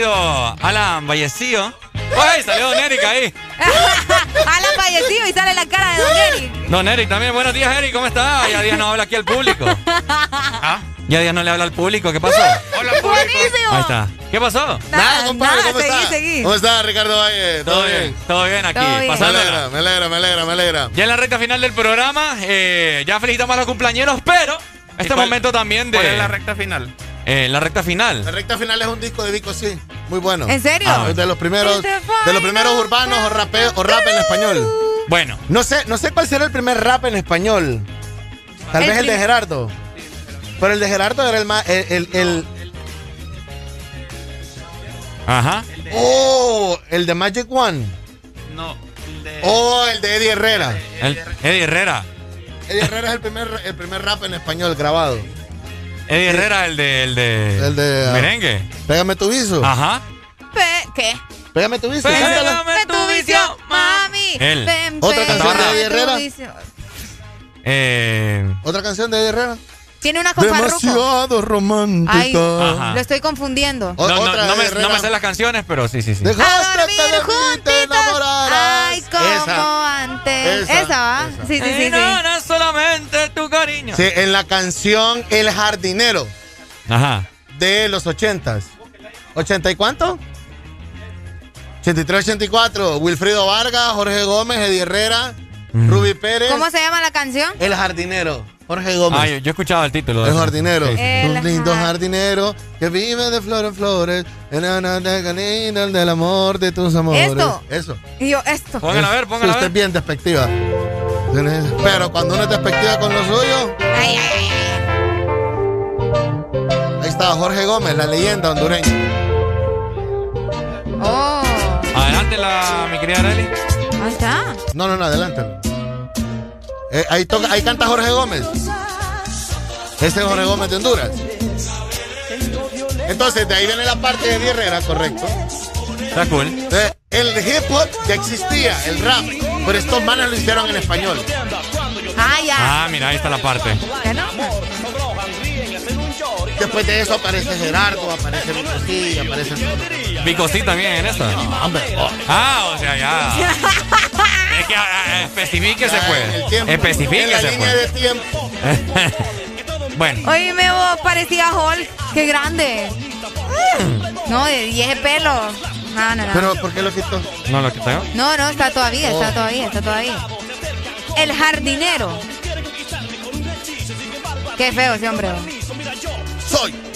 S2: querido Alan Vallecillo. ¡Ay! Salió Don Eric ahí.
S1: Alan fallecido y sale la cara de Don Eric.
S2: Don Eric también. Buenos días, Eric. ¿Cómo está? Ya días no habla aquí al público. ¿Ah? Ya días no le habla al público. ¿Qué pasó?
S28: Hola,
S1: Buenísimo.
S2: Ahí está. ¿Qué pasó?
S28: Nada, compadre,
S1: nada,
S28: ¿cómo
S1: seguí,
S28: está?
S1: seguí.
S28: ¿Cómo está, Ricardo Valle? ¿Todo, bien?
S2: Todo bien aquí.
S1: Todo bien.
S28: Me alegra, me alegra, me alegra, me alegra.
S2: Ya en la recta final del programa, eh, ya felicitamos a los cumpleaños, pero este
S28: cuál-
S2: momento también de.
S28: cuál es la
S2: recta final? Eh, la recta final.
S28: La recta final es un disco de Vico, sí. Muy bueno.
S1: ¿En serio?
S2: Ah,
S28: de los primeros, de los primeros urbanos o, rape, o rap en español.
S2: Bueno.
S28: No sé, no sé cuál será el primer rap en español. Tal
S1: El
S28: vez el de Gerardo. Pero el de Gerardo era el más. El, el, el-
S2: Ajá.
S28: oh, el de Magic One.
S2: No.
S28: Oh, el de Eddie Herrera.
S2: El- Eddie Herrera.
S28: Eddie Herrera es el primer, el primer rap en español grabado.
S2: Eddie Herrera, el de. El de.
S28: El de. ah,
S2: Merengue.
S28: Pégame tu viso.
S2: Ajá.
S28: Pégame tu viso.
S2: Pégame
S1: tu vicio, mami.
S2: Él.
S1: Ven,
S28: Otra canción de Eddie Herrera.
S1: vicio.
S2: Eh.
S28: Otra canción de Eddie Herrera.
S1: Tiene una con Farruko.
S28: Demasiado romántica.
S1: Ay,
S2: Ajá.
S1: lo estoy confundiendo.
S28: O-
S2: No, no,
S28: otra
S2: no me, no me sé las canciones, pero sí, sí, sí.
S28: Dejaste
S1: A dormir
S28: que de enamorarás.
S1: Ay, como
S28: Esa.
S1: antes.
S28: Esa,
S1: Esa, va.
S28: esa.
S1: Sí, sí, sí.
S2: Y
S1: sí.
S2: no, no es solamente tu cariño.
S28: Sí, en la canción El Jardinero
S2: Ajá.
S28: de los ochentas. ¿80 y cuánto? 83, 84. Wilfrido Vargas, Jorge Gómez, Eddie Herrera, Ruby Pérez.
S1: ¿Cómo se llama la canción?
S28: El Jardinero. Jorge Gómez.
S2: Ah, yo, yo escuchaba el título. de
S28: El jardinero.
S2: Sí, sí.
S1: El
S28: Un lindo
S1: jar-
S28: jardinero que vive de flor en flores. En canina del amor de tus amores.
S1: Esto.
S28: Eso.
S1: Y yo, esto.
S2: Póngala a ver, póngala a
S28: Usted es
S2: ver.
S28: bien despectiva. Pero cuando uno es despectiva con lo suyo,
S1: ay, ay, ay.
S28: ahí está Jorge Gómez, la leyenda hondureña.
S2: La, mi querida Arely.
S1: ahí está.
S28: No, no, no, adelante. Eh, ahí, toca, ahí canta Jorge Gómez. Ese es Jorge Gómez de Honduras. Entonces, de ahí viene la parte de Herrera, correcto.
S2: Está cool.
S28: Eh, el hip hop ya existía, el rap, pero estos manes lo hicieron en español.
S1: Ah, ya.
S2: Ah, mira, ahí está la parte.
S28: Después de eso aparece Gerardo, aparece Vicosí, aparece.
S2: Vicosí también en esta.
S28: Hombre, oh,
S2: Ah, o sea, ya. es que ah, ah, especifíquese, pues.
S28: el tiempo. En la
S2: Especifíquese,
S28: línea
S2: pues.
S28: de tiempo.
S2: bueno.
S1: Oíme vos, parecía Hulk. Qué grande. No, y ese pelo. No, no, no.
S28: Pero, ¿por qué lo quitó?
S2: No, lo que tengo.
S1: No, no, está todavía, está
S28: Oh.
S1: todavía, está todavía. El jardinero. Qué feo ese hombre
S28: soy